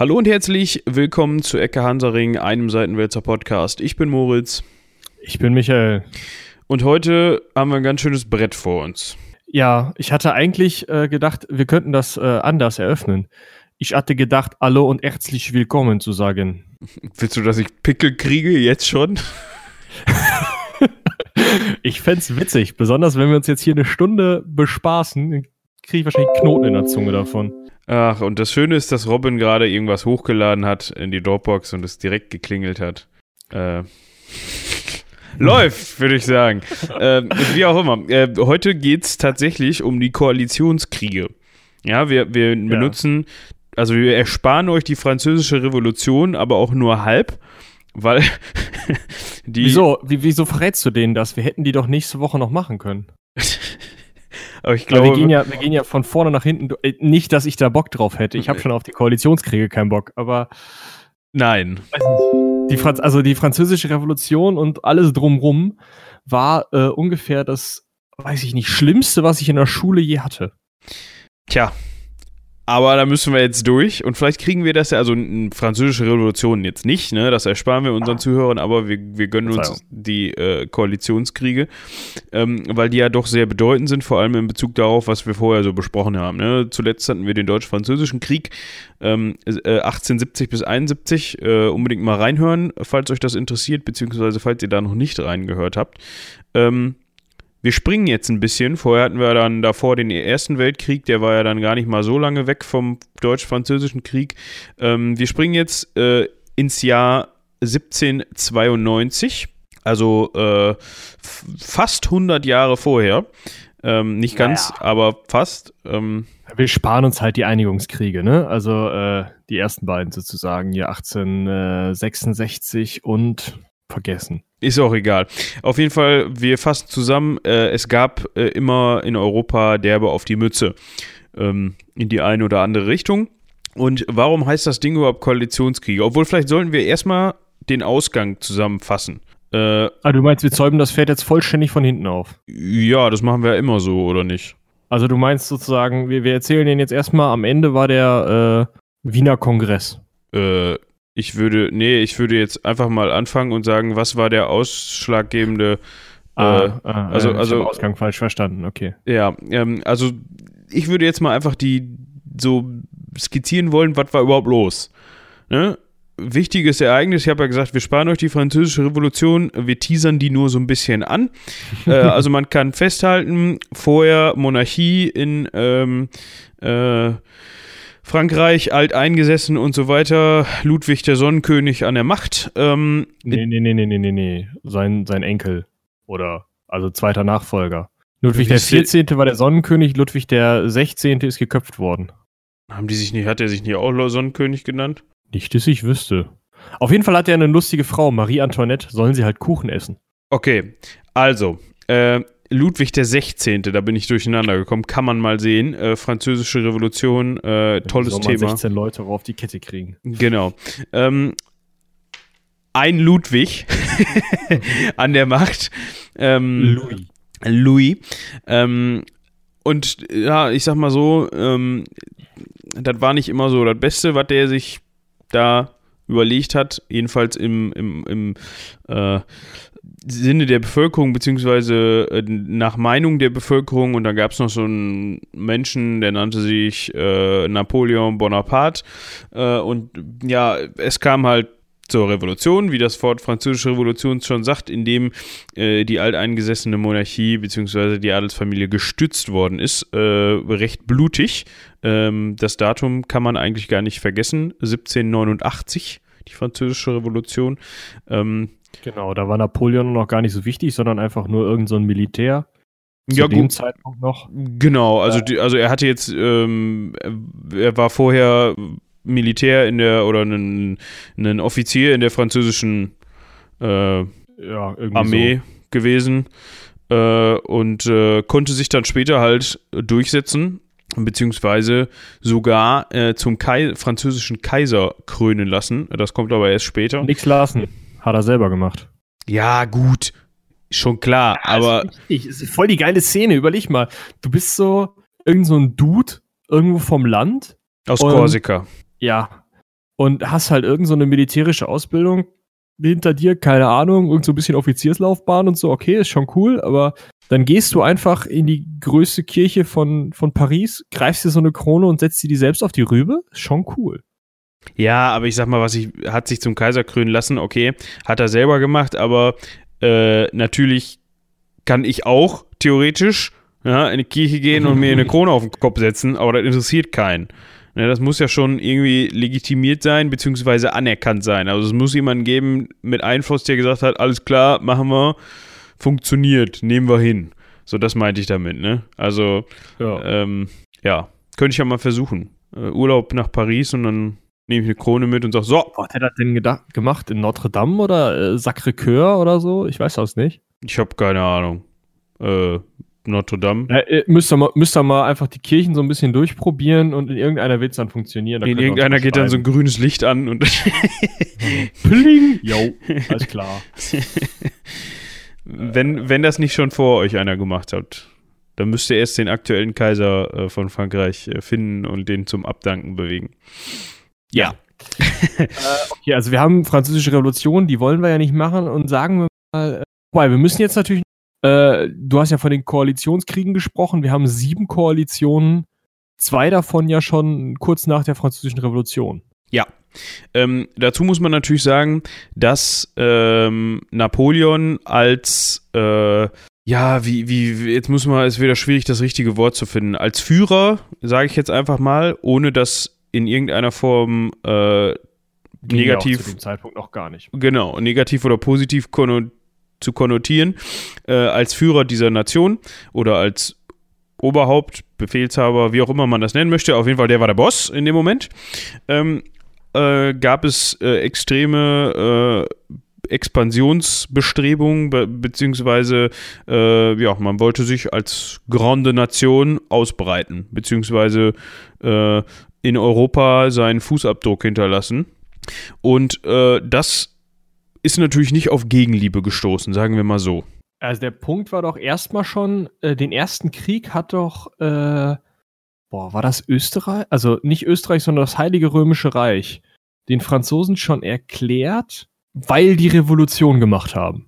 Hallo und herzlich willkommen zu Ecke Hansaring, einem Seitenwälzer Podcast. Ich bin Moritz. Ich bin Michael. Und heute haben wir ein ganz schönes Brett vor uns. Ja, ich hatte eigentlich äh, gedacht, wir könnten das äh, anders eröffnen. Ich hatte gedacht, hallo und herzlich willkommen zu sagen. Willst du, dass ich Pickel kriege jetzt schon? ich fände es witzig, besonders wenn wir uns jetzt hier eine Stunde bespaßen, kriege ich wahrscheinlich Knoten in der Zunge davon. Ach, und das Schöne ist, dass Robin gerade irgendwas hochgeladen hat in die Dropbox und es direkt geklingelt hat. Äh, läuft, würde ich sagen. äh, wie auch immer. Äh, heute geht es tatsächlich um die Koalitionskriege. Ja, wir, wir ja. benutzen, also wir ersparen euch die französische Revolution, aber auch nur halb, weil die. Wieso? Wie, wieso verrätst du denen das? Wir hätten die doch nächste Woche noch machen können. Aber ich glaube. wir, gehen ja, wir gehen ja von vorne nach hinten. Äh, nicht, dass ich da Bock drauf hätte. Ich habe schon auf die Koalitionskriege keinen Bock, aber. Nein. Die Franz also die französische Revolution und alles drumrum war äh, ungefähr das, weiß ich nicht, Schlimmste, was ich in der Schule je hatte. Tja, aber da müssen wir jetzt durch und vielleicht kriegen wir das ja, also eine französische Revolution jetzt nicht, ne? Das ersparen wir unseren Zuhörern, aber wir, wir gönnen uns die äh, Koalitionskriege, ähm, weil die ja doch sehr bedeutend sind, vor allem in Bezug darauf, was wir vorher so besprochen haben. Ne? Zuletzt hatten wir den Deutsch-Französischen Krieg ähm, äh, 1870 bis 71. Äh, unbedingt mal reinhören, falls euch das interessiert, beziehungsweise falls ihr da noch nicht reingehört habt. Ähm, wir springen jetzt ein bisschen. Vorher hatten wir dann davor den Ersten Weltkrieg, der war ja dann gar nicht mal so lange weg vom Deutsch-Französischen Krieg. Ähm, wir springen jetzt äh, ins Jahr 1792, also äh, fast 100 Jahre vorher. Ähm, nicht ganz, naja. aber fast. Ähm, wir sparen uns halt die Einigungskriege, ne? Also äh, die ersten beiden sozusagen, hier 1866 und vergessen. Ist auch egal. Auf jeden Fall, wir fassen zusammen, äh, es gab äh, immer in Europa derbe auf die Mütze. Ähm, in die eine oder andere Richtung. Und warum heißt das Ding überhaupt Koalitionskriege? Obwohl, vielleicht sollten wir erstmal den Ausgang zusammenfassen. Äh, ah, du meinst, wir zäumen das Pferd jetzt vollständig von hinten auf? Ja, das machen wir ja immer so, oder nicht? Also du meinst sozusagen, wir, wir erzählen den jetzt erstmal, am Ende war der äh, Wiener Kongress. Äh, ich würde, nee, ich würde jetzt einfach mal anfangen und sagen, was war der ausschlaggebende Ah, äh, ah, also, also ich Ausgang falsch verstanden, okay. Ja, ähm, also ich würde jetzt mal einfach die so skizzieren wollen, was war überhaupt los. Ne? Wichtiges Ereignis, ich habe ja gesagt, wir sparen euch die französische Revolution, wir teasern die nur so ein bisschen an. äh, also man kann festhalten, vorher Monarchie in ähm, äh, Frankreich alteingesessen und so weiter, Ludwig der Sonnenkönig an der Macht. Ähm, nee, nee, nee, nee, nee, nee, nee. Sein, sein Enkel oder also zweiter Nachfolger. Ludwig der 14. war der Sonnenkönig, Ludwig der 16. ist geköpft worden. Haben die sich nicht, hat er sich nicht auch Sonnenkönig genannt? Nicht, dass ich wüsste. Auf jeden Fall hat er eine lustige Frau, Marie Antoinette, sollen sie halt Kuchen essen. Okay, also, äh, Ludwig der 16., da bin ich durcheinander gekommen, kann man mal sehen. Äh, Französische Revolution, äh, tolles soll man Thema. 16 Leute auf die Kette kriegen. Genau. Ähm, ein Ludwig an der Macht. Ähm, Louis. Louis. Ähm, und ja, ich sag mal so, ähm, das war nicht immer so das Beste, was der sich da überlegt hat, jedenfalls im, im, im äh, Sinne der Bevölkerung, beziehungsweise äh, nach Meinung der Bevölkerung. Und da gab es noch so einen Menschen, der nannte sich äh, Napoleon Bonaparte. Äh, und ja, es kam halt zur Revolution, wie das Wort Französische Revolution schon sagt, in dem äh, die alteingesessene Monarchie bzw. die Adelsfamilie gestützt worden ist, äh, recht blutig. Ähm, das Datum kann man eigentlich gar nicht vergessen, 1789, die Französische Revolution. Ähm, Genau, da war Napoleon noch gar nicht so wichtig, sondern einfach nur irgendein so Militär. Zu ja, dem gut. Zeitpunkt noch. Genau, also, die, also er hatte jetzt, ähm, er war vorher Militär in der, oder ein, ein Offizier in der französischen äh, ja, Armee so. gewesen äh, und äh, konnte sich dann später halt durchsetzen, beziehungsweise sogar äh, zum Kai französischen Kaiser krönen lassen. Das kommt aber erst später. Nichts lassen. Hat er selber gemacht. Ja, gut. Schon klar, ja, aber. Ich, ist voll die geile Szene, überleg mal. Du bist so irgend so ein Dude irgendwo vom Land. Aus und, Korsika. Ja. und hast halt irgend so eine militärische Ausbildung hinter dir, keine Ahnung, irgend so ein bisschen Offizierslaufbahn und so, okay, ist schon cool, aber dann gehst du einfach in die größte Kirche von, von Paris, greifst dir so eine Krone und setzt sie dir selbst auf die Rübe, ist schon cool. Ja, aber ich sag mal, was ich, hat sich zum Kaiser krönen lassen, okay, hat er selber gemacht, aber äh, natürlich kann ich auch theoretisch ja, in die Kirche gehen und mir eine Krone auf den Kopf setzen, aber das interessiert keinen. Ja, das muss ja schon irgendwie legitimiert sein, beziehungsweise anerkannt sein. Also es muss jemanden geben mit Einfluss, der gesagt hat, alles klar, machen wir, funktioniert, nehmen wir hin. So, das meinte ich damit, ne? Also, ja, ähm, ja könnte ich ja mal versuchen. Uh, Urlaub nach Paris und dann nehme ich eine Krone mit und sage, so. Was hat er denn gedacht, gemacht? In Notre Dame oder äh, Sacré-Cœur oder so? Ich weiß das nicht. Ich habe keine Ahnung. Äh, Notre Dame. Ja, äh, müsst, ihr mal, müsst ihr mal einfach die Kirchen so ein bisschen durchprobieren und in irgendeiner wird es dann funktionieren. Da in irgendeiner geht dann so ein grünes Licht an und. Pling! Jo, alles klar. wenn, wenn das nicht schon vor euch einer gemacht hat, dann müsst ihr erst den aktuellen Kaiser äh, von Frankreich äh, finden und den zum Abdanken bewegen. Ja. äh, okay, also wir haben französische Revolution, die wollen wir ja nicht machen und sagen wir mal, äh, wobei, wir müssen jetzt natürlich äh, du hast ja von den Koalitionskriegen gesprochen. Wir haben sieben Koalitionen, zwei davon ja schon kurz nach der Französischen Revolution. Ja. Ähm, dazu muss man natürlich sagen, dass ähm, Napoleon als äh, ja, wie, wie, jetzt muss man, es ist wieder schwierig, das richtige Wort zu finden. Als Führer, sage ich jetzt einfach mal, ohne das in irgendeiner Form äh, negativ. Ja zu dem Zeitpunkt noch gar nicht. Genau, negativ oder positiv konnotiert zu konnotieren, äh, als Führer dieser Nation oder als Oberhaupt, Befehlshaber, wie auch immer man das nennen möchte. Auf jeden Fall, der war der Boss in dem Moment. Ähm, äh, gab es äh, extreme äh, Expansionsbestrebungen, be beziehungsweise äh, ja, man wollte sich als grande Nation ausbreiten, beziehungsweise äh, in Europa seinen Fußabdruck hinterlassen. Und äh, das ist natürlich nicht auf Gegenliebe gestoßen, sagen wir mal so. Also der Punkt war doch erstmal schon, äh, den ersten Krieg hat doch, äh, boah, war das Österreich? Also nicht Österreich, sondern das Heilige Römische Reich. Den Franzosen schon erklärt, weil die Revolution gemacht haben.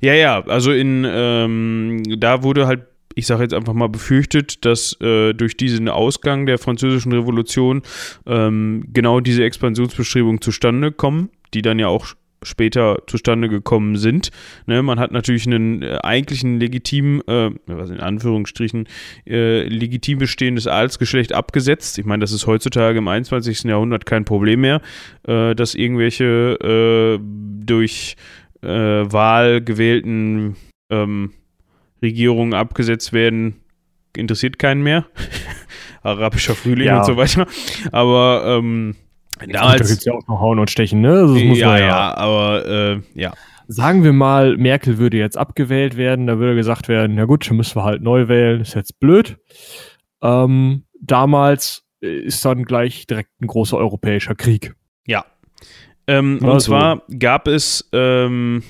Ja, ja, also in, ähm, da wurde halt ich sage jetzt einfach mal befürchtet, dass äh, durch diesen Ausgang der französischen Revolution ähm, genau diese Expansionsbestrebungen zustande kommen, die dann ja auch später zustande gekommen sind. Ne, man hat natürlich einen äh, eigentlich einen legitimen, äh, was in Anführungsstrichen, äh, legitim bestehendes Adelsgeschlecht abgesetzt. Ich meine, das ist heutzutage im 21. Jahrhundert kein Problem mehr, äh, dass irgendwelche äh, durch äh, Wahl gewählten ähm, Regierungen abgesetzt werden. Interessiert keinen mehr. Arabischer Frühling ja. und so weiter. Aber ähm, Damals, da gibt ja auch noch Hauen und Stechen, ne? Das muss ja, man ja, ja, aber äh, ja. Sagen wir mal, Merkel würde jetzt abgewählt werden, da würde gesagt werden, na gut, müssen wir halt neu wählen, ist jetzt blöd. Ähm, damals ist dann gleich direkt ein großer europäischer Krieg. Ähm, also. Und zwar gab es ähm,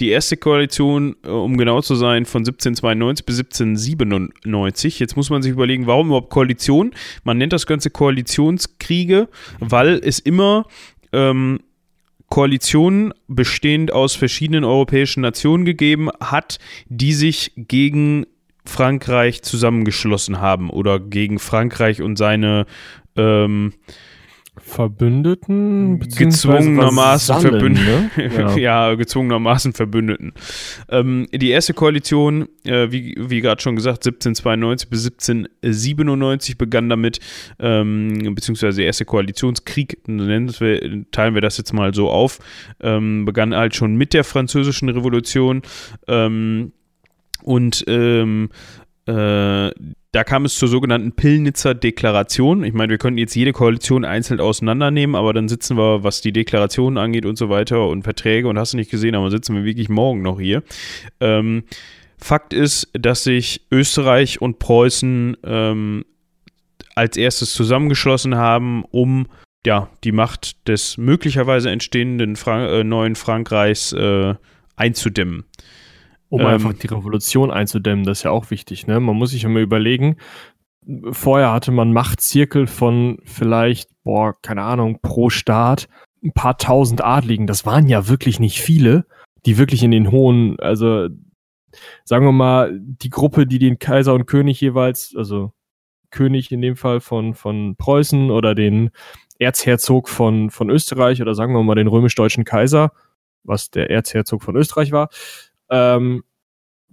die erste Koalition, äh, um genau zu sein, von 1792 bis 1797. Jetzt muss man sich überlegen, warum überhaupt Koalition? Man nennt das Ganze Koalitionskriege, weil es immer ähm, Koalitionen bestehend aus verschiedenen europäischen Nationen gegeben hat, die sich gegen Frankreich zusammengeschlossen haben oder gegen Frankreich und seine ähm, Verbündeten gezwungenermaßen Verbündeten ne? ja. ja. gezwungenermaßen Verbündeten ähm, die erste Koalition äh, wie, wie gerade schon gesagt 1792 bis 1797 begann damit ähm, beziehungsweise der erste Koalitionskrieg nennen wir, teilen wir das jetzt mal so auf ähm, begann halt schon mit der französischen Revolution ähm, und ähm, äh, da kam es zur sogenannten Pillnitzer Deklaration. Ich meine, wir könnten jetzt jede Koalition einzeln auseinandernehmen, aber dann sitzen wir, was die Deklarationen angeht und so weiter und Verträge und hast du nicht gesehen, aber sitzen wir wirklich morgen noch hier. Ähm, Fakt ist, dass sich Österreich und Preußen ähm, als erstes zusammengeschlossen haben, um ja, die Macht des möglicherweise entstehenden Fra äh, neuen Frankreichs äh, einzudämmen. Um ähm, einfach die Revolution einzudämmen, das ist ja auch wichtig. Ne? Man muss sich immer überlegen, vorher hatte man Machtzirkel von vielleicht, boah, keine Ahnung, pro Staat ein paar tausend Adligen. Das waren ja wirklich nicht viele, die wirklich in den hohen, also sagen wir mal, die Gruppe, die den Kaiser und König jeweils, also König in dem Fall von, von Preußen oder den Erzherzog von, von Österreich oder sagen wir mal den römisch-deutschen Kaiser, was der Erzherzog von Österreich war, ähm,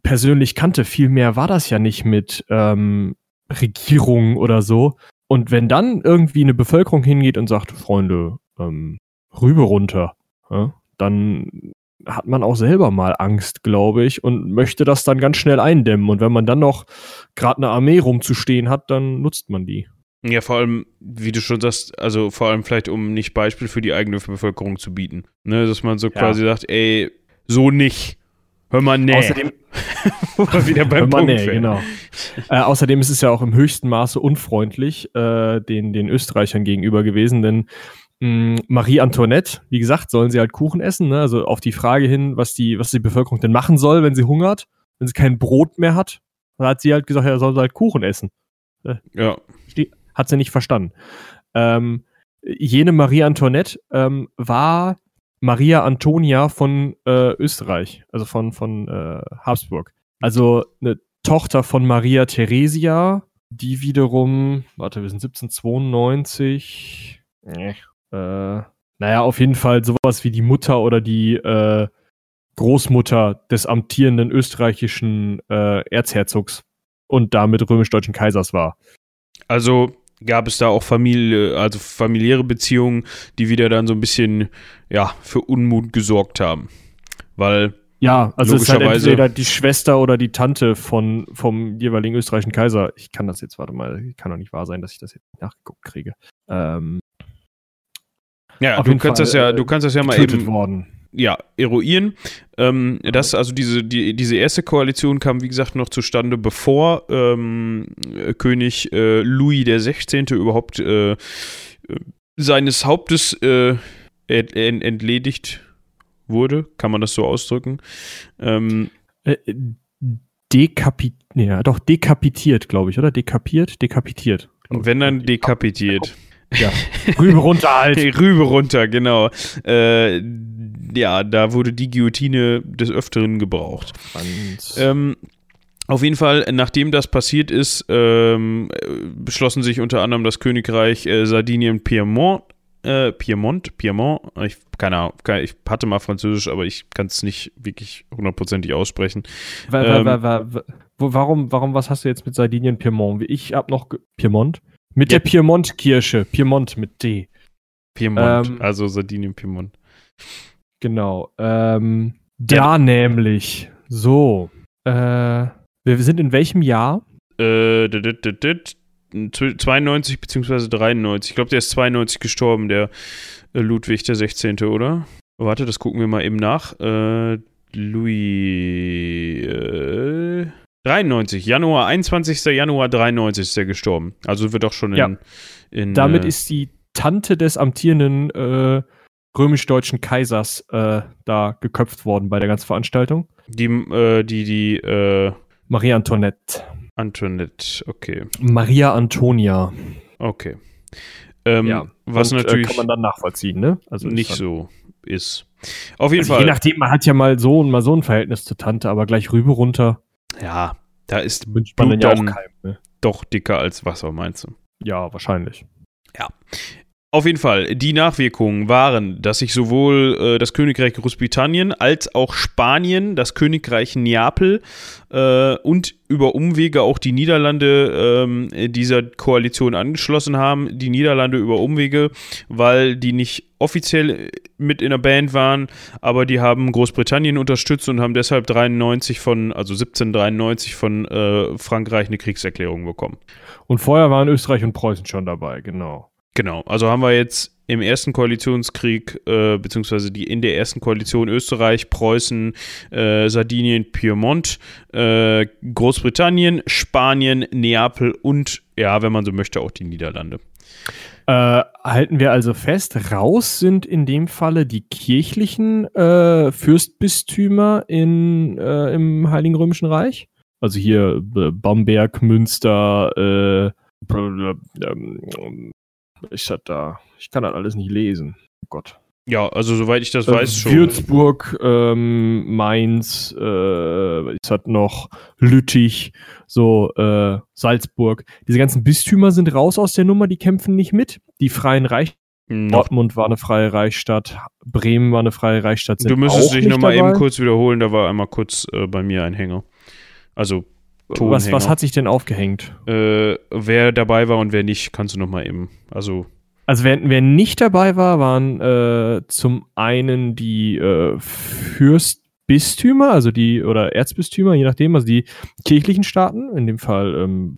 persönlich kannte. Viel mehr war das ja nicht mit ähm, Regierung oder so. Und wenn dann irgendwie eine Bevölkerung hingeht und sagt, Freunde, ähm, rüber runter, ja, dann hat man auch selber mal Angst, glaube ich, und möchte das dann ganz schnell eindämmen. Und wenn man dann noch gerade eine Armee rumzustehen hat, dann nutzt man die. Ja, vor allem, wie du schon sagst, also vor allem vielleicht, um nicht Beispiel für die eigene Bevölkerung zu bieten. Ne, dass man so ja. quasi sagt, ey, so nicht. Hör mal, nee. Außerdem, wieder beim Punkt nee, genau. äh, außerdem ist es ja auch im höchsten Maße unfreundlich äh, den, den Österreichern gegenüber gewesen, denn mh, Marie Antoinette, wie gesagt, sollen sie halt Kuchen essen, ne? also auf die Frage hin, was die, was die Bevölkerung denn machen soll, wenn sie hungert, wenn sie kein Brot mehr hat, dann hat sie halt gesagt, ja, soll sie halt Kuchen essen. Äh, ja. Hat sie nicht verstanden. Ähm, jene Marie Antoinette ähm, war Maria Antonia von äh, Österreich, also von, von äh, Habsburg. Also eine Tochter von Maria Theresia, die wiederum, warte, wir sind 1792. Äh, naja, auf jeden Fall sowas wie die Mutter oder die äh, Großmutter des amtierenden österreichischen äh, Erzherzogs und damit römisch-deutschen Kaisers war. Also gab es da auch Familie, also familiäre Beziehungen, die wieder dann so ein bisschen, ja, für Unmut gesorgt haben. Weil ja, also es ist halt entweder die Schwester oder die Tante von, vom jeweiligen österreichischen Kaiser. Ich kann das jetzt, warte mal, kann doch nicht wahr sein, dass ich das jetzt nachgeguckt kriege. Ähm, ja, du kannst Fall, das ja, du kannst das ja mal eben. Worden ja, eruieren. Ähm, das, also diese, die, diese erste Koalition kam, wie gesagt, noch zustande, bevor ähm, König äh, Louis XVI. überhaupt äh, seines Hauptes äh, ent entledigt wurde. Kann man das so ausdrücken? Ähm, äh, dekapit ja, doch, dekapitiert, glaube ich, oder? Dekapiert? Dekapitiert. Und wenn dann dekapitiert. Ja, Rübe runter halt. Rübe runter, genau. Äh, ja, da wurde die Guillotine des Öfteren gebraucht. Ähm, auf jeden Fall, nachdem das passiert ist, ähm, beschlossen sich unter anderem das Königreich äh, Sardinien-Piemont äh, Piemont, Piemont, ich, keine Ahnung, ich hatte mal Französisch, aber ich kann es nicht wirklich hundertprozentig aussprechen. Wa, ähm, wa, wa, warum, warum, was hast du jetzt mit Sardinien, Piemont? Ich hab noch, Piemont? Mit ja. der Piemont-Kirche, Piemont mit D. Piemont, ähm, also Sardinien, Piemont. Genau. Ähm, da ja. nämlich. So. Äh, wir sind in welchem Jahr? Äh, 92 bzw. 93. Ich glaube, der ist 92 gestorben, der äh, Ludwig der 16., oder? Warte, das gucken wir mal eben nach. Äh, Louis. Äh, 93, Januar, 21. Januar 93 ist er gestorben. Also wird auch schon in. Ja. in Damit äh, ist die Tante des amtierenden äh, römisch-deutschen Kaisers äh, da geköpft worden bei der ganzen Veranstaltung. Die, äh, die, die, äh, Maria Antoinette. Antoinette, okay. Maria Antonia. Okay. Ähm, ja, was und, äh, natürlich. kann man dann nachvollziehen, ne? Also nicht so ist. Auf jeden also Fall. Je nachdem, man hat ja mal so und mal so ein Verhältnis zur Tante, aber gleich rüber runter. Ja, da ist man dann ja auch keinem, ne? doch dicker als Wasser, meinst du? Ja, wahrscheinlich. Ja. Auf jeden Fall, die Nachwirkungen waren, dass sich sowohl äh, das Königreich Großbritannien als auch Spanien, das Königreich Neapel äh, und über Umwege auch die Niederlande äh, dieser Koalition angeschlossen haben. Die Niederlande über Umwege, weil die nicht offiziell mit in der Band waren, aber die haben Großbritannien unterstützt und haben deshalb 93 von, also 1793 von äh, Frankreich eine Kriegserklärung bekommen. Und vorher waren Österreich und Preußen schon dabei, genau. Genau, also haben wir jetzt im ersten Koalitionskrieg, äh, beziehungsweise die in der ersten Koalition Österreich, Preußen, äh, Sardinien, Piemont, äh, Großbritannien, Spanien, Neapel und, ja, wenn man so möchte, auch die Niederlande. Äh, halten wir also fest, raus sind in dem Falle die kirchlichen äh, Fürstbistümer in, äh, im Heiligen Römischen Reich? Also hier Bamberg, Münster, ähm, ich hat da, ich kann das alles nicht lesen. Oh Gott. Ja, also soweit ich das äh, weiß schon. Würzburg, ähm, Mainz, äh, es hat noch Lüttich, so äh, Salzburg. Diese ganzen Bistümer sind raus aus der Nummer, die kämpfen nicht mit. Die freien Reich noch. Dortmund war eine freie Reichsstadt, Bremen war eine freie Reichsstadt. du müsstest dich nochmal eben kurz wiederholen, da war einmal kurz äh, bei mir ein Hänger. Also was, was, hat sich denn aufgehängt? Äh, wer dabei war und wer nicht, kannst du nochmal eben. Also also wer, wer nicht dabei war, waren äh, zum einen die äh, Fürstbistümer, also die, oder Erzbistümer, je nachdem, also die kirchlichen Staaten, in dem Fall ähm,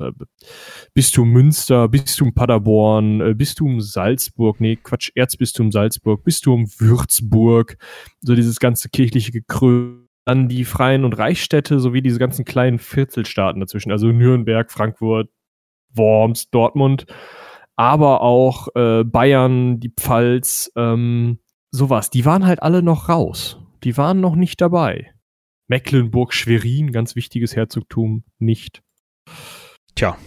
Bistum Münster, Bistum Paderborn, äh, Bistum Salzburg, nee, Quatsch, Erzbistum Salzburg, Bistum Würzburg, so dieses ganze kirchliche Gekröne dann die freien und Reichsstädte sowie diese ganzen kleinen Viertelstaaten dazwischen, also Nürnberg, Frankfurt, Worms, Dortmund aber auch äh, Bayern, die Pfalz, ähm, sowas. Die waren halt alle noch raus. Die waren noch nicht dabei. Mecklenburg-Schwerin, ganz wichtiges Herzogtum, nicht. Tja.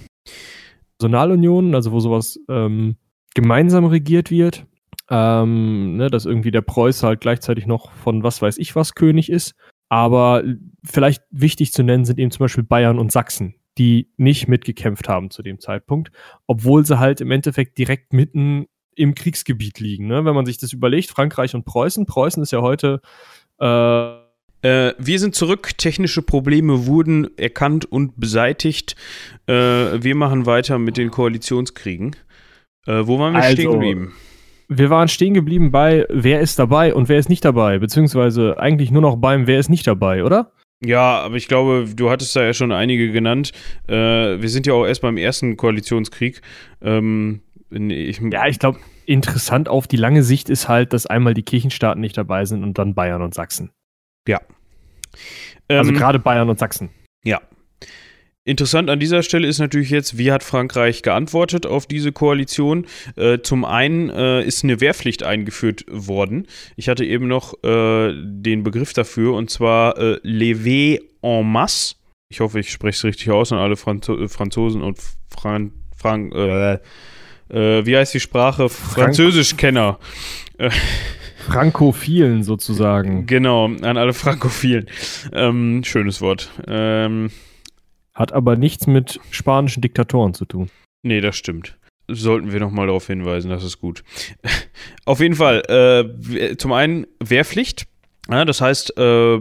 Personalunion, also wo sowas ähm, gemeinsam regiert wird, ähm, ne, dass irgendwie der Preuß halt gleichzeitig noch von was weiß ich was König ist. Aber vielleicht wichtig zu nennen sind eben zum Beispiel Bayern und Sachsen die nicht mitgekämpft haben zu dem Zeitpunkt, obwohl sie halt im Endeffekt direkt mitten im Kriegsgebiet liegen. Ne? Wenn man sich das überlegt, Frankreich und Preußen. Preußen ist ja heute. Äh, äh, wir sind zurück. Technische Probleme wurden erkannt und beseitigt. Äh, wir machen weiter mit den Koalitionskriegen. Äh, wo waren wir also, stehen geblieben? Wir waren stehen geblieben bei, wer ist dabei und wer ist nicht dabei, beziehungsweise eigentlich nur noch beim, wer ist nicht dabei, oder? Ja, aber ich glaube, du hattest da ja schon einige genannt. Äh, wir sind ja auch erst beim ersten Koalitionskrieg. Ähm, ich, ja, ich glaube, interessant auf die lange Sicht ist halt, dass einmal die Kirchenstaaten nicht dabei sind und dann Bayern und Sachsen. Ja. Also ähm, gerade Bayern und Sachsen. Ja. Interessant an dieser Stelle ist natürlich jetzt, wie hat Frankreich geantwortet auf diese Koalition? Äh, zum einen äh, ist eine Wehrpflicht eingeführt worden. Ich hatte eben noch äh, den Begriff dafür und zwar äh, Levé en masse. Ich hoffe, ich spreche es richtig aus an alle Franzo Franzosen und Fran Frank äh, äh, wie heißt die Sprache? Französischkenner. Frankophilen sozusagen. Genau, an alle Frankophilen. Ähm, schönes Wort. Ähm, hat aber nichts mit spanischen Diktatoren zu tun. Nee, das stimmt. Sollten wir nochmal darauf hinweisen, das ist gut. Auf jeden Fall, äh, zum einen Wehrpflicht. Ja, das heißt, äh,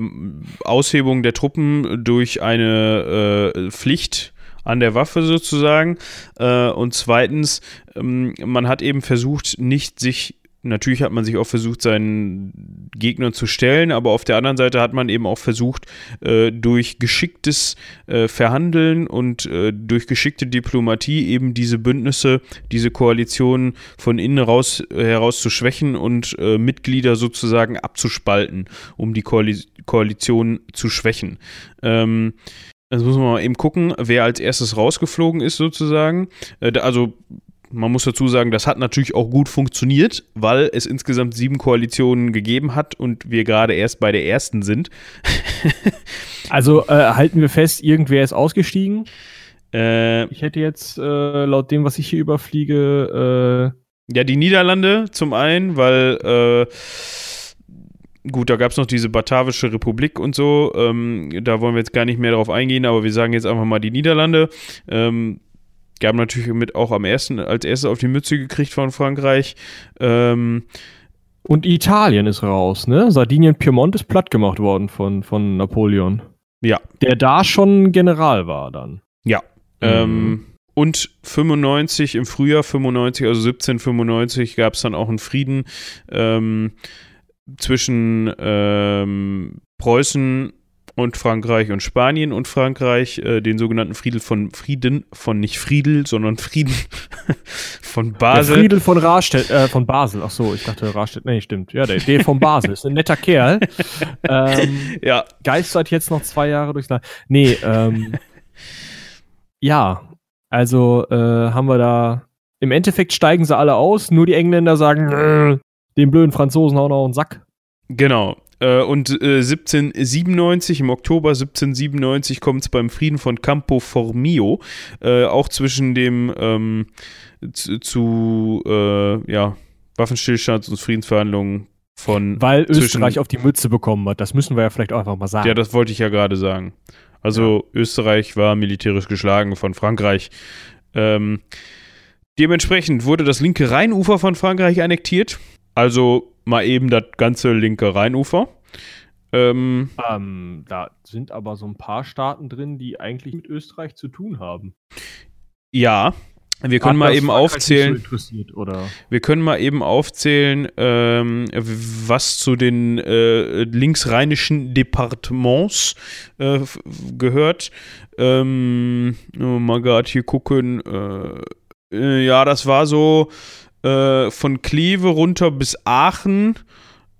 Aushebung der Truppen durch eine äh, Pflicht an der Waffe sozusagen. Äh, und zweitens, ähm, man hat eben versucht, nicht sich natürlich hat man sich auch versucht, seinen Gegnern zu stellen, aber auf der anderen Seite hat man eben auch versucht, äh, durch geschicktes äh, Verhandeln und äh, durch geschickte Diplomatie eben diese Bündnisse, diese Koalitionen von innen raus, heraus zu schwächen und Mitglieder sozusagen abzuspalten, um die Koali Koalition zu schwächen. Ähm, Jetzt muss man mal eben gucken, wer als erstes rausgeflogen ist, sozusagen. Also man muss dazu sagen, das hat natürlich auch gut funktioniert, weil es insgesamt sieben Koalitionen gegeben hat und wir gerade erst bei der ersten sind. also äh, halten wir fest, irgendwer ist ausgestiegen. Äh, ich hätte jetzt äh, laut dem, was ich hier überfliege. Äh, ja, die Niederlande zum einen, weil äh, gut, da gab es noch diese Batavische Republik und so. Ähm, da wollen wir jetzt gar nicht mehr darauf eingehen, aber wir sagen jetzt einfach mal die Niederlande. Ähm, haben natürlich mit auch am ersten, als erstes auf die Mütze gekriegt von Frankreich. Ähm, und Italien ist raus, ne? Sardinien, Piemont ist platt gemacht worden von, von Napoleon. Ja. Der da schon General war dann. Ja. Mhm. Ähm, und 95, im Frühjahr 95, also 1795, gab es dann auch einen Frieden ähm, zwischen ähm, Preußen und Frankreich und Spanien und Frankreich äh, den sogenannten Friedel von Frieden, von nicht Friedel, sondern Frieden von Basel. Der Friedel von Rastedt, äh, von Basel. Ach so, ich dachte Rastedt, nee, stimmt. Ja, der, der von Basel ist ein netter Kerl. ähm, ja. Geistert jetzt noch zwei Jahre durchs Land. Nee, ähm, ja, also äh, haben wir da, im Endeffekt steigen sie alle aus, nur die Engländer sagen, den blöden Franzosen hauen auch einen Sack. Genau. Äh, und äh, 1797, im Oktober 1797 kommt es beim Frieden von Campo Formio, äh, auch zwischen dem ähm, zu, zu äh, ja, Waffenstillstands- und Friedensverhandlungen von. Weil Österreich auf die Mütze bekommen hat. Das müssen wir ja vielleicht auch einfach mal sagen. Ja, das wollte ich ja gerade sagen. Also ja. Österreich war militärisch geschlagen von Frankreich. Ähm, dementsprechend wurde das linke Rheinufer von Frankreich annektiert. Also mal eben das ganze linke Rheinufer. Ähm, ähm, da sind aber so ein paar Staaten drin, die eigentlich mit Österreich zu tun haben. Ja, wir können Hat mal eben aufzählen. So wir können mal eben aufzählen, ähm, was zu den äh, linksrheinischen Departements äh, gehört. Ähm, mal gerade hier gucken. Äh, äh, ja, das war so äh, von Kleve runter bis Aachen,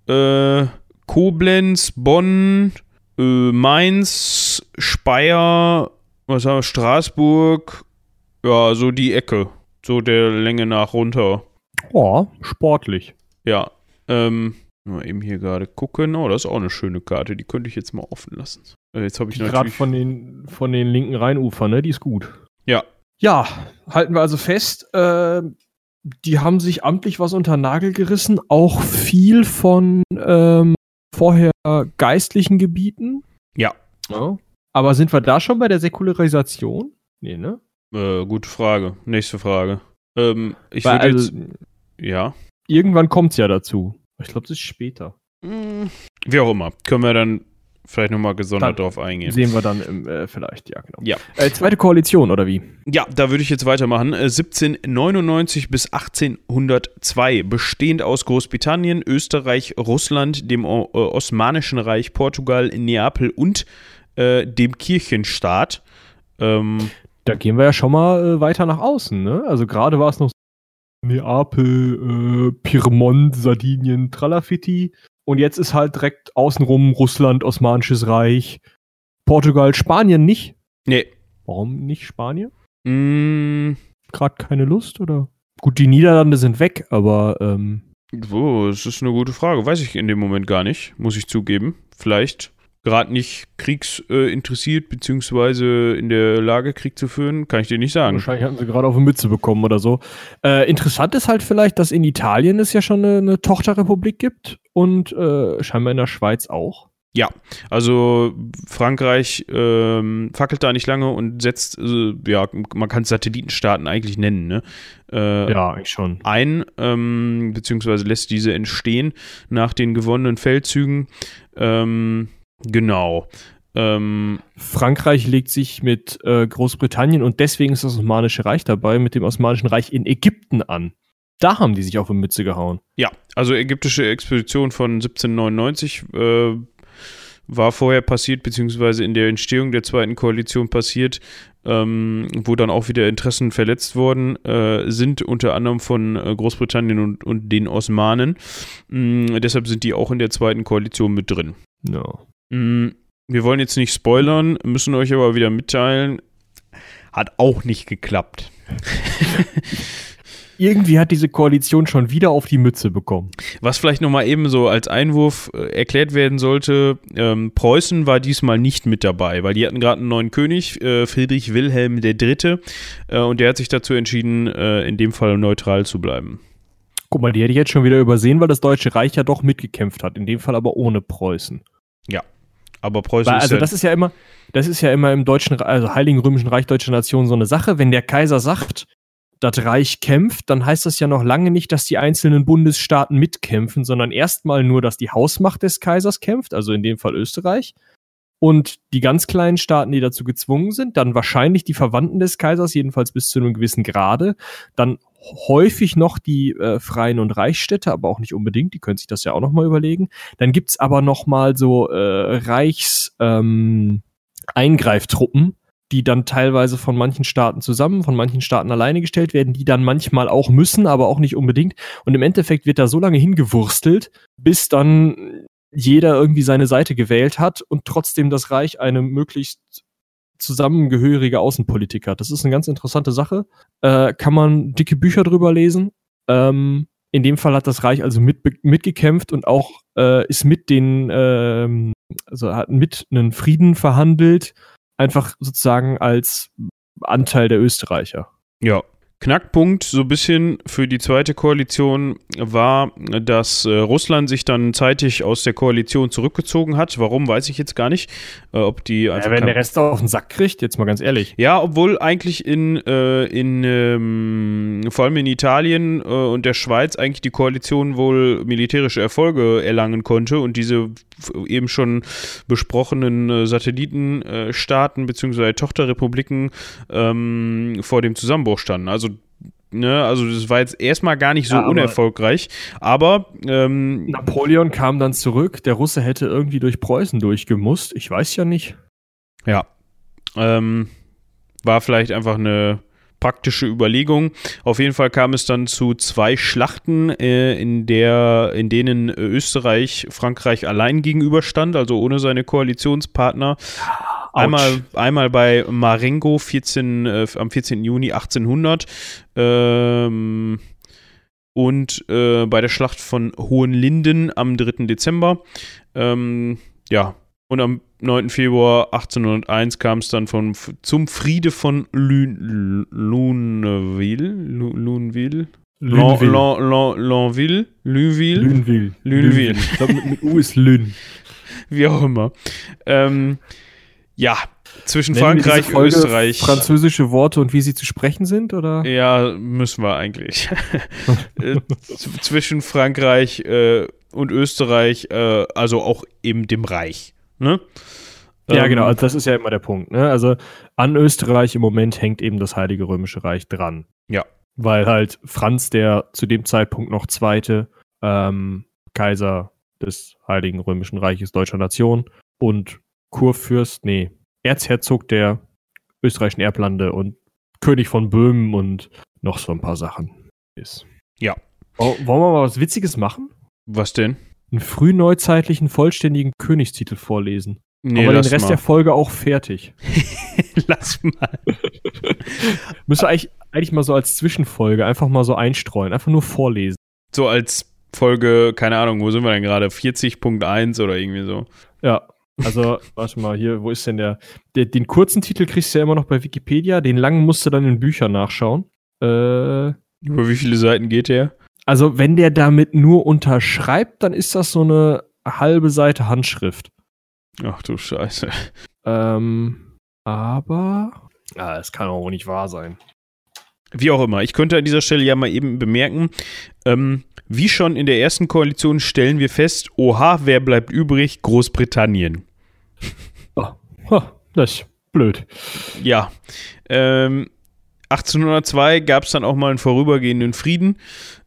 äh, Koblenz, Bonn, Mainz, Speyer, was haben wir, Straßburg, ja, so die Ecke. So der Länge nach runter. Oh, sportlich. Ja. Ähm, mal eben hier gerade gucken. Oh, das ist auch eine schöne Karte. Die könnte ich jetzt mal offen lassen. Äh, jetzt habe ich. Gerade von den, von den linken Rheinufern, ne? Die ist gut. Ja. Ja, halten wir also fest. Äh, die haben sich amtlich was unter Nagel gerissen. Auch viel von ähm, vorher geistlichen Gebieten. Ja. ja. Aber sind wir da schon bei der Säkularisation? Nee, ne? Äh, gute Frage. Nächste Frage. Ähm, ich würde also, jetzt. Ja. Irgendwann kommt es ja dazu. Ich glaube, das ist später. Hm, wie auch immer. Können wir dann vielleicht nochmal gesondert dann drauf eingehen. Sehen wir dann im, äh, vielleicht, ja, genau. Ja. Äh, zweite Koalition, oder wie? Ja, da würde ich jetzt weitermachen. 1799 äh, bis 1802, bestehend aus Großbritannien, Österreich, Russland, dem o äh, Osmanischen Reich, Portugal, Neapel und äh, dem Kirchenstaat. Ähm, da gehen wir ja schon mal äh, weiter nach außen, ne? Also gerade war es noch Neapel, Piemont, Sardinien, Tralafitti. Und jetzt ist halt direkt außenrum Russland, Osmanisches Reich, Portugal, Spanien nicht. Nee. Warum nicht Spanien? Mm. Gerade keine Lust, oder? Gut, die Niederlande sind weg, aber. Ähm oh, das ist eine gute Frage. Weiß ich in dem Moment gar nicht, muss ich zugeben. Vielleicht gerade nicht kriegsinteressiert, äh, beziehungsweise in der Lage, Krieg zu führen, kann ich dir nicht sagen. Wahrscheinlich hatten sie gerade auf eine Mütze bekommen oder so. Äh, interessant ist halt vielleicht, dass in Italien es ja schon eine, eine Tochterrepublik gibt und äh, scheinbar in der Schweiz auch. Ja, also Frankreich ähm, fackelt da nicht lange und setzt, äh, ja, man kann es Satellitenstaaten eigentlich nennen, ne? Äh, ja, eigentlich schon. Ein, ähm, beziehungsweise lässt diese entstehen nach den gewonnenen Feldzügen. Ähm, Genau. Ähm, Frankreich legt sich mit äh, Großbritannien und deswegen ist das Osmanische Reich dabei, mit dem Osmanischen Reich in Ägypten an. Da haben die sich auf die Mütze gehauen. Ja, also ägyptische Expedition von 1799 äh, war vorher passiert, beziehungsweise in der Entstehung der zweiten Koalition passiert, ähm, wo dann auch wieder Interessen verletzt worden äh, sind, unter anderem von äh, Großbritannien und, und den Osmanen. Ähm, deshalb sind die auch in der zweiten Koalition mit drin. Ja. Mm, wir wollen jetzt nicht spoilern, müssen euch aber wieder mitteilen. Hat auch nicht geklappt. Irgendwie hat diese Koalition schon wieder auf die Mütze bekommen. Was vielleicht nochmal eben so als Einwurf äh, erklärt werden sollte, ähm, Preußen war diesmal nicht mit dabei, weil die hatten gerade einen neuen König, äh, Friedrich Wilhelm III. Äh, und der hat sich dazu entschieden, äh, in dem Fall neutral zu bleiben. Guck mal, die hätte ich jetzt schon wieder übersehen, weil das Deutsche Reich ja doch mitgekämpft hat, in dem Fall aber ohne Preußen. Ja, aber Preußen Weil, Also, das ist ja immer, das ist ja immer im deutschen, also Heiligen Römischen Reich Deutscher Nation so eine Sache. Wenn der Kaiser sagt, das Reich kämpft, dann heißt das ja noch lange nicht, dass die einzelnen Bundesstaaten mitkämpfen, sondern erstmal nur, dass die Hausmacht des Kaisers kämpft, also in dem Fall Österreich. Und die ganz kleinen Staaten, die dazu gezwungen sind, dann wahrscheinlich die Verwandten des Kaisers, jedenfalls bis zu einem gewissen Grade, dann häufig noch die äh, Freien und Reichsstädte, aber auch nicht unbedingt, die können sich das ja auch nochmal überlegen. Dann gibt's aber nochmal so äh, Reichs-Eingreiftruppen, ähm, die dann teilweise von manchen Staaten zusammen, von manchen Staaten alleine gestellt werden, die dann manchmal auch müssen, aber auch nicht unbedingt. Und im Endeffekt wird da so lange hingewurstelt, bis dann jeder irgendwie seine Seite gewählt hat und trotzdem das Reich eine möglichst zusammengehörige Außenpolitik hat. Das ist eine ganz interessante Sache. Äh, kann man dicke Bücher drüber lesen. Ähm, in dem Fall hat das Reich also mit, mitgekämpft und auch äh, ist mit den, ähm, also hat mit einen Frieden verhandelt, einfach sozusagen als Anteil der Österreicher. Ja, Knackpunkt so ein bisschen für die zweite Koalition war, dass äh, Russland sich dann zeitig aus der Koalition zurückgezogen hat. Warum, weiß ich jetzt gar nicht. Äh, ob die ja, wenn der Rest auf den Sack kriegt, jetzt mal ganz ehrlich. Ja, obwohl eigentlich in, äh, in ähm, vor allem in Italien äh, und der Schweiz eigentlich die Koalition wohl militärische Erfolge erlangen konnte und diese eben schon besprochenen äh, Satellitenstaaten bzw. Tochterrepubliken ähm, vor dem Zusammenbruch standen. Also Ne, also das war jetzt erstmal gar nicht so ja, aber unerfolgreich, aber ähm, Napoleon kam dann zurück, der Russe hätte irgendwie durch Preußen durchgemusst, ich weiß ja nicht. Ja, ähm, war vielleicht einfach eine praktische Überlegung. Auf jeden Fall kam es dann zu zwei Schlachten, äh, in, der, in denen Österreich Frankreich allein gegenüberstand, also ohne seine Koalitionspartner. Einmal, einmal bei Marengo 14, äh, am 14. Juni 1800 ähm, und äh, bei der Schlacht von Hohenlinden am 3. Dezember. Ähm, ja, und am 9. Februar 1801 kam es dann von, zum Friede von Luneville. Luneville? Luneville. Luneville. Luneville. Ich glaube, mit, mit U ist Lün. Wie auch immer. Ähm, ja, zwischen Nennen Frankreich und Österreich. Französische Worte und wie sie zu sprechen sind, oder? Ja, müssen wir eigentlich. Äh, zwischen Frankreich äh, und Österreich, äh, also auch eben dem Reich. Ne? Ja, ähm, genau, also das ist ja immer der Punkt. Ne? Also an Österreich im Moment hängt eben das Heilige Römische Reich dran. Ja. Weil halt Franz, der zu dem Zeitpunkt noch zweite ähm, Kaiser des Heiligen Römischen Reiches deutscher Nation und Kurfürst, nee, Erzherzog der österreichischen Erblande und König von Böhmen und noch so ein paar Sachen ist. Ja. Oh, wollen wir mal was Witziges machen? Was denn? Einen frühneuzeitlichen vollständigen Königstitel vorlesen. Nee, Aber den Rest mal. der Folge auch fertig. lass mal. Müssen wir eigentlich, eigentlich mal so als Zwischenfolge einfach mal so einstreuen, einfach nur vorlesen. So als Folge, keine Ahnung, wo sind wir denn gerade? 40.1 oder irgendwie so. Ja, also, warte mal, hier, wo ist denn der, der? Den kurzen Titel kriegst du ja immer noch bei Wikipedia, den langen musst du dann in Büchern nachschauen. Äh, Über wie viele Seiten geht der? Also, wenn der damit nur unterschreibt, dann ist das so eine halbe Seite Handschrift. Ach du Scheiße. Ähm, aber. Ah, es kann auch nicht wahr sein. Wie auch immer, ich könnte an dieser Stelle ja mal eben bemerken, ähm, wie schon in der ersten Koalition stellen wir fest, oha, wer bleibt übrig? Großbritannien. Oh, oh das ist blöd. Ja. Ähm, 1802 gab es dann auch mal einen vorübergehenden Frieden.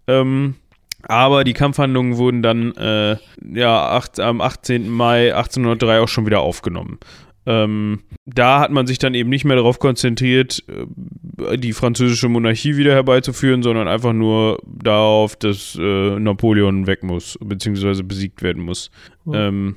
Ähm, aber die Kampfhandlungen wurden dann äh, ja, acht, am 18. Mai 1803 auch schon wieder aufgenommen. Ähm, da hat man sich dann eben nicht mehr darauf konzentriert, äh, die französische Monarchie wieder herbeizuführen, sondern einfach nur darauf, dass äh, Napoleon weg muss, beziehungsweise besiegt werden muss. Mhm. Ähm,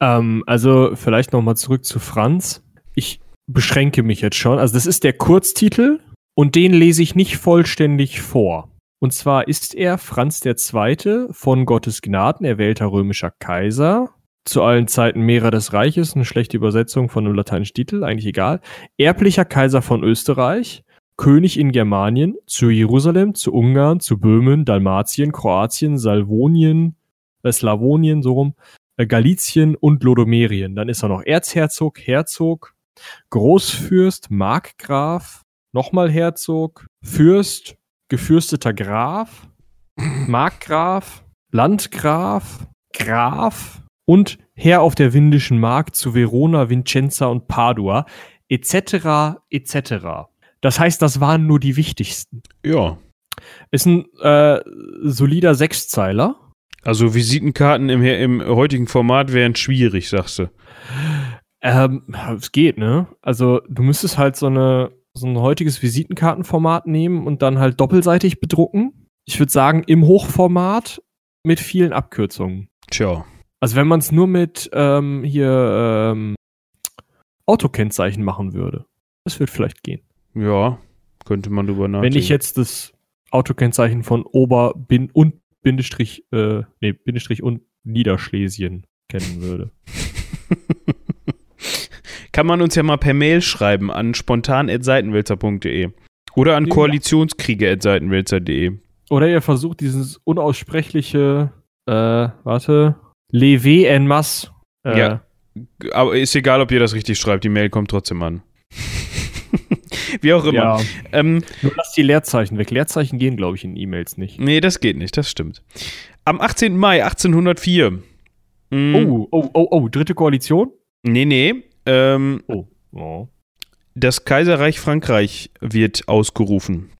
ähm, also vielleicht nochmal zurück zu Franz. Ich beschränke mich jetzt schon. Also das ist der Kurztitel und den lese ich nicht vollständig vor. Und zwar ist er Franz II. von Gottes Gnaden erwählter römischer Kaiser, zu allen Zeiten Mehrer des Reiches, eine schlechte Übersetzung von einem lateinischen Titel, eigentlich egal, erblicher Kaiser von Österreich, König in Germanien, zu Jerusalem, zu Ungarn, zu Böhmen, Dalmatien, Kroatien, Salvonien, äh, Slawonien, so rum, äh, Galizien und Lodomerien. Dann ist er noch Erzherzog, Herzog, Großfürst, Markgraf, nochmal Herzog, Fürst, gefürsteter Graf, Markgraf, Landgraf, Graf und Herr auf der Windischen Mark zu Verona, Vincenza und Padua, etc., etc. Das heißt, das waren nur die wichtigsten. Ja. Ist ein äh, solider Sechszeiler. Also Visitenkarten im, im heutigen Format wären schwierig, sagst du. Ähm, es geht, ne? Also du müsstest halt so eine so ein heutiges Visitenkartenformat nehmen und dann halt doppelseitig bedrucken. Ich würde sagen, im Hochformat mit vielen Abkürzungen. Tja. Also wenn man es nur mit ähm, hier ähm, Autokennzeichen machen würde, das würde vielleicht gehen. Ja, könnte man drüber nachdenken. Wenn ich jetzt das Autokennzeichen von Ober bin und Bindestrich, äh, nee, Bindestrich und Niederschlesien kennen würde. Kann man uns ja mal per Mail schreiben an spontan.seitenwälzer.de oder an koalitionskriege.seitenwälzer.de. Oder ihr versucht dieses unaussprechliche, äh, warte, Levé en masse. Äh, ja. Aber ist egal, ob ihr das richtig schreibt, die Mail kommt trotzdem an. Wie auch immer. Ja. Ähm, Nur lass die Leerzeichen weg. Leerzeichen gehen, glaube ich, in E-Mails nicht. Nee, das geht nicht, das stimmt. Am 18. Mai 1804. Mh, hm. oh, oh, oh, oh, dritte Koalition? Nee, nee. Ähm, oh. oh. Das Kaiserreich Frankreich wird ausgerufen.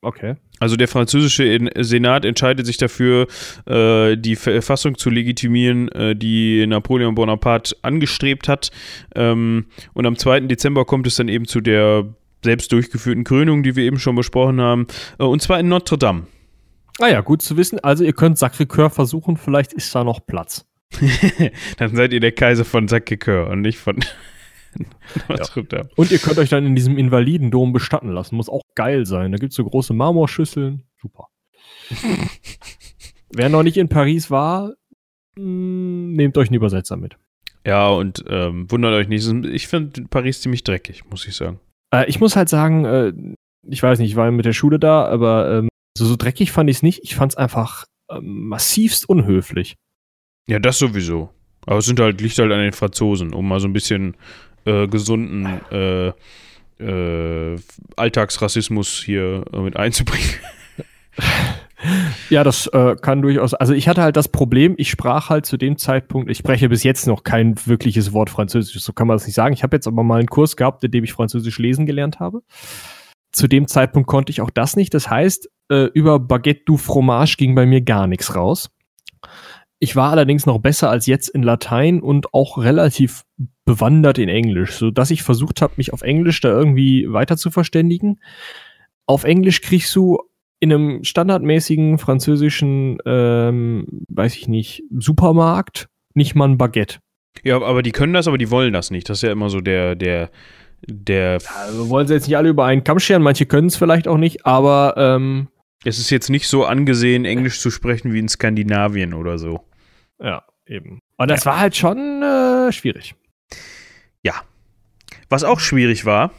Okay. Also der französische Senat entscheidet sich dafür, äh, die Verfassung zu legitimieren, äh, die Napoleon Bonaparte angestrebt hat. Ähm, und am 2. Dezember kommt es dann eben zu der selbst durchgeführten Krönung, die wir eben schon besprochen haben. Äh, und zwar in Notre Dame. Ah ja, gut zu wissen. Also ihr könnt Sacré-Cœur versuchen, vielleicht ist da noch Platz. dann seid ihr der Kaiser von Sacré-Cœur und nicht von ja. Und ihr könnt euch dann in diesem Invalidendom bestatten lassen. Muss auch geil sein. Da gibt es so große Marmorschüsseln. Super. Wer noch nicht in Paris war, hm, nehmt euch einen Übersetzer mit. Ja, und ähm, wundert euch nicht. Ich finde Paris ziemlich dreckig, muss ich sagen. Äh, ich muss halt sagen, äh, ich weiß nicht, ich war mit der Schule da, aber ähm, so, so dreckig fand ich es nicht. Ich fand es einfach ähm, massivst unhöflich. Ja, das sowieso. Aber es sind halt, liegt halt an den Franzosen, um mal so ein bisschen äh, gesunden äh, äh, Alltagsrassismus hier äh, mit einzubringen. Ja, das äh, kann durchaus. Also ich hatte halt das Problem, ich sprach halt zu dem Zeitpunkt, ich spreche bis jetzt noch kein wirkliches Wort Französisch, so kann man das nicht sagen. Ich habe jetzt aber mal einen Kurs gehabt, in dem ich Französisch lesen gelernt habe. Zu dem Zeitpunkt konnte ich auch das nicht. Das heißt, äh, über Baguette du Fromage ging bei mir gar nichts raus. Ich war allerdings noch besser als jetzt in Latein und auch relativ bewandert in Englisch, so dass ich versucht habe, mich auf Englisch da irgendwie weiter zu verständigen. Auf Englisch kriegst du in einem standardmäßigen französischen, ähm, weiß ich nicht, Supermarkt nicht mal ein Baguette. Ja, aber die können das, aber die wollen das nicht. Das ist ja immer so der, der, der. Also wollen sie jetzt nicht alle über einen Kamm scheren, manche können es vielleicht auch nicht, aber ähm, es ist jetzt nicht so angesehen, Englisch zu sprechen wie in Skandinavien oder so. Ja, eben. Und das ja. war halt schon äh, schwierig. Ja. Was auch schwierig war,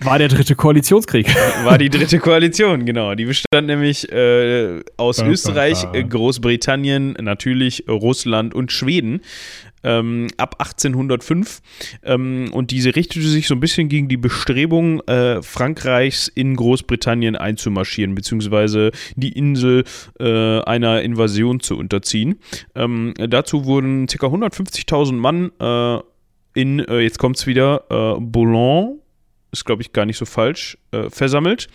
war der dritte Koalitionskrieg. War die dritte Koalition, genau. Die bestand nämlich äh, aus Österreich, Großbritannien, natürlich Russland und Schweden ähm, ab 1805. Ähm, und diese richtete sich so ein bisschen gegen die Bestrebung äh, Frankreichs in Großbritannien einzumarschieren, beziehungsweise die Insel äh, einer Invasion zu unterziehen. Ähm, dazu wurden ca. 150.000 Mann äh, in, äh, jetzt kommt es wieder, äh, Boulogne ist glaube ich gar nicht so falsch, äh, versammelt.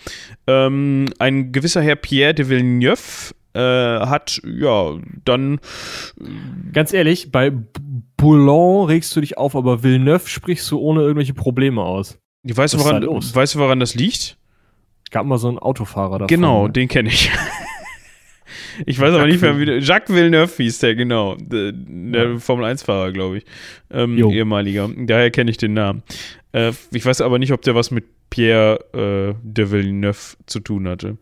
Ähm, ein gewisser Herr Pierre de Villeneuve äh, hat ja dann. Ganz ehrlich, bei Boulogne regst du dich auf, aber Villeneuve sprichst du ohne irgendwelche Probleme aus. Weißt du, woran, weißt du, woran das liegt? Gab mal so einen Autofahrer davon. Genau, den kenne ich. Ich weiß aber nicht mehr, wie der. Jacques Villeneuve hieß der, genau. Der, der ja. Formel-1-Fahrer, glaube ich. Ähm, ehemaliger. Daher kenne ich den Namen. Äh, ich weiß aber nicht, ob der was mit Pierre äh, de Villeneuve zu tun hatte.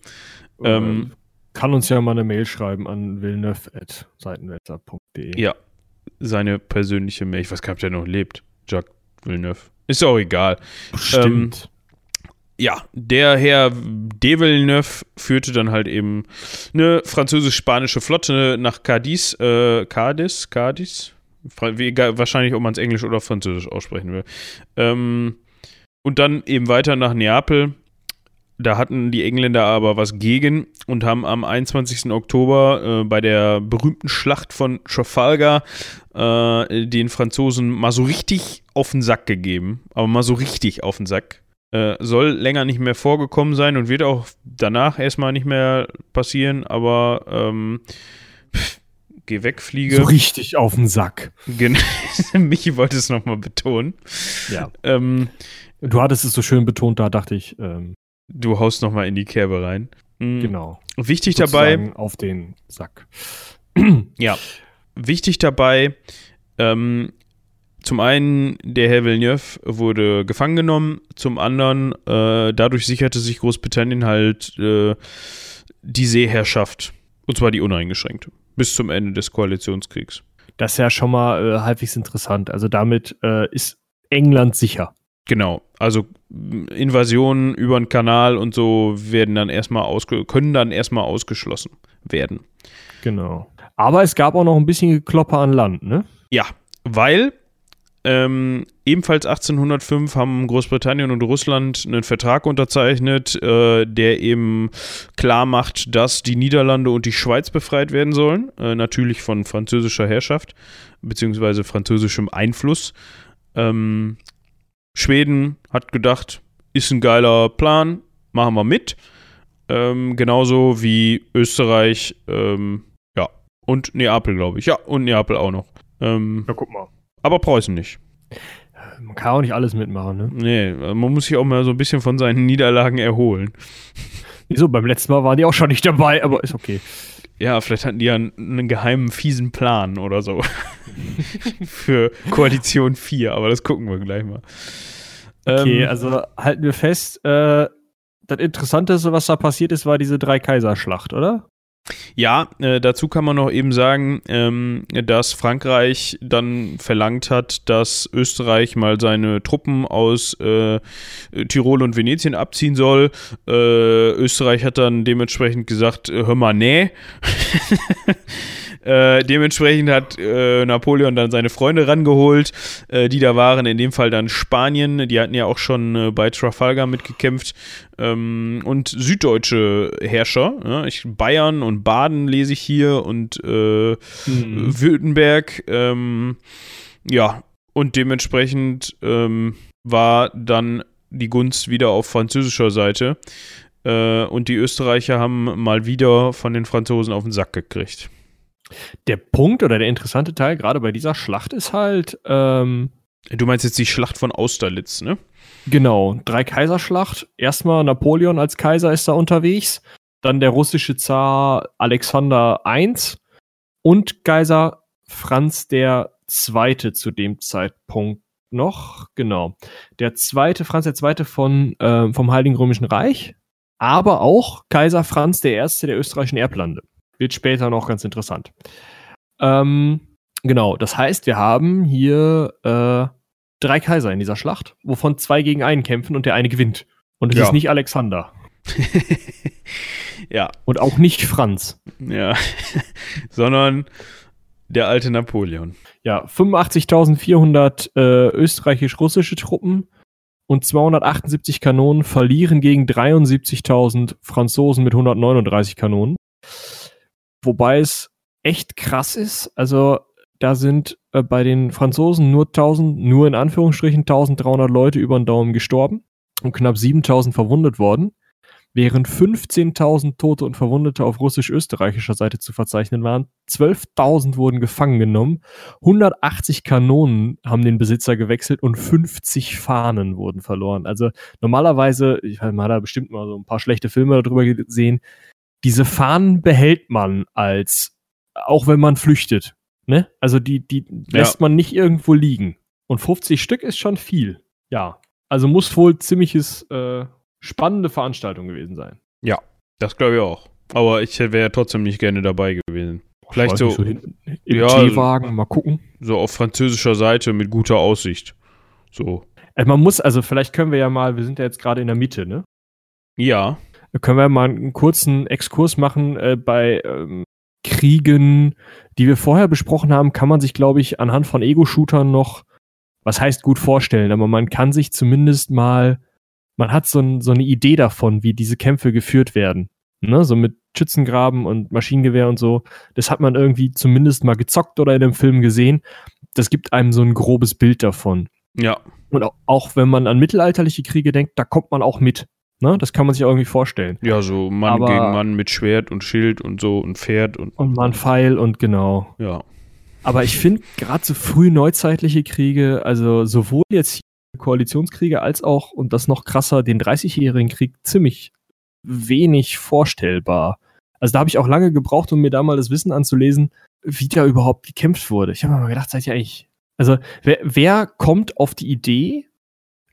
Ähm, kann uns ja mal eine Mail schreiben an villeneuve.seitenwälzer.de. Ja, seine persönliche Mail. Ich weiß gar nicht, ob der noch lebt. Jacques Villeneuve. Ist auch egal. Stimmt. Ähm, ja, der Herr de Villeneuve führte dann halt eben eine französisch-spanische Flotte nach Cadiz, äh, Cadiz, Cadiz, wahrscheinlich, ob man es Englisch oder Französisch aussprechen will. Ähm, und dann eben weiter nach Neapel. Da hatten die Engländer aber was gegen und haben am 21. Oktober äh, bei der berühmten Schlacht von Trafalgar äh, den Franzosen mal so richtig auf den Sack gegeben. Aber mal so richtig auf den Sack. Äh, soll länger nicht mehr vorgekommen sein und wird auch danach erstmal nicht mehr passieren, aber ähm, pff, geh weg, fliege. So richtig auf den Sack. Genau. Michi wollte es nochmal betonen. Ja. Ähm, du hattest es so schön betont, da dachte ich. Ähm, du haust nochmal in die Kerbe rein. Mhm. Genau. Wichtig dabei. Auf den Sack. ja. Wichtig dabei, ähm, zum einen, der Herr Villeneuve wurde gefangen genommen, zum anderen, äh, dadurch sicherte sich Großbritannien halt äh, die Seeherrschaft Und zwar die uneingeschränkte. Bis zum Ende des Koalitionskriegs. Das ist ja schon mal äh, halbwegs interessant. Also damit äh, ist England sicher. Genau. Also Invasionen über den Kanal und so werden dann erstmal ausge können dann erstmal ausgeschlossen werden. Genau. Aber es gab auch noch ein bisschen Gekloppe an Land, ne? Ja, weil ähm, ebenfalls 1805 haben Großbritannien und Russland einen Vertrag unterzeichnet, äh, der eben klar macht, dass die Niederlande und die Schweiz befreit werden sollen. Äh, natürlich von französischer Herrschaft beziehungsweise französischem Einfluss. Ähm, Schweden hat gedacht, ist ein geiler Plan, machen wir mit. Ähm, genauso wie Österreich, ähm, ja, und Neapel, glaube ich. Ja, und Neapel auch noch. Ähm, ja, guck mal. Aber Preußen nicht. Man kann auch nicht alles mitmachen, ne? Nee, man muss sich auch mal so ein bisschen von seinen Niederlagen erholen. Wieso? Beim letzten Mal waren die auch schon nicht dabei, aber ist okay. Ja, vielleicht hatten die ja einen, einen geheimen, fiesen Plan oder so. Für Koalition 4, aber das gucken wir gleich mal. Okay, ähm, also halten wir fest, äh, das Interessanteste, was da passiert ist, war diese Drei-Kaiser-Schlacht, oder? Ja, äh, dazu kann man noch eben sagen, ähm, dass Frankreich dann verlangt hat, dass Österreich mal seine Truppen aus äh, Tirol und Venetien abziehen soll. Äh, Österreich hat dann dementsprechend gesagt, hör mal, nee. Äh, dementsprechend hat äh, Napoleon dann seine Freunde rangeholt, äh, die da waren, in dem Fall dann Spanien, die hatten ja auch schon äh, bei Trafalgar mitgekämpft, ähm, und süddeutsche Herrscher, ja, ich, Bayern und Baden lese ich hier und äh, mhm. Württemberg, ähm, ja, und dementsprechend ähm, war dann die Gunst wieder auf französischer Seite. Äh, und die Österreicher haben mal wieder von den Franzosen auf den Sack gekriegt. Der Punkt oder der interessante Teil gerade bei dieser Schlacht ist halt. Ähm, du meinst jetzt die Schlacht von Austerlitz, ne? Genau, Drei-Kaiserschlacht. Erstmal Napoleon als Kaiser ist da unterwegs, dann der russische Zar Alexander I und Kaiser Franz der Zweite zu dem Zeitpunkt noch, genau. Der zweite, Franz der Zweite von, äh, vom Heiligen Römischen Reich, aber auch Kaiser Franz der Erste der österreichischen Erblande. Wird später noch ganz interessant. Ähm, genau, das heißt, wir haben hier äh, drei Kaiser in dieser Schlacht, wovon zwei gegen einen kämpfen und der eine gewinnt. Und es ja. ist nicht Alexander. ja. Und auch nicht Franz. Ja. Sondern der alte Napoleon. Ja, 85.400 äh, österreichisch-russische Truppen und 278 Kanonen verlieren gegen 73.000 Franzosen mit 139 Kanonen. Wobei es echt krass ist. Also da sind äh, bei den Franzosen nur 1000, nur in Anführungsstrichen 1300 Leute über den Daumen gestorben und knapp 7000 verwundet worden, während 15.000 Tote und Verwundete auf russisch-österreichischer Seite zu verzeichnen waren. 12.000 wurden gefangen genommen, 180 Kanonen haben den Besitzer gewechselt und 50 Fahnen wurden verloren. Also normalerweise, ich habe da bestimmt mal so ein paar schlechte Filme darüber gesehen, diese Fahnen behält man als, auch wenn man flüchtet. Ne? Also die, die lässt ja. man nicht irgendwo liegen. Und 50 Stück ist schon viel. Ja. Also muss wohl ziemliches äh, spannende Veranstaltung gewesen sein. Ja, das glaube ich auch. Aber ich wäre trotzdem nicht gerne dabei gewesen. Vielleicht so, so im ja, T-Wagen, mal gucken. So auf französischer Seite mit guter Aussicht. So. Also man muss, also vielleicht können wir ja mal, wir sind ja jetzt gerade in der Mitte, ne? Ja können wir mal einen kurzen Exkurs machen äh, bei ähm, Kriegen, die wir vorher besprochen haben, kann man sich, glaube ich, anhand von Ego-Shootern noch, was heißt gut vorstellen, aber man kann sich zumindest mal, man hat so, ein, so eine Idee davon, wie diese Kämpfe geführt werden. Ne? So mit Schützengraben und Maschinengewehr und so. Das hat man irgendwie zumindest mal gezockt oder in einem Film gesehen. Das gibt einem so ein grobes Bild davon. Ja. Und auch, auch wenn man an mittelalterliche Kriege denkt, da kommt man auch mit. Ne? Das kann man sich auch irgendwie vorstellen. Ja, so Mann Aber, gegen Mann mit Schwert und Schild und so und Pferd und. Und Mann Pfeil und genau. Ja. Aber ich finde gerade so früh neuzeitliche Kriege, also sowohl jetzt Koalitionskriege als auch, und das noch krasser, den 30-jährigen Krieg ziemlich wenig vorstellbar. Also da habe ich auch lange gebraucht, um mir da mal das Wissen anzulesen, wie da überhaupt gekämpft wurde. Ich habe mir mal gedacht, seid ihr eigentlich. Also, wer, wer kommt auf die Idee,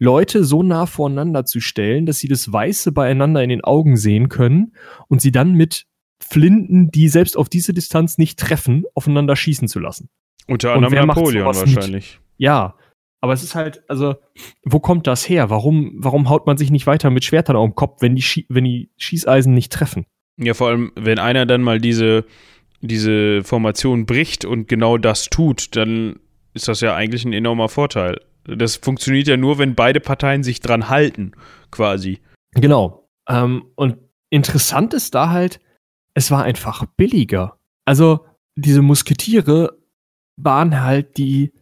Leute so nah voreinander zu stellen, dass sie das Weiße beieinander in den Augen sehen können und sie dann mit Flinten, die selbst auf diese Distanz nicht treffen, aufeinander schießen zu lassen. Unter anderem Napoleon wahrscheinlich. Mit? Ja, aber es ist halt, also, wo kommt das her? Warum, warum haut man sich nicht weiter mit Schwertern auf den Kopf, wenn die, Schie wenn die Schießeisen nicht treffen? Ja, vor allem, wenn einer dann mal diese, diese Formation bricht und genau das tut, dann ist das ja eigentlich ein enormer Vorteil. Das funktioniert ja nur, wenn beide Parteien sich dran halten, quasi. Genau. Ähm, und interessant ist da halt, es war einfach billiger. Also, diese Musketiere waren halt die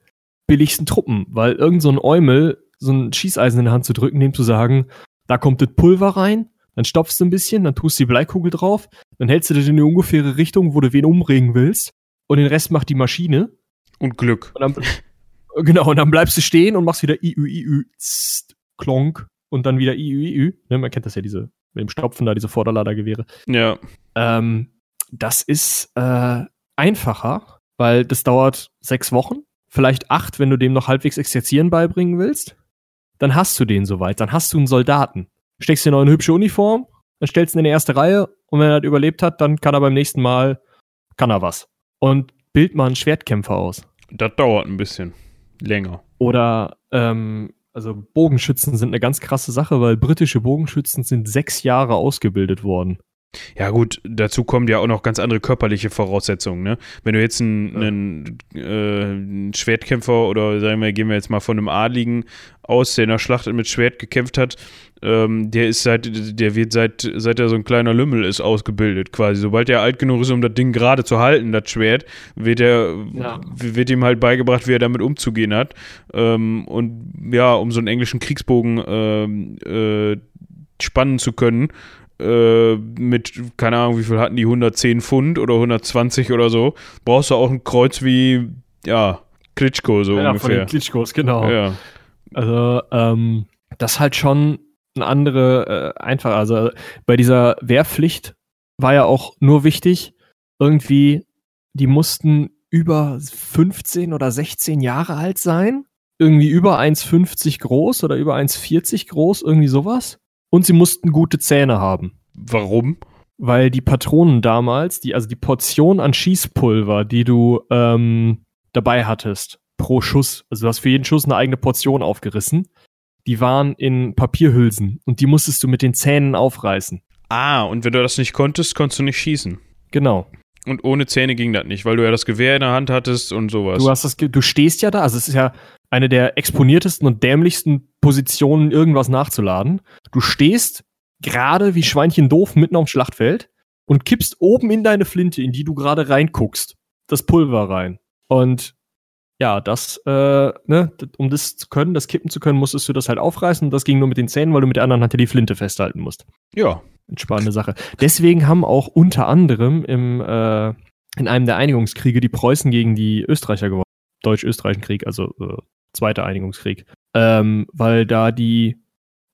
billigsten Truppen, weil irgend so ein Eumel so ein Schießeisen in der Hand zu drücken, dem zu sagen, da kommt das Pulver rein, dann stopfst du ein bisschen, dann tust du die Bleikugel drauf, dann hältst du das in die ungefähre Richtung, wo du wen umregen willst und den Rest macht die Maschine. Und Glück. Und dann, genau, und dann bleibst du stehen und machst wieder IÜ, IÜ, tst, klonk und dann wieder IÜ, IÜ. Ne, man kennt das ja, diese, mit dem Stopfen da, diese Vorderladergewehre. Ja. Ähm, das ist äh, einfacher, weil das dauert sechs Wochen vielleicht acht, wenn du dem noch halbwegs Exerzieren beibringen willst. Dann hast du den soweit. Dann hast du einen Soldaten. Steckst dir noch eine hübsche Uniform, dann stellst du ihn in die erste Reihe und wenn er das überlebt hat, dann kann er beim nächsten Mal, kann er was. Und bild mal einen Schwertkämpfer aus. Das dauert ein bisschen länger. Oder, ähm, also Bogenschützen sind eine ganz krasse Sache, weil britische Bogenschützen sind sechs Jahre ausgebildet worden. Ja, gut, dazu kommen ja auch noch ganz andere körperliche Voraussetzungen, ne? Wenn du jetzt einen, einen, äh, einen Schwertkämpfer oder sagen wir, gehen wir jetzt mal von einem Adligen aus, der in der Schlacht mit Schwert gekämpft hat, ähm, der ist seit, der wird seit, seit er so ein kleiner Lümmel ist, ausgebildet quasi. Sobald er alt genug ist, um das Ding gerade zu halten, das Schwert, wird er, ja. wird ihm halt beigebracht, wie er damit umzugehen hat. Ähm, und ja, um so einen englischen Kriegsbogen ähm, äh, spannen zu können, äh, mit, keine Ahnung, wie viel hatten die, 110 Pfund oder 120 oder so, brauchst du auch ein Kreuz wie, ja, Klitschko so ja, ungefähr. Von den Klitschkos, genau. Ja. Also, ähm, das halt schon ein andere, äh, einfach, also bei dieser Wehrpflicht war ja auch nur wichtig, irgendwie, die mussten über 15 oder 16 Jahre alt sein, irgendwie über 1,50 groß oder über 1,40 groß, irgendwie sowas. Und sie mussten gute Zähne haben. Warum? Weil die Patronen damals, die, also die Portion an Schießpulver, die du ähm, dabei hattest, pro Schuss, also du hast für jeden Schuss eine eigene Portion aufgerissen, die waren in Papierhülsen und die musstest du mit den Zähnen aufreißen. Ah, und wenn du das nicht konntest, konntest du nicht schießen. Genau. Und ohne Zähne ging das nicht, weil du ja das Gewehr in der Hand hattest und sowas. Du hast das, du stehst ja da, also es ist ja eine der exponiertesten und dämlichsten Positionen, irgendwas nachzuladen. Du stehst gerade wie Schweinchen doof mitten auf dem Schlachtfeld und kippst oben in deine Flinte, in die du gerade reinguckst, das Pulver rein. Und ja, das, äh, ne, um das zu können, das kippen zu können, musstest du das halt aufreißen. Das ging nur mit den Zähnen, weil du mit der anderen Hand die Flinte festhalten musst. Ja. Spannende Sache. Deswegen haben auch unter anderem im, äh, in einem der Einigungskriege die Preußen gegen die Österreicher gewonnen. Deutsch-Österreichischen Krieg, also äh, Zweiter Einigungskrieg. Ähm, weil da die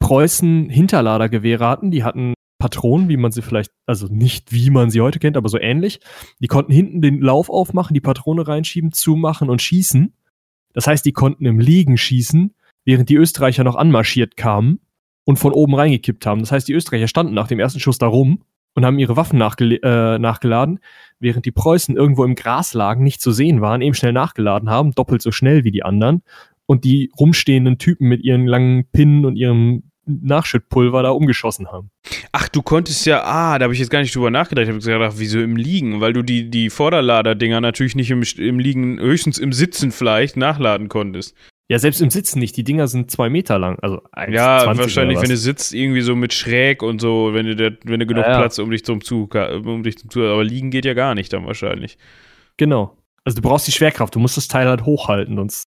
Preußen Hinterladergewehre hatten, die hatten Patronen, wie man sie vielleicht, also nicht wie man sie heute kennt, aber so ähnlich. Die konnten hinten den Lauf aufmachen, die Patrone reinschieben, zumachen und schießen. Das heißt, die konnten im Liegen schießen, während die Österreicher noch anmarschiert kamen und von oben reingekippt haben. Das heißt, die Österreicher standen nach dem ersten Schuss da rum und haben ihre Waffen äh, nachgeladen, während die Preußen irgendwo im Gras lagen, nicht zu sehen waren, eben schnell nachgeladen haben, doppelt so schnell wie die anderen und die rumstehenden Typen mit ihren langen Pinnen und ihrem Nachschüttpulver da umgeschossen haben. Ach, du konntest ja, ah, da habe ich jetzt gar nicht drüber nachgedacht. Ich habe gedacht, wieso im Liegen? Weil du die, die Vorderlader-Dinger natürlich nicht im, im Liegen, höchstens im Sitzen vielleicht nachladen konntest. Ja, selbst im Sitzen nicht. Die Dinger sind zwei Meter lang. Also ja, wahrscheinlich, wenn du sitzt, irgendwie so mit schräg und so, wenn du, der, wenn du genug ja, ja. Platz um dich zum Zug, um dich zum Zug, aber liegen geht ja gar nicht dann wahrscheinlich. Genau. Also du brauchst die Schwerkraft, du musst das Teil halt hochhalten, sonst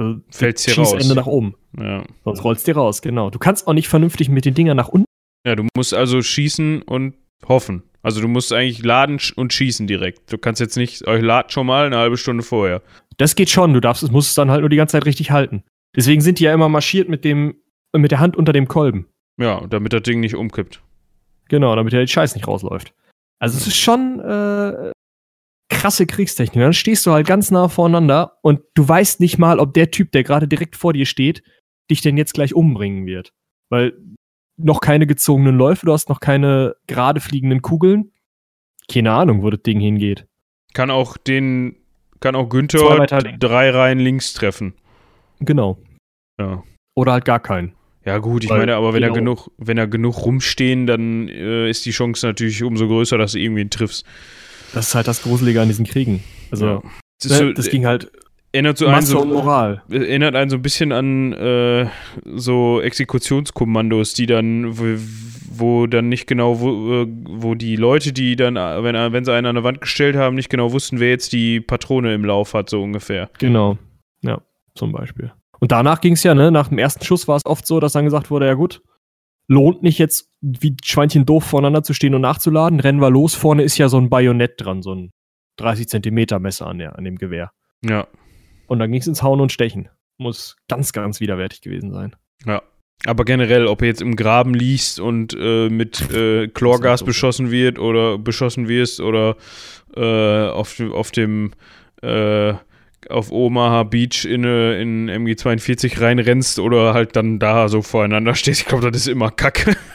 äh, fällt dir raus. Ende nach oben. Ja. Sonst rollst dir raus, genau. Du kannst auch nicht vernünftig mit den Dingern nach unten. Ja, du musst also schießen und hoffen. Also du musst eigentlich laden und schießen direkt. Du kannst jetzt nicht, euch ladet schon mal eine halbe Stunde vorher. Das geht schon, du darfst es, musst es dann halt nur die ganze Zeit richtig halten. Deswegen sind die ja immer marschiert mit dem, mit der Hand unter dem Kolben. Ja, damit das Ding nicht umkippt. Genau, damit der Scheiß nicht rausläuft. Also es ist schon äh, krasse Kriegstechnik. Dann stehst du halt ganz nah voreinander und du weißt nicht mal, ob der Typ, der gerade direkt vor dir steht, dich denn jetzt gleich umbringen wird. Weil noch keine gezogenen Läufe, du hast noch keine gerade fliegenden Kugeln. keine Ahnung, wo das Ding hingeht. Kann auch den, kann auch Günther drei Reihen links treffen. Genau. Ja. Oder halt gar keinen. Ja, gut, ich Weil, meine, aber wenn genau. er genug, wenn er genug rumstehen, dann äh, ist die Chance natürlich umso größer, dass du irgendwen triffst. Das ist halt das Gruselige an diesen Kriegen. Also, ja. das, ne, so, das, ging halt. Erinnert so einen so, Moral. Erinnert einen so ein bisschen an äh, so Exekutionskommandos, die dann, wo, wo dann nicht genau, wo, äh, wo die Leute, die dann, wenn, wenn sie einen an der Wand gestellt haben, nicht genau wussten, wer jetzt die Patrone im Lauf hat, so ungefähr. Genau. Ja, zum Beispiel. Und danach ging es ja, ne, nach dem ersten Schuss war es oft so, dass dann gesagt wurde, ja gut, lohnt nicht jetzt wie Schweinchen doof voreinander zu stehen und nachzuladen, rennen wir los, vorne ist ja so ein Bajonett dran, so ein 30 Zentimeter Messer an, der, an dem Gewehr. Ja. Und dann ging es ins Hauen und Stechen. Muss ganz, ganz widerwärtig gewesen sein. Ja. Aber generell, ob er jetzt im Graben liegst und äh, mit äh, Chlorgas beschossen wird oder beschossen wirst oder äh, auf, auf dem äh, auf Omaha Beach in, in MG42 reinrennst oder halt dann da so voreinander stehst. Ich glaube, das ist immer Kacke.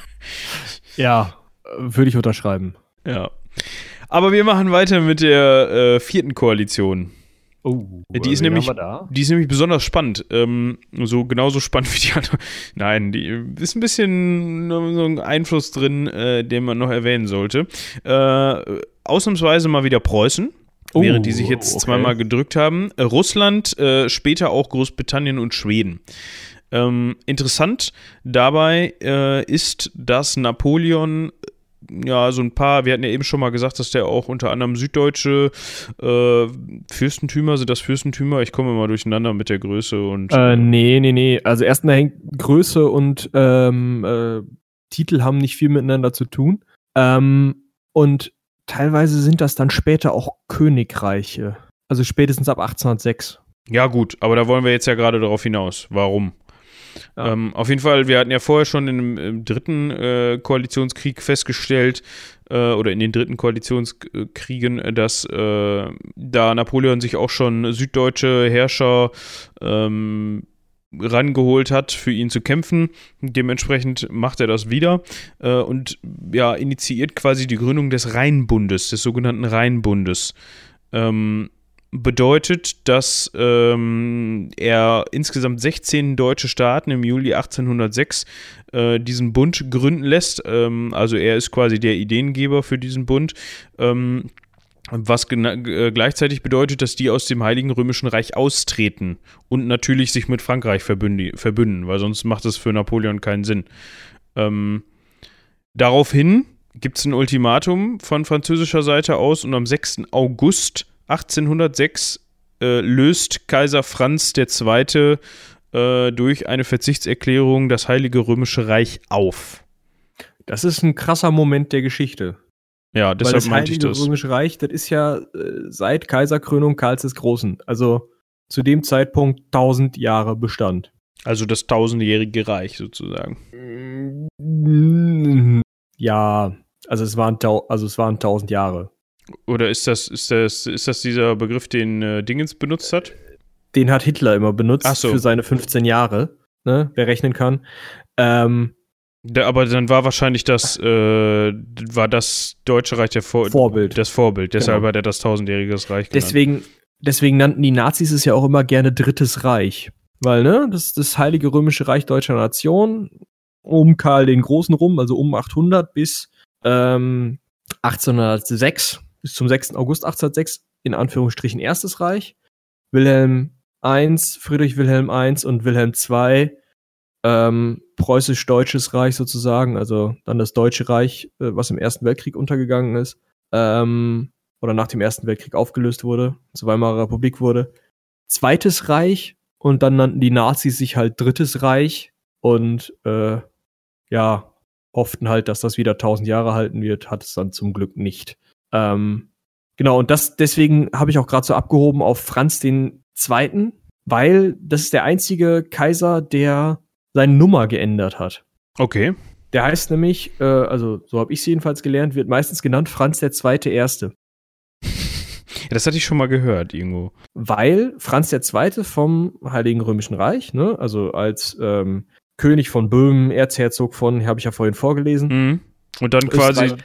Ja, würde ich unterschreiben. Ja. Aber wir machen weiter mit der äh, vierten Koalition. Oh, die ist, nämlich, die ist nämlich besonders spannend. Ähm, so genauso spannend wie die andere. Nein, die ist ein bisschen so ein Einfluss drin, äh, den man noch erwähnen sollte. Äh, ausnahmsweise mal wieder Preußen. Oh, während die sich jetzt okay. zweimal gedrückt haben. Äh, Russland, äh, später auch Großbritannien und Schweden. Ähm, interessant dabei äh, ist, dass Napoleon ja, so ein paar, wir hatten ja eben schon mal gesagt, dass der auch unter anderem süddeutsche äh, Fürstentümer, sind das Fürstentümer? Ich komme immer durcheinander mit der Größe und. Äh, nee, nee, nee. Also erstmal hängt Größe und ähm, äh, Titel haben nicht viel miteinander zu tun. Ähm, und teilweise sind das dann später auch Königreiche. Also spätestens ab 1806. Ja, gut, aber da wollen wir jetzt ja gerade darauf hinaus. Warum? Ja. Ähm, auf jeden Fall, wir hatten ja vorher schon im, im dritten äh, Koalitionskrieg festgestellt, äh, oder in den dritten Koalitionskriegen, dass äh, da Napoleon sich auch schon süddeutsche Herrscher ähm, rangeholt hat, für ihn zu kämpfen. Dementsprechend macht er das wieder äh, und ja, initiiert quasi die Gründung des Rheinbundes, des sogenannten Rheinbundes. Ähm, bedeutet, dass ähm, er insgesamt 16 deutsche Staaten im Juli 1806 äh, diesen Bund gründen lässt. Ähm, also er ist quasi der Ideengeber für diesen Bund. Ähm, was äh, gleichzeitig bedeutet, dass die aus dem Heiligen Römischen Reich austreten und natürlich sich mit Frankreich verbünden, weil sonst macht es für Napoleon keinen Sinn. Ähm, daraufhin gibt es ein Ultimatum von französischer Seite aus und am 6. August 1806 äh, löst Kaiser Franz II. Äh, durch eine Verzichtserklärung das Heilige Römische Reich auf. Das ist ein krasser Moment der Geschichte. Ja, deshalb Weil das meinte ich das. Römische Reich, das ist ja äh, seit Kaiserkrönung Karls des Großen, also zu dem Zeitpunkt 1000 Jahre Bestand. Also das tausendjährige Reich sozusagen. Ja, also es waren, also es waren 1000 Jahre. Oder ist das, ist das, ist das dieser Begriff, den äh, Dingens benutzt hat? Den hat Hitler immer benutzt so. für seine 15 Jahre, ne, wer rechnen kann. Ähm, da, aber dann war wahrscheinlich das, äh, war das Deutsche Reich der Vor Vorbild. Das Vorbild. Deshalb genau. hat er das tausendjährige Reich genannt. Deswegen, deswegen nannten die Nazis es ja auch immer gerne Drittes Reich. Weil, ne, das ist das Heilige Römische Reich deutscher Nation um Karl den Großen rum, also um 800 bis ähm, 1806, bis zum 6. August 1806, in Anführungsstrichen erstes Reich. Wilhelm I, Friedrich Wilhelm I und Wilhelm II ähm, preußisch-deutsches Reich sozusagen, also dann das Deutsche Reich, äh, was im Ersten Weltkrieg untergegangen ist, ähm, oder nach dem Ersten Weltkrieg aufgelöst wurde, zur Weimarer Republik wurde. Zweites Reich und dann nannten die Nazis sich halt Drittes Reich und äh, ja, hofften halt, dass das wieder tausend Jahre halten wird, hat es dann zum Glück nicht. Ähm, genau, und das deswegen habe ich auch gerade so abgehoben auf Franz den Zweiten, weil das ist der einzige Kaiser, der seine Nummer geändert hat. Okay. Der heißt nämlich, äh, also so habe ich es jedenfalls gelernt, wird meistens genannt Franz der Zweite Erste. das hatte ich schon mal gehört irgendwo. Weil Franz der Zweite vom Heiligen Römischen Reich, ne, also als ähm, König von Böhmen, Erzherzog von, habe ich ja vorhin vorgelesen. Mhm. Und dann quasi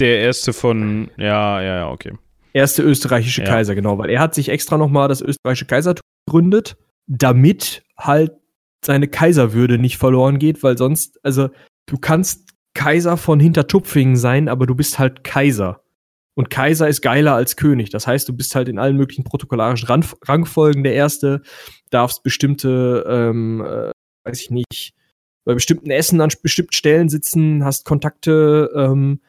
der erste von, ja, ja, ja, okay. Erste österreichische Ja. Kaiser, genau, weil er hat sich extra nochmal das österreichische Kaisertum gegründet, damit halt seine Kaiserwürde nicht verloren geht, weil sonst, also du kannst Kaiser von Hintertupfingen sein, aber du bist halt Kaiser. Und Kaiser ist geiler als König. Das heißt, du bist halt in allen möglichen protokollarischen Ran Rangfolgen der Erste, darfst bestimmte, ähm, äh, weiß ich nicht, bei bestimmten Essen an bestimmten Stellen sitzen, hast Kontakte, ähm,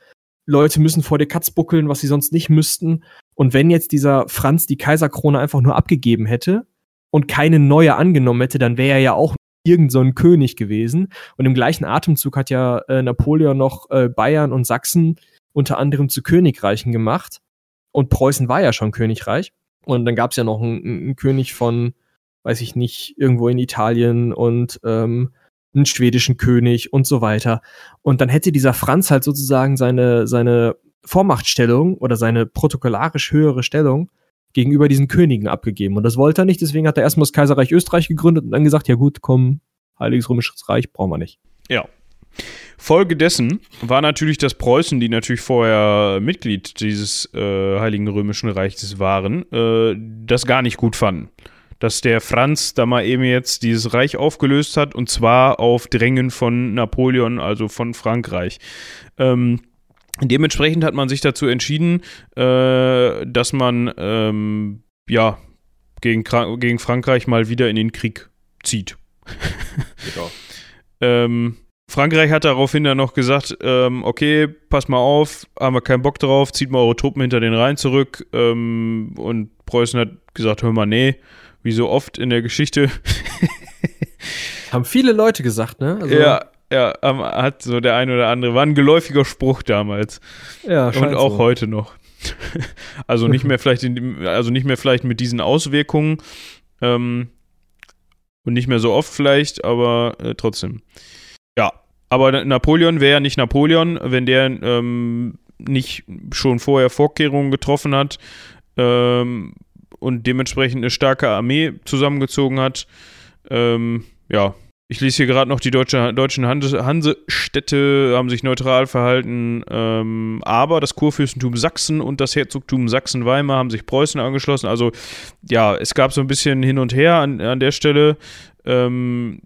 Leute müssen vor dir Katz buckeln, was sie sonst nicht müssten. Und wenn jetzt dieser Franz die Kaiserkrone einfach nur abgegeben hätte und keine neue angenommen hätte, dann wäre er ja auch irgend so ein König gewesen. Und im gleichen Atemzug hat ja äh, Napoleon noch äh, Bayern und Sachsen unter anderem zu Königreichen gemacht. Und Preußen war ja schon Königreich. Und dann gab es ja noch einen, einen König von, weiß ich nicht, irgendwo in Italien und ähm, einen schwedischen König und so weiter. Und dann hätte dieser Franz halt sozusagen seine, seine Vormachtstellung oder seine protokollarisch höhere Stellung gegenüber diesen Königen abgegeben. Und das wollte er nicht, deswegen hat er erstmal das Kaiserreich Österreich gegründet und dann gesagt, ja gut, komm, Heiliges Römisches Reich brauchen wir nicht. Ja. Folge dessen war natürlich, dass Preußen, die natürlich vorher Mitglied dieses äh, Heiligen Römischen Reiches waren, äh, das gar nicht gut fanden. Dass der Franz da mal eben jetzt dieses Reich aufgelöst hat und zwar auf Drängen von Napoleon, also von Frankreich. Ähm, dementsprechend hat man sich dazu entschieden, äh, dass man ähm, ja gegen, gegen Frankreich mal wieder in den Krieg zieht. Ähm, Frankreich hat daraufhin dann noch gesagt, ähm, okay, pass mal auf, haben wir keinen Bock drauf, zieht mal eure Truppen hinter den Rhein zurück. Ähm, und Preußen hat gesagt, hör mal, nee, wie so oft in der Geschichte. Haben viele Leute gesagt, ne? Also, ja, ja, hat so der ein oder andere, war ein geläufiger Spruch damals. ja und auch so. heute noch. also nicht mehr vielleicht in, also nicht mehr vielleicht mit diesen Auswirkungen ähm, und nicht mehr so oft vielleicht, aber äh, trotzdem. Ja, aber Na- Napoleon wäre ja nicht Napoleon, wenn der ähm, nicht schon vorher Vorkehrungen getroffen hat ähm, und dementsprechend eine starke Armee zusammengezogen hat. Ähm, ja, ich lese hier gerade noch, die deutsche, deutschen Hanse, Hansestädte haben sich neutral verhalten, ähm, aber das Kurfürstentum Sachsen und das Herzogtum Sachsen-Weimar haben sich Preußen angeschlossen. Also ja, es gab so ein bisschen hin und her an, an der Stelle. Ähm,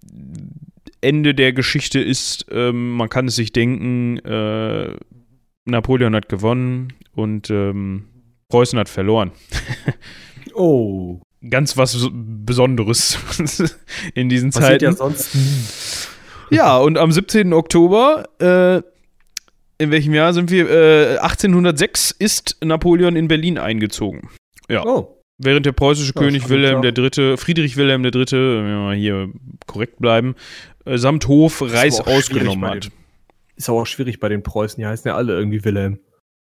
Ende der Geschichte ist, ähm, man kann es sich denken, äh, Napoleon hat gewonnen und ähm, Preußen hat verloren. Oh. Ganz was so- Besonderes in diesen Passiert Zeiten. ja sonst nie. Ja, und am 17. Oktober, äh, in welchem Jahr sind wir? Äh, 1806 ist Napoleon in Berlin eingezogen. Ja. Oh. Während der preußische Ja, König Wilhelm. III., Friedrich Wilhelm III., wenn wir mal hier korrekt bleiben, äh, samt Hof Reis ausgenommen hat. Ist aber auch schwierig bei den Preußen, die heißen ja alle irgendwie Wilhelm.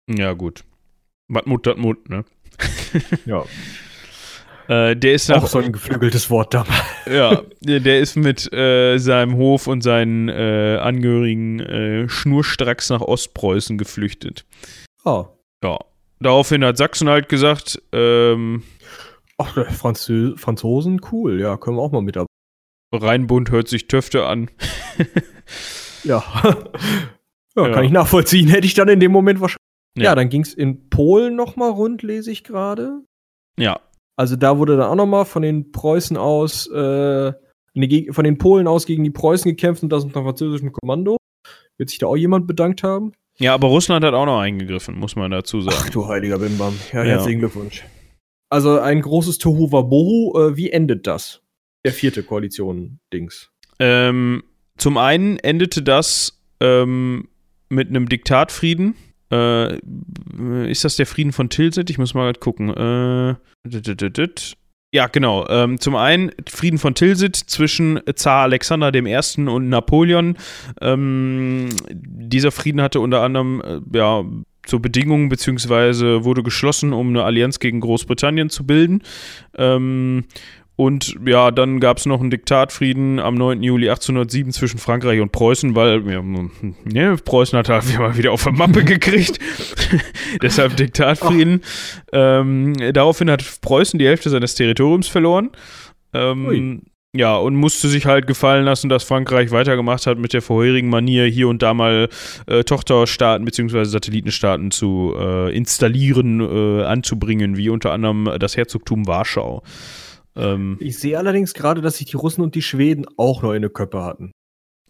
Ja, gut. Was Mut, dat Mut, ne? Ja. Äh, der ist Auch nach, so ein geflügeltes Wort damals. ja, der ist mit äh, seinem Hof und seinen äh, Angehörigen äh, schnurstracks nach Ostpreußen geflüchtet. Oh. Ja. Daraufhin hat Sachsen halt gesagt, ähm, Ach, Franzö Franzosen, cool, ja, können wir auch mal mit dabei. Rheinbund hört sich Töfte an. Ja. ja, Ja. kann ich nachvollziehen. Hätte ich dann in dem Moment wahrscheinlich. Ja, Ja. dann ging es in Polen nochmal rund, lese ich gerade. Ja. Also da wurde dann auch nochmal von den Preußen aus, äh, von den Polen aus gegen die Preußen gekämpft und das unter französischem Kommando. Wird sich da auch jemand bedankt haben? Ja, aber Russland hat auch noch eingegriffen, muss man dazu sagen. Ach du heiliger Bimbam. Ja, Ja. herzlichen Glückwunsch. Also ein großes Tohuwabohu. Äh, wie endet das? Der vierte Koalition-Dings. Ähm, zum einen endete das ähm, mit einem Diktatfrieden. Äh, ist das der Frieden von Tilsit? Ich muss mal grad gucken. Äh, ja, genau. Ähm, zum einen Frieden von Tilsit zwischen Zar Alexander I. und Napoleon. Ähm, dieser Frieden hatte unter anderem äh, ja, so Bedingungen, beziehungsweise wurde geschlossen, um eine Allianz gegen Großbritannien zu bilden. Ähm, und ja, dann gab es noch einen Diktatfrieden am 9. Juli 1807 zwischen Frankreich und Preußen, weil ja, ne, Preußen hat halt mal wieder auf der Mappe gekriegt. Deshalb Diktatfrieden. Ähm, daraufhin hat Preußen die Hälfte seines Territoriums verloren. Ähm, ja, und musste sich halt gefallen lassen, dass Frankreich weitergemacht hat mit der vorherigen Manier, hier und da mal äh, Tochterstaaten bzw. Satellitenstaaten zu äh, installieren, äh, anzubringen, wie unter anderem das Herzogtum Warschau. Ähm, ich sehe allerdings gerade, dass sich die Russen und die Schweden auch noch eine Köppe hatten.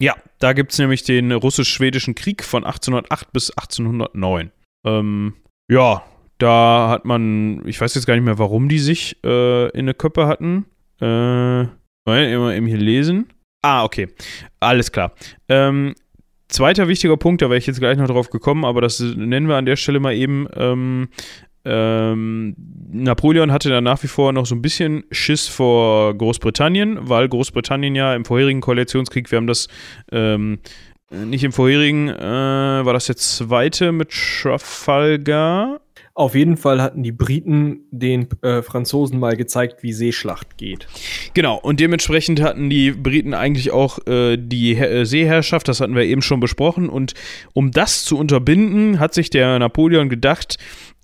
Ja, da gibt es nämlich den russisch-schwedischen Krieg von 1808 bis 1809. Ähm, ja, da hat man, ich weiß jetzt gar nicht mehr, warum die sich äh, in eine Köppe hatten. Äh, immer eben hier lesen. Ah, okay. Alles klar. Ähm, zweiter wichtiger Punkt, da wäre ich jetzt gleich noch drauf gekommen, aber das nennen wir an der Stelle mal eben. Ähm, ähm, Napoleon hatte da nach wie vor noch so ein bisschen Schiss vor Großbritannien, weil Großbritannien ja im vorherigen Koalitionskrieg, wir haben das ähm, nicht im vorherigen, äh, war das der zweite mit Trafalgar? Auf jeden Fall hatten die Briten den äh, Franzosen mal gezeigt, wie Seeschlacht geht. Genau, und dementsprechend hatten die Briten eigentlich auch äh, die äh, Seeherrschaft, das hatten wir eben schon besprochen. Und um das zu unterbinden, hat sich der Napoleon gedacht,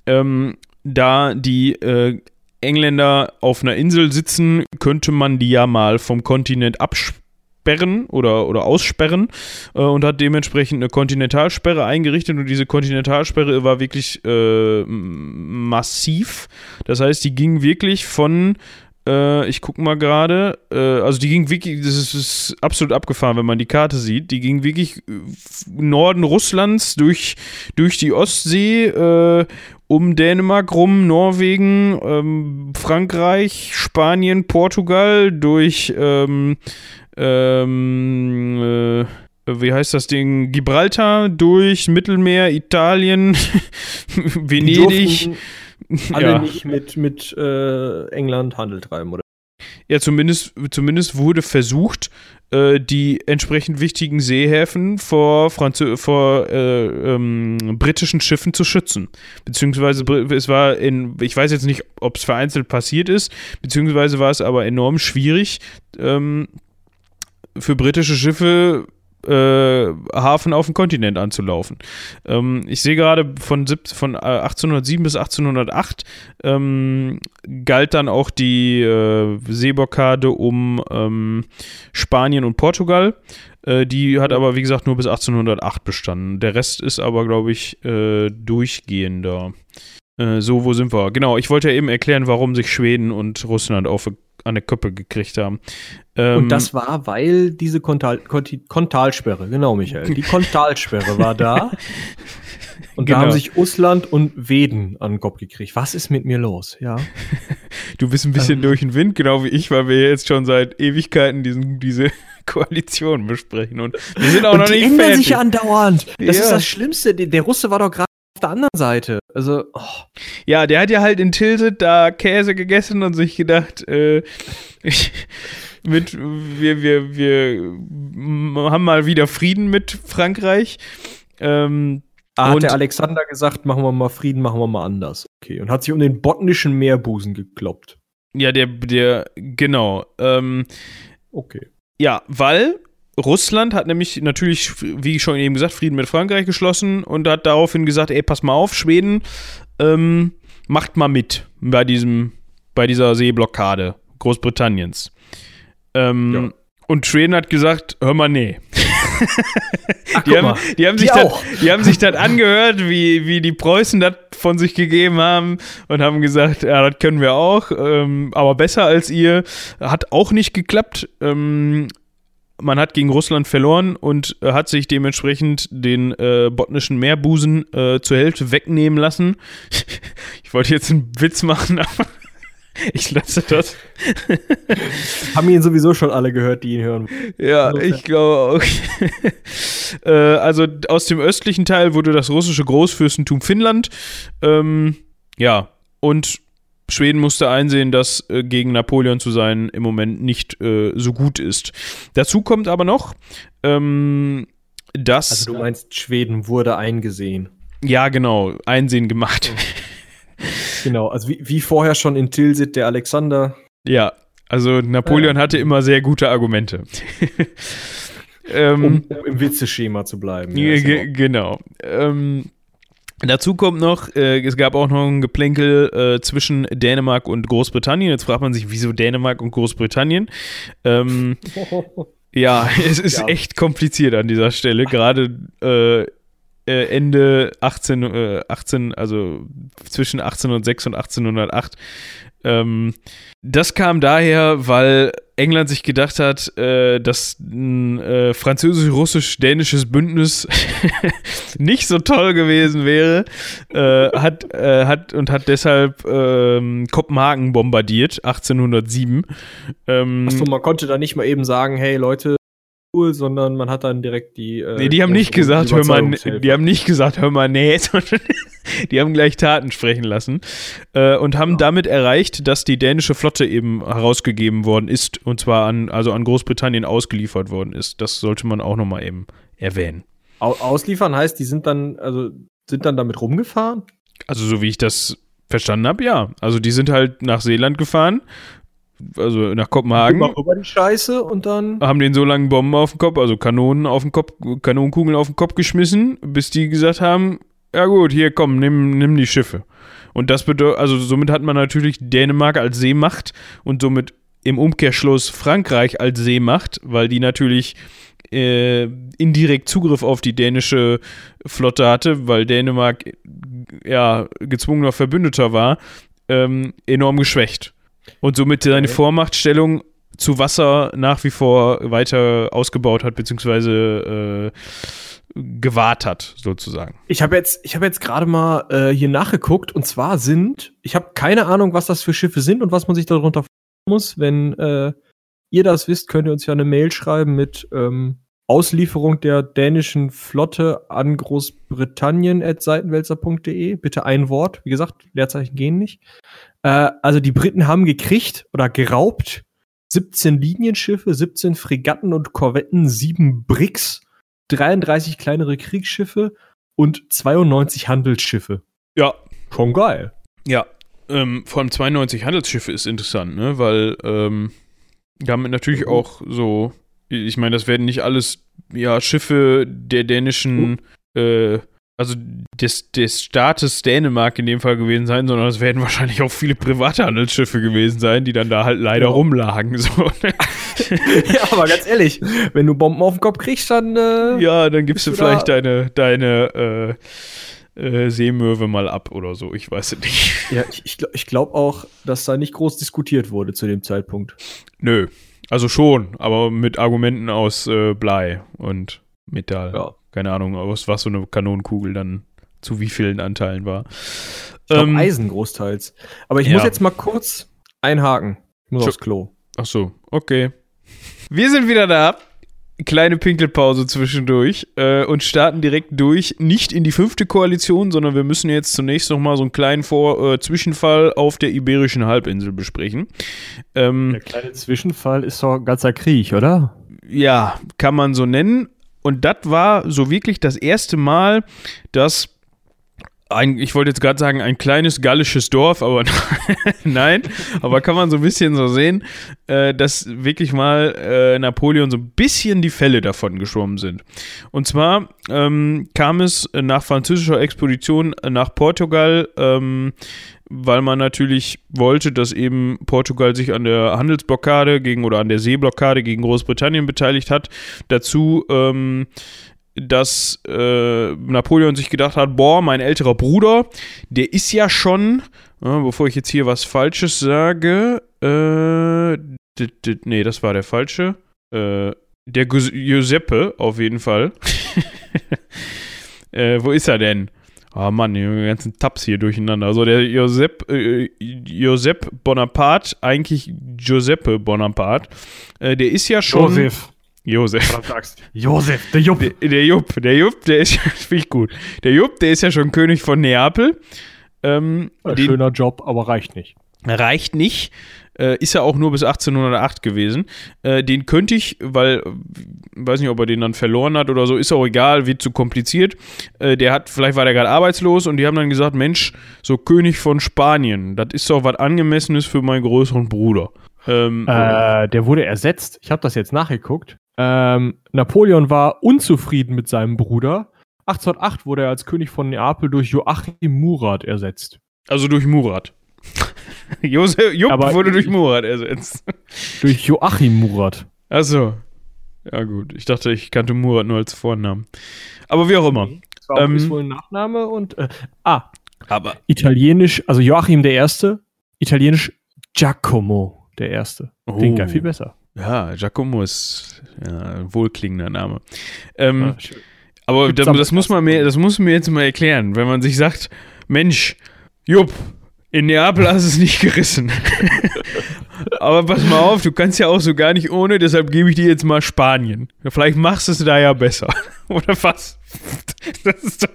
ähm, da die äh, Engländer auf einer Insel sitzen, könnte man die ja mal vom Kontinent absperren sperren oder, oder aussperren äh, und hat dementsprechend eine Kontinentalsperre eingerichtet und diese Kontinentalsperre war wirklich äh, massiv. Das heißt, die ging wirklich von äh, ich gucke mal gerade. Äh, also die ging wirklich, das ist, ist, absolut abgefahren, wenn man die Karte sieht. Die ging wirklich äh, Norden Russlands durch, durch die Ostsee, äh, um Dänemark rum, Norwegen, ähm, Frankreich, Spanien, Portugal, durch ähm, ähm, äh, wie heißt das Ding? Gibraltar durch Mittelmeer, Italien, Venedig. Alle ja. nicht mit, mit äh, England Handel treiben, oder? Ja, zumindest, zumindest wurde versucht, äh, die entsprechend wichtigen Seehäfen vor, Franzö vor äh, ähm, britischen Schiffen zu schützen. Beziehungsweise es war in, ich weiß jetzt nicht, ob es vereinzelt passiert ist, beziehungsweise war es aber enorm schwierig, ähm, für britische Schiffe äh, Hafen auf dem Kontinent anzulaufen. Ähm, ich sehe gerade von, von 1807 bis 1808 ähm, galt dann auch die äh, Seeblockade um ähm, Spanien und Portugal. Äh, die hat aber, wie gesagt, nur bis 1808 bestanden. Der Rest ist aber, glaube ich, äh, durchgehender. Äh, so, wo sind wir? Genau, ich wollte ja eben erklären, warum sich Schweden und Russland auf an der Köppe gekriegt haben. Ähm, und das war, weil diese Kontal, Kontalsperre, genau, Michael, die Kontalsperre war da. Und genau. da haben sich Russland und Weden an den Kopf gekriegt. Was ist mit mir los? Ja. Du bist ein bisschen ähm, durch den Wind, genau wie ich, weil wir jetzt schon seit Ewigkeiten diesen, diese Koalition besprechen. Und wir sind auch noch die nicht ändern fertig. sich andauernd. Das ja. ist das Schlimmste. Der Russe war doch gerade der anderen Seite. Also, oh. Ja, der hat ja halt in Tilsit da Käse gegessen und sich gedacht, äh, ich, mit, wir, wir, wir haben mal wieder Frieden mit Frankreich. Ähm, ah, hat der Alexander gesagt, machen wir mal Frieden, machen wir mal anders. Okay. Und hat sich um den botnischen Meerbusen gekloppt. Ja, der, der, genau. Ähm, okay. Ja, weil Russland hat nämlich natürlich, wie schon eben gesagt, Frieden mit Frankreich geschlossen und hat daraufhin gesagt, ey, pass mal auf, Schweden, ähm, macht mal mit bei diesem, bei dieser Seeblockade Großbritanniens. Ähm, ja. Und Schweden hat gesagt, hör mal, nee. Ach, die, haben, die, haben, die, sich dann, die haben sich dann angehört, wie, wie die Preußen das von sich gegeben haben und haben gesagt, ja, das können wir auch, ähm, aber besser als ihr. Hat auch nicht geklappt. Ähm, man hat gegen Russland verloren und äh, hat sich dementsprechend den äh, botnischen Meerbusen äh, zur Hälfte wegnehmen lassen. ich wollte jetzt einen Witz machen, aber ich lasse das. Haben ihn sowieso schon alle gehört, die ihn hören. Ja, also, ich glaube auch. äh, also aus dem östlichen Teil wurde das russische Großfürstentum Finnland. Ähm, ja, und Schweden musste einsehen, dass äh, gegen Napoleon zu sein im Moment nicht äh, so gut ist. Dazu kommt aber noch, ähm, dass. Also du meinst, Schweden wurde eingesehen. Ja, genau, Einsehen gemacht. genau, also wie, wie vorher schon in Tilsit der Alexander. Ja, also Napoleon ja. hatte immer sehr gute Argumente. ähm, um, um, im Witzeschema zu bleiben. Ja, genau. Ähm, Dazu kommt noch, äh, es gab auch noch ein Geplänkel äh, zwischen Dänemark und Großbritannien. Jetzt fragt man sich, wieso Dänemark und Großbritannien? Ähm, ja, es ist ja. echt kompliziert an dieser Stelle. Gerade äh, äh, Ende 18, äh, 18, also zwischen 1806 und 1808. Ähm, das kam daher, weil England sich gedacht hat, äh, dass ein äh, französisch-russisch-dänisches Bündnis nicht so toll gewesen wäre, äh, hat, äh, hat und hat deshalb ähm, Kopenhagen bombardiert, 1807. Ähm, Achso, man konnte da nicht mal eben sagen, hey Leute, cool, sondern man hat dann direkt die. Äh, nee, die haben nicht gesagt, hör mal, die haben nicht gesagt, hör mal, nee, sondern die haben gleich Taten sprechen lassen äh, und haben ja. damit erreicht, dass die dänische Flotte eben herausgegeben worden ist und zwar an, also an Großbritannien ausgeliefert worden ist. Das sollte man auch nochmal eben erwähnen. Ausliefern heißt, die sind dann, also sind dann damit rumgefahren? Also, so wie ich das verstanden habe, ja. Also, die sind halt nach Seeland gefahren, also nach Kopenhagen. Über die Scheiße und dann. Haben den so lange Bomben auf den Kopf, also Kanonen auf den Kopf, Kanonenkugeln auf den Kopf geschmissen, bis die gesagt haben: Ja, gut, hier komm, nimm, nimm die Schiffe. Und das bedeutet, also somit hat man natürlich Dänemark als Seemacht und somit im Umkehrschluss Frankreich als Seemacht, weil die natürlich äh, indirekt Zugriff auf die dänische Flotte hatte, weil Dänemark ja gezwungener Verbündeter war, ähm, enorm geschwächt. Und somit seine Vormachtstellung zu Wasser nach wie vor weiter ausgebaut hat, beziehungsweise äh, gewahrt hat, sozusagen. Ich habe jetzt, ich habe jetzt gerade mal äh, hier nachgeguckt und zwar sind, ich habe keine Ahnung, was das für Schiffe sind und was man sich darunter vorstellen muss. Wenn äh, ihr das wisst, könnt ihr uns ja eine Mail schreiben mit ähm, Auslieferung der dänischen Flotte an Großbritannien at seitenwälzer.de. Bitte ein Wort. Wie gesagt, Leerzeichen gehen nicht. Äh, also die Briten haben gekriegt oder geraubt 17 Linienschiffe, 17 Fregatten und Korvetten, 7 Bricks, 33 kleinere Kriegsschiffe und 92 Handelsschiffe. Ja. Schon geil. Ja. Ähm, vor allem 92 Handelsschiffe ist interessant, ne? Weil ähm, damit natürlich mhm. auch so ich meine, das werden nicht alles ja, Schiffe der dänischen, oh. äh, also des, des Staates Dänemark in dem Fall gewesen sein, sondern es werden wahrscheinlich auch viele private Handelsschiffe gewesen sein, die dann da halt leider ja. rumlagen. So. ja, aber ganz ehrlich, wenn du Bomben auf den Kopf kriegst, dann. Äh, ja, dann gibst du vielleicht deine, deine äh, äh, Seemöwe mal ab oder so. Ich weiß es nicht. Ja, ich, ich, ich glaube auch, dass da nicht groß diskutiert wurde zu dem Zeitpunkt. Nö, also schon, aber mit Argumenten aus äh, Blei und Metall. Ja. Keine Ahnung, aus was so eine Kanonenkugel dann zu wie vielen Anteilen war. Ich glaub, ähm, Eisen großteils. Aber ich ja. muss jetzt mal kurz einhaken. Ich muss aufs Klo. Ach so, okay. Wir sind wieder da kleine Pinkelpause zwischendurch äh, und starten direkt durch, nicht in die fünfte Koalition, sondern wir müssen jetzt zunächst nochmal so einen kleinen Vor äh, Zwischenfall auf der Iberischen Halbinsel besprechen. Ähm, der kleine Zwischenfall ist doch ein ganzer Krieg, oder? Ja, kann man so nennen. Und das war so wirklich das erste Mal, dass ein, ich wollte jetzt gerade sagen, ein kleines gallisches Dorf, aber nein, aber kann man so ein bisschen so sehen, äh, dass wirklich mal äh, Napoleon so ein bisschen die Fälle davon geschwommen sind. Und zwar ähm, kam es nach französischer Expedition nach Portugal, ähm, weil man natürlich wollte, dass eben Portugal sich an der Handelsblockade gegen oder an der Seeblockade gegen Großbritannien beteiligt hat. Dazu ähm, dass äh, Napoleon sich gedacht hat, boah, mein älterer Bruder, der ist ja schon, äh, bevor ich jetzt hier was Falsches sage, äh, nee, das war der falsche, äh, der Giuseppe auf jeden Fall. äh, wo ist er denn? Oh Mann, die ganzen Tabs hier durcheinander. Also der Josep, äh, Josep Bonaparte, eigentlich Giuseppe Bonaparte, äh, der ist ja schon. Josef. Josef. Josef, der Jupp. Der, der Jupp, der Jupp, der ist ja, finde ich gut. Der Jupp, der ist ja schon König von Neapel. Ähm, Ein den, schöner Job, aber reicht nicht. Reicht nicht. Äh, ist ja auch nur bis 1808 gewesen. Äh, den könnte ich, weil, weiß nicht, ob er den dann verloren hat oder so, ist auch egal, wird zu kompliziert. Äh, der hat, vielleicht war der gerade arbeitslos und die haben dann gesagt, Mensch, so König von Spanien, das ist doch was Angemessenes für meinen größeren Bruder. Ähm, äh, der wurde ersetzt. Ich habe das jetzt nachgeguckt. Ähm, Napoleon war unzufrieden mit seinem Bruder 1808 wurde er als König von Neapel durch Joachim Murat ersetzt. Also durch Murat. Josef Jupp Aber wurde durch Murat ersetzt. Durch Joachim Murat. Achso. Ja, gut. Ich dachte, ich kannte Murat nur als Vornamen. Aber wie auch immer. Das war, Ähm, ist wohl ein Nachname und. Äh, ah, Aber. Italienisch, also Joachim der Erste, Italienisch Giacomo der Erste. Klingt ja Oh. viel besser. Ja, Giacomo ist ja, ein wohlklingender Name. Ähm, Ja, schön. aber das, das, muss man mir, das muss man mir jetzt mal erklären, wenn man sich sagt, Mensch, Jupp, in Neapel hast du es nicht gerissen. aber pass mal auf, du kannst ja auch so gar nicht ohne, deshalb gebe ich dir jetzt mal Spanien. Vielleicht machst du es da ja besser. Oder was? Doch,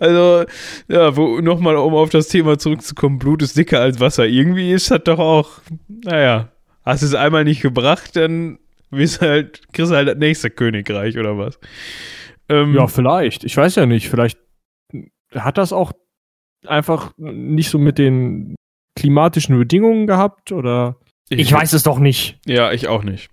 also, ja, nochmal, um auf das Thema zurückzukommen, Blut ist dicker als Wasser. Irgendwie ist das doch auch, naja, hast es einmal nicht gebracht, dann wirst halt, kriegst du halt das nächste Königreich oder was. Ähm, Ja, vielleicht. Ich weiß ja nicht. Vielleicht hat das auch einfach nicht so mit den klimatischen Bedingungen gehabt oder. Ich weiß es doch nicht. Ja, ich auch nicht.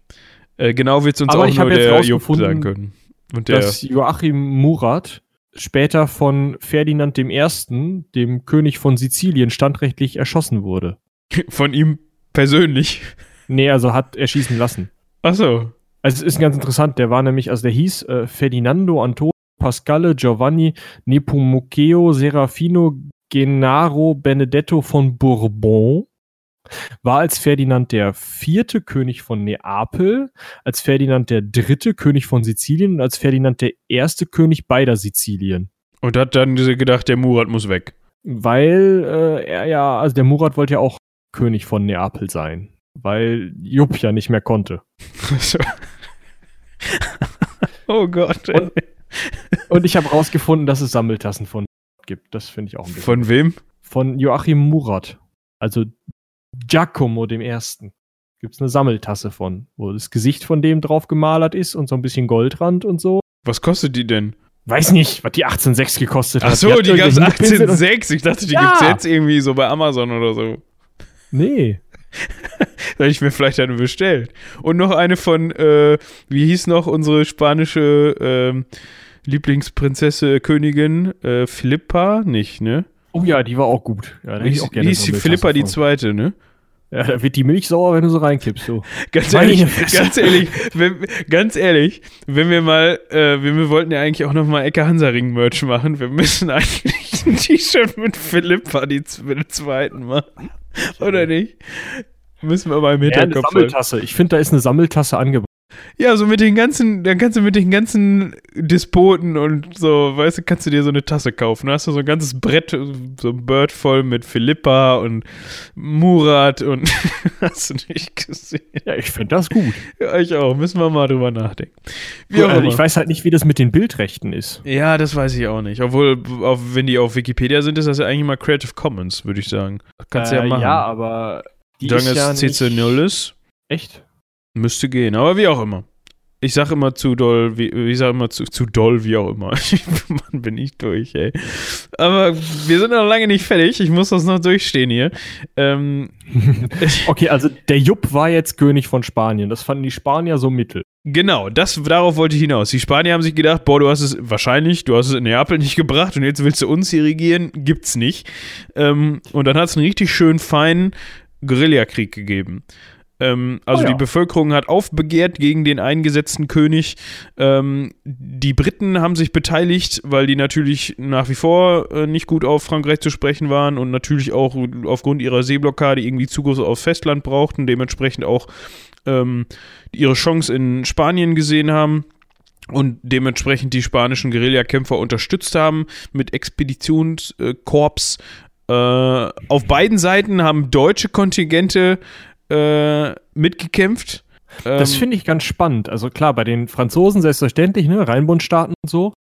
Äh, genau wird es uns Aber auch ich nur der Jupp sagen können. Und der, dass Joachim Murat später von Ferdinand I., dem König von Sizilien, standrechtlich erschossen wurde. von ihm persönlich. Nee, also hat erschießen lassen. Achso. Also es ist ganz interessant, der war nämlich, also der hieß äh, Ferdinando Antonio Pasquale Giovanni Nepomuceo Serafino Gennaro Benedetto von Bourbon. War als Ferdinand der vierte König von Neapel, als Ferdinand der dritte König von Sizilien und als Ferdinand der erste König beider Sizilien. Und hat dann gedacht, der Murat muss weg. Weil äh, er ja, also der Murat wollte ja auch König von Neapel sein, weil Jupp ja nicht mehr konnte. Oh Gott. ey. Und- Und ich habe rausgefunden, dass es Sammeltassen von gibt. Das finde ich auch ein bisschen. Von wem? Von Joachim Murat. Also Giacomo dem Ersten. Gibt es eine Sammeltasse von, wo das Gesicht von dem drauf gemalert ist und so ein bisschen Goldrand und so. Was kostet die denn? Weiß nicht, was die 18,6 gekostet Ach hat. so, hat die irgendeinen Pinsel und- 18,6. Ich dachte, die Ja. gibt's jetzt irgendwie so bei Amazon oder so. Nee. Da hätte ich mir vielleicht eine bestellt. Und noch eine von, äh, wie hieß noch unsere spanische ähm, Lieblingsprinzesse, Königin? Äh, Philippa? Nicht, ne? Oh ja, die war auch gut. Ja, Wie auch wie hieß die Philippa die zweite, ne? Ja, da wird die Milch sauer, wenn du so reinkippst. So. Ganz ehrlich, ganz ehrlich, wenn, ganz ehrlich, wenn wir mal, äh, wir, wir wollten ja eigentlich auch noch mal Ecke Hansaring-Merch machen, wir müssen eigentlich ein T-Shirt mit Philippa die mit zweiten machen. Oder nicht? Müssen wir mal im Ja, eine Hinterkopf. Sammeltasse. Ich finde, da ist eine Sammeltasse angebracht. Ja, so mit den ganzen, dann kannst du mit den ganzen Despoten und so, weißt du, kannst du dir so eine Tasse kaufen. Da hast du so ein ganzes Brett, so ein Bird voll mit Philippa und Murat und hast du nicht gesehen. Ja, ich finde das gut. Ja, ich auch. Müssen wir mal drüber nachdenken. Gut, also ich weiß halt nicht, wie das mit den Bildrechten ist. ja, das weiß ich auch nicht. Obwohl, auf, wenn die auf Wikipedia sind, ist das ja eigentlich mal Creative Commons, würde ich sagen. Kannst du ja Äh, machen. Ja, aber die Solange ist ja es CC0 nicht- ist, Echt? Müsste gehen. Aber wie auch immer. Ich sag immer zu doll, wie, ich sag immer zu, zu doll, wie auch immer. Mann, bin ich durch, ey. Aber wir sind noch lange nicht fertig. Ich muss das noch durchstehen hier. Ähm, Okay, also der Jupp war jetzt König von Spanien. Das fanden die Spanier so mittel. Genau, das, darauf wollte ich hinaus. Die Spanier haben sich gedacht, boah, du hast es wahrscheinlich, du hast es in Neapel nicht gebracht und jetzt willst du uns hier regieren. Gibt's nicht. Ähm, und dann hat es einen richtig schön feinen Guerillakrieg gegeben. Ähm, also Oh ja. die Bevölkerung hat aufbegehrt gegen den eingesetzten König. Ähm, die Briten haben sich beteiligt, weil die natürlich nach wie vor äh, nicht gut auf Frankreich zu sprechen waren und natürlich auch aufgrund ihrer Seeblockade irgendwie Zugriff aufs Festland brauchten, dementsprechend auch ähm, ihre Chance in Spanien gesehen haben und dementsprechend die spanischen Guerillakämpfer unterstützt haben mit Expeditionskorps. Äh, auf beiden Seiten haben deutsche Kontingente äh, mitgekämpft. Das Ähm, finde ich ganz spannend. Also klar, bei den Franzosen selbstverständlich, ne, Rheinbundstaaten und so,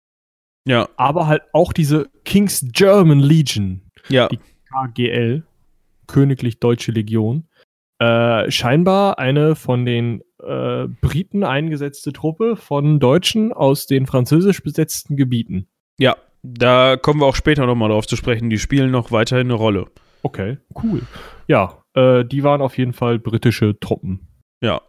ja, aber halt auch diese King's German Legion, ja, Die- KGL, Königlich Deutsche Legion, äh, scheinbar eine von den äh, Briten eingesetzte Truppe von Deutschen aus den französisch besetzten Gebieten. ja. Da kommen wir auch später nochmal drauf zu sprechen. Die spielen noch weiterhin eine Rolle. Okay, cool. Ja, äh, die waren auf jeden Fall britische Truppen. Ja.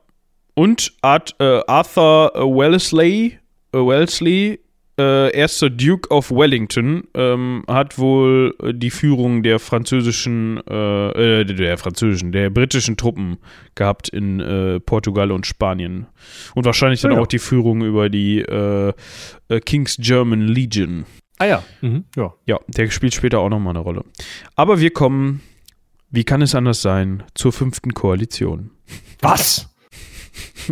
Und Art, äh, Arthur äh, Wellesley, äh, Wellesley äh, erster Duke of Wellington ähm, hat wohl die Führung der französischen, äh, äh, der französischen, der britischen Truppen gehabt in äh, Portugal und Spanien. Und wahrscheinlich dann Ja, ja. auch die Führung über die äh, äh, King's German Legion. Ah ja. Mhm. Ja. Ja, der spielt später auch nochmal eine Rolle. Aber wir kommen, wie kann es anders sein, zur fünften Koalition. Was?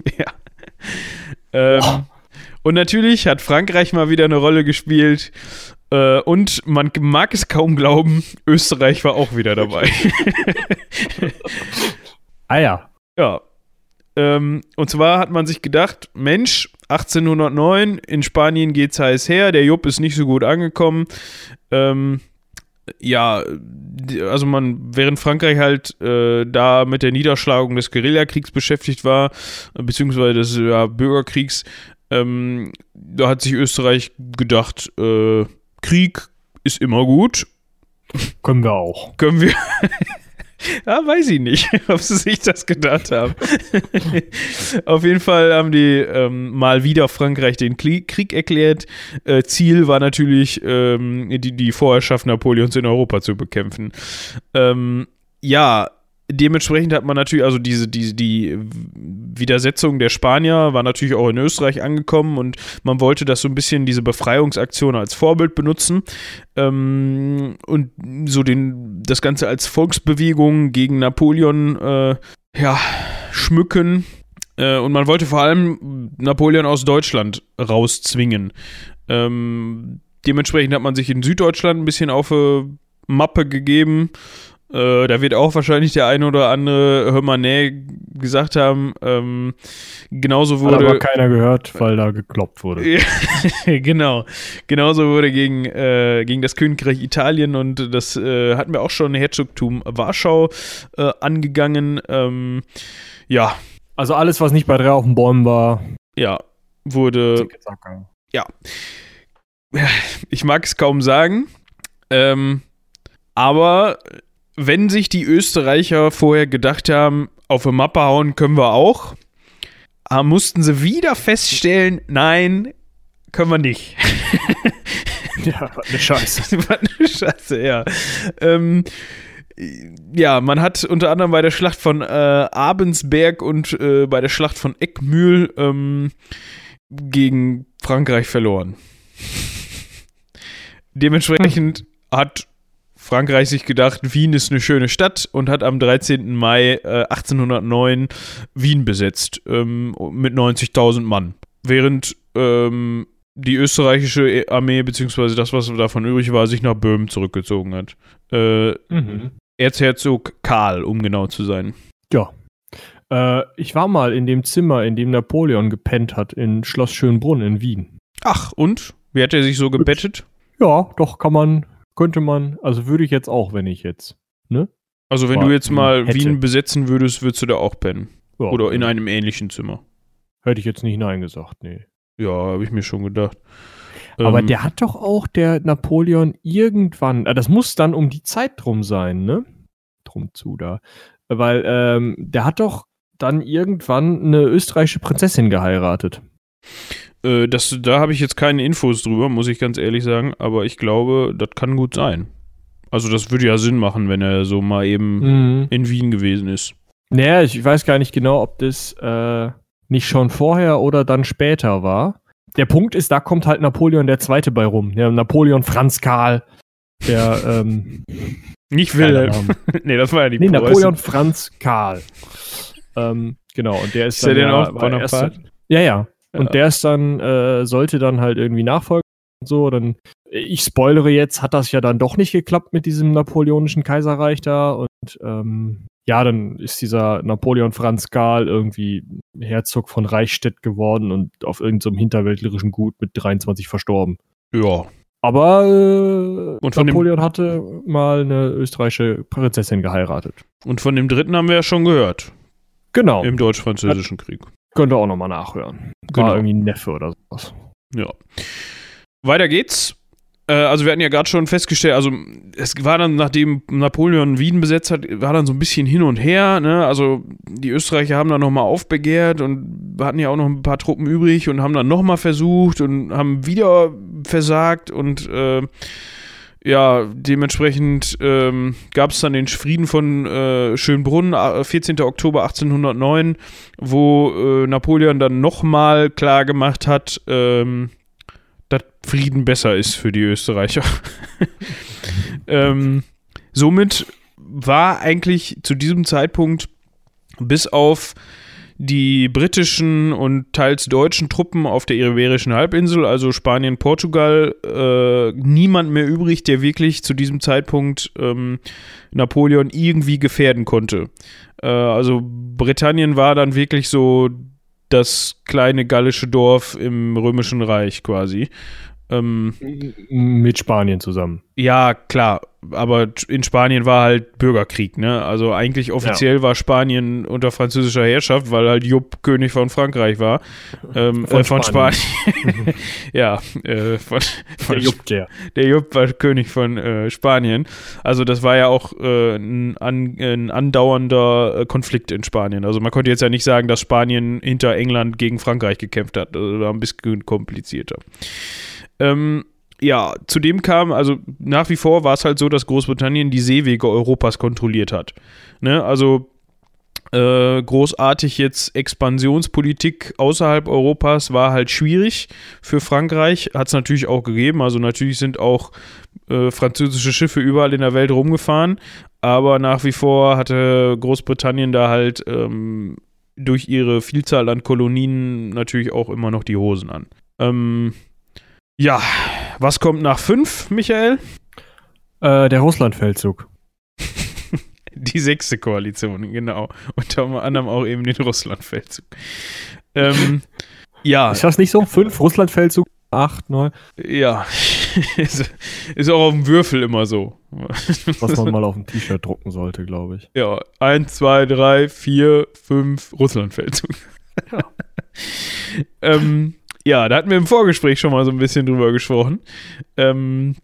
ja. Ähm, und natürlich hat Frankreich mal wieder eine Rolle gespielt. Äh, und man mag es kaum glauben, Österreich war auch wieder dabei. Ah ja. ja. Ähm, und zwar hat man sich gedacht, Mensch, 1809 in Spanien geht's heiß her, der Jupp ist nicht so gut angekommen. Ähm, ja, also man, während Frankreich halt äh, da mit der Niederschlagung des Guerillakriegs beschäftigt war, beziehungsweise des ja, Bürgerkriegs, ähm, da hat sich Österreich gedacht, äh, Krieg ist immer gut, Können wir auch. können wir. ja, weiß ich nicht, ob sie sich das gedacht haben. Auf jeden Fall haben die ähm, mal wieder Frankreich den Krieg erklärt. Äh, Ziel war natürlich, ähm, die, die Vorherrschaft Napoleons in Europa zu bekämpfen. Ähm, ja, dementsprechend hat man natürlich, also diese, diese, die Widersetzung der Spanier war natürlich auch in Österreich angekommen und man wollte das so ein bisschen, diese Befreiungsaktion als Vorbild benutzen ähm, und so den, das Ganze als Volksbewegung gegen Napoleon äh, ja, schmücken. Äh, und man wollte vor allem Napoleon aus Deutschland rauszwingen. Ähm, dementsprechend hat man sich in Süddeutschland ein bisschen auf äh, Mappe gegeben. Äh, da wird auch wahrscheinlich der eine oder andere Hör mal nee gesagt haben. Ähm, genauso Hat wurde. aber keiner gehört, weil da gekloppt wurde. Ja, genau. Genauso wurde gegen, äh, gegen das Königreich Italien und das äh, hatten wir auch schon Herzogtum Warschau äh, angegangen. Ähm, ja, Also alles, was nicht bei drei auf den Bäumen war. ja, wurde. Ich mag es kaum sagen. Ähm, aber wenn sich die Österreicher vorher gedacht haben, auf eine Mappe hauen können wir auch, äh, mussten sie wieder feststellen, nein, können wir nicht. Ja, eine Scheiße. Was eine Scheiße, ja. Ähm, ja, man hat unter anderem bei der Schlacht von äh, Abensberg und äh, bei der Schlacht von Eckmühl ähm, gegen Frankreich verloren. Dementsprechend hat Frankreich sich gedacht, Wien ist eine schöne Stadt und hat am 13. Mai äh, 1809 Wien besetzt ähm, mit 90.000 Mann. Während ähm, die österreichische Armee, beziehungsweise das, was davon übrig war, sich nach Böhmen zurückgezogen hat. Äh, Mhm. Erzherzog Karl, um genau zu sein. Ja. Äh, ich war mal in dem Zimmer, in dem Napoleon gepennt hat, in Schloss Schönbrunn in Wien. Ach, und? Wie hat er sich so gebettet? Ja, doch kann man, könnte man, also würde ich jetzt auch, wenn ich jetzt. Ne? Also, wenn War- du jetzt mal hätte. Wien besetzen würdest, würdest du da auch pennen. Ja, Oder in einem ähnlichen Zimmer. Hätte ich jetzt nicht Nein gesagt, nee. Ja, habe ich mir schon gedacht. Aber Ähm, der hat doch auch, der Napoleon, irgendwann, ah, das muss dann um die Zeit drum sein, ne? Drum zu da. Weil ähm, der hat doch dann irgendwann eine österreichische Prinzessin geheiratet. Äh, das, da habe ich jetzt keine Infos drüber, muss ich ganz ehrlich sagen. Aber ich glaube, das kann gut sein. Also, das würde ja Sinn machen, wenn er so mal eben Mhm. in Wien gewesen ist. Naja, ich weiß gar nicht genau, ob das äh, nicht schon vorher oder dann später war. Der Punkt ist, da kommt halt Napoleon der Zweite bei rum. Der Napoleon Franz Karl. Der, ähm, Nicht Wilhelm. Nee, das war ja die nee, Preußen. Napoleon Franz Karl. ähm, genau, und der ist, Ist der dann denn ja, auch war erst- Bonaparte? Ja, ja. Und der ist dann, äh, sollte dann halt irgendwie nachfolgen und so. Dann, ich spoilere jetzt, hat das ja dann doch nicht geklappt mit diesem napoleonischen Kaiserreich da. Und ähm, ja, dann ist dieser Napoleon Franz Karl irgendwie Herzog von Reichstätt geworden und auf irgendeinem so hinterwäldlerischen Gut mit 23 verstorben. Ja. Aber äh, Und Napoleon hatte mal eine österreichische Prinzessin geheiratet. Und von dem dritten haben wir ja schon gehört. Genau. Im Deutsch-Französischen Krieg. Könnt ihr auch nochmal nachhören. Genau. War irgendwie ein Neffe oder sowas. Ja. Weiter geht's. Äh, also wir hatten ja gerade schon festgestellt, also es war dann, nachdem Napoleon Wien besetzt hat, war dann so ein bisschen hin und her. Ne? Also die Österreicher haben dann nochmal aufbegehrt und hatten ja auch noch ein paar Truppen übrig und haben dann nochmal versucht und haben wieder versagt und äh, ja, dementsprechend ähm, gab es dann den Frieden von äh, Schönbrunn, 14. Oktober 1809, wo äh, Napoleon dann nochmal klar gemacht hat, ähm, dass Frieden besser ist für die Österreicher. ähm, somit war eigentlich zu diesem Zeitpunkt bis auf die britischen und teils deutschen Truppen auf der Iberischen Halbinsel, also Spanien, Portugal, äh, niemand mehr übrig, der wirklich zu diesem Zeitpunkt ähm, Napoleon irgendwie gefährden konnte. Äh, also Britannien war dann wirklich so das kleine gallische Dorf im Römischen Reich quasi. Ähm, Mit Spanien zusammen. Ja, klar. Aber in Spanien war halt Bürgerkrieg, ne? Also eigentlich offiziell ja. war Spanien unter französischer Herrschaft, weil halt Jupp König von Frankreich war. Ähm, von, äh, von Spanien. Spanien. ja, äh, von, von, der Jupp, der. Der Jupp war König von äh, Spanien. Also das war ja auch äh, ein, an, ein, andauernder äh, Konflikt in Spanien. Also man konnte jetzt ja nicht sagen, dass Spanien hinter England gegen Frankreich gekämpft hat. Also war ein bisschen komplizierter. Ähm, ja, zudem kam, also nach wie vor war es halt so, dass Großbritannien die Seewege Europas kontrolliert hat. Ne? Also äh, großartig jetzt Expansionspolitik außerhalb Europas war halt schwierig für Frankreich. Hat es natürlich auch gegeben. Also natürlich sind auch äh, französische Schiffe überall in der Welt rumgefahren. Aber nach wie vor hatte Großbritannien da halt ähm, durch ihre Vielzahl an Kolonien natürlich auch immer noch die Hosen an. Ähm, ja, was kommt nach fünf, Michael? Äh, der Russlandfeldzug. Die sechste Koalition, genau. Unter anderem auch eben den Russlandfeldzug. Ähm, ja. Ist das nicht so? Fünf Russlandfeldzug, acht, neun? Ja. ist, ist auch auf dem Würfel immer so. Was man mal auf ein T-Shirt drucken sollte, glaube ich. Ja. Eins, zwei, drei, vier, fünf Russlandfeldzug. Ja. ähm, ja, da hatten wir im Vorgespräch schon mal so ein bisschen drüber gesprochen. Ähm,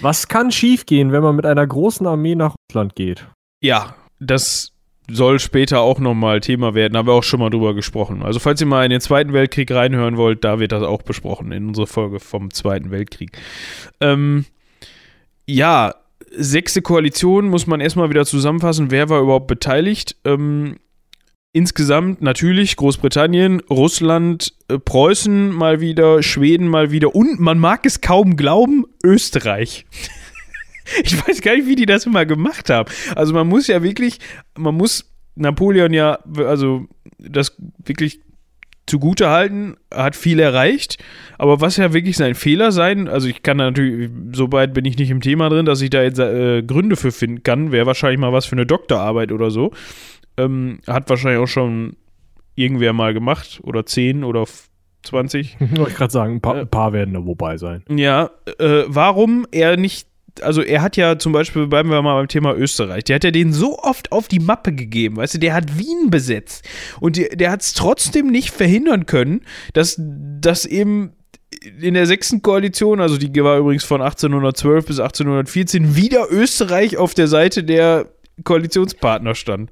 Was kann schiefgehen, wenn man mit einer großen Armee nach Russland geht? Ja, das soll später auch nochmal Thema werden, haben wir auch schon mal drüber gesprochen. Also falls ihr mal in den Zweiten Weltkrieg reinhören wollt, da wird das auch besprochen in unserer Folge vom Zweiten Weltkrieg. Ähm, ja, sechste Koalition muss man erstmal wieder zusammenfassen. Wer war überhaupt beteiligt? Ähm, insgesamt natürlich Großbritannien, Russland, äh, Preußen mal wieder, Schweden mal wieder und man mag es kaum glauben, Österreich. ich weiß gar nicht, wie die das immer gemacht haben. Also man muss ja wirklich, man muss Napoleon ja, also das wirklich zugute halten, hat viel erreicht, aber was ja wirklich sein Fehler sein, also ich kann natürlich, so weit bin ich nicht im Thema drin, dass ich da jetzt äh, Gründe für finden kann, wäre wahrscheinlich mal was für eine Doktorarbeit oder so. Ähm, hat wahrscheinlich auch schon irgendwer mal gemacht oder 10 oder 20. Wollte ich gerade sagen, ein paar, ein paar, werden da wobei sein. Ja, äh, warum er nicht, also er hat ja zum Beispiel, bleiben wir mal beim Thema Österreich, der hat ja den so oft auf die Mappe gegeben, weißt du, der hat Wien besetzt und der, der hat es trotzdem nicht verhindern können, dass, dass eben in der sechsten Koalition, also die war übrigens von 1812 bis 1814, wieder Österreich auf der Seite der Koalitionspartner stand.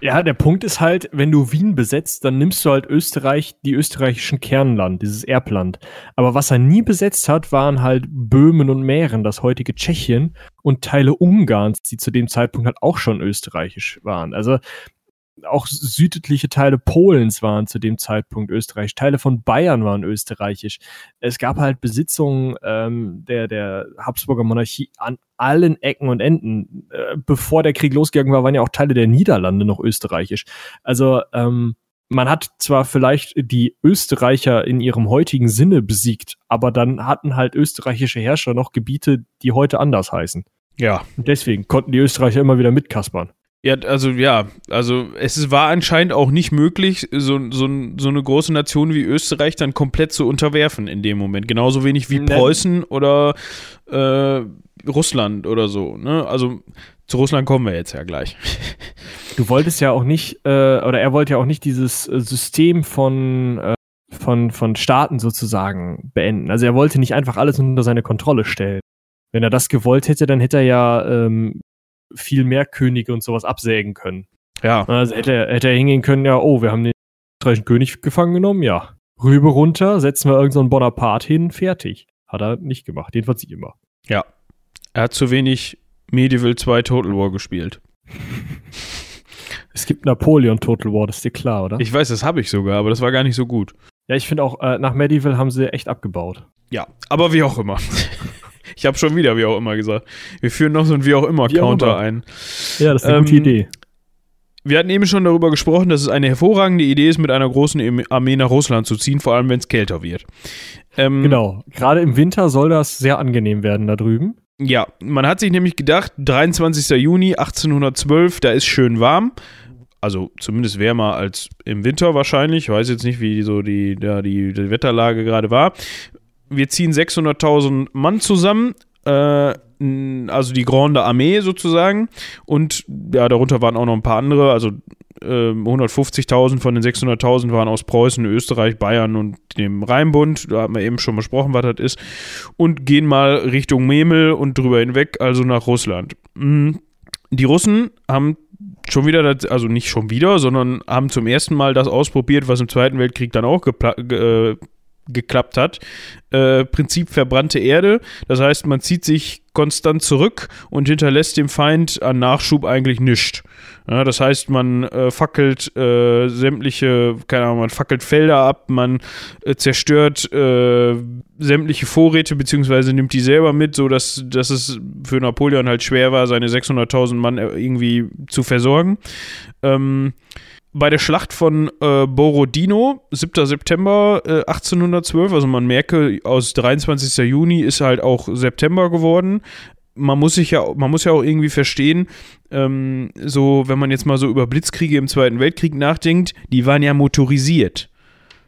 Ja, der Punkt ist halt, wenn du Wien besetzt, dann nimmst du halt Österreich, die österreichischen Kernland, dieses Erbland. Aber was er nie besetzt hat, waren halt Böhmen und Mähren, das heutige Tschechien und Teile Ungarns, die zu dem Zeitpunkt halt auch schon österreichisch waren. Also auch südliche Teile Polens waren zu dem Zeitpunkt österreichisch, Teile von Bayern waren österreichisch. Es gab halt Besitzungen ähm, der, der Habsburger Monarchie an allen Ecken und Enden. Äh, bevor der Krieg losgegangen war, waren ja auch Teile der Niederlande noch österreichisch. Also ähm, man hat zwar vielleicht die Österreicher in ihrem heutigen Sinne besiegt, aber dann hatten halt österreichische Herrscher noch Gebiete, die heute anders heißen. Ja. Und deswegen konnten die Österreicher immer wieder mitkaspern. Ja, also ja, also es war anscheinend auch nicht möglich, so, so, so eine große Nation wie Österreich dann komplett zu unterwerfen in dem Moment. Genauso wenig wie Preußen oder äh, Russland oder so. Ne? Also zu Russland kommen wir jetzt ja gleich. Du wolltest ja auch nicht, äh, oder er wollte ja auch nicht dieses äh, System von, äh, von, von Staaten sozusagen beenden. Also er wollte nicht einfach alles unter seine Kontrolle stellen. Wenn er das gewollt hätte, dann hätte er ja ähm, viel mehr Könige und sowas absägen können. Ja. Also hätte er, hätte er hingehen können, ja, oh, wir haben den österreichischen König gefangen genommen, ja. Rübe runter, setzen wir irgendeinen so Bonaparte hin, fertig. Hat er nicht gemacht, jedenfalls nicht immer. Ja. Er hat zu wenig Medieval 2 Total War gespielt. Es gibt Napoleon Total War, das ist dir klar, oder? Ich weiß, das habe ich sogar, aber das war gar nicht so gut. Ja, ich finde auch, äh, nach Medieval haben sie echt abgebaut. Ja, aber wie auch immer. Ich habe schon wieder wie auch immer gesagt. Wir führen noch so ein wie auch immer Wie auch Counter immer. ein. Ja, das ist eine Ähm, gute Idee. Wir hatten eben schon darüber gesprochen, dass es eine hervorragende Idee ist, mit einer großen Armee nach Russland zu ziehen, vor allem wenn es kälter wird. Ähm, Genau. Gerade im Winter soll das sehr angenehm werden da drüben. Ja, man hat sich nämlich gedacht, 23. Juni 1812, da ist schön warm. Also zumindest wärmer als im Winter wahrscheinlich. Ich weiß jetzt nicht, wie so die, ja, die, die Wetterlage gerade war. Wir ziehen 600.000 Mann zusammen, äh, also die Grande Armee sozusagen. Und ja, darunter waren auch noch ein paar andere. Also ähm, 150.000 von den 600.000 waren aus Preußen, Österreich, Bayern und dem Rheinbund. Da haben wir eben schon besprochen, was das ist. Und gehen mal Richtung Memel und drüber hinweg, also nach Russland. Mhm. Die Russen haben schon wieder, das, also nicht schon wieder, sondern haben zum ersten Mal das ausprobiert, was im Zweiten Weltkrieg dann auch gepla- ge, äh, geklappt hat. Äh, Prinzip verbrannte Erde. Das heißt, man zieht sich konstant zurück und hinterlässt dem Feind an Nachschub eigentlich nichts. Ja, das heißt, man äh, fackelt äh, sämtliche, keine Ahnung, man fackelt Felder ab, man äh, zerstört äh, sämtliche Vorräte, beziehungsweise nimmt die selber mit, sodass dass es für Napoleon halt schwer war, seine 600.000 Mann äh, irgendwie zu versorgen. Ähm, bei der Schlacht von äh, Borodino, 7. September äh, 1812, also man merke, aus 23. Juni ist halt auch September geworden. Man muss sich ja, man muss ja auch irgendwie verstehen, ähm, so, wenn man jetzt mal so über Blitzkriege im Zweiten Weltkrieg nachdenkt, die waren ja motorisiert.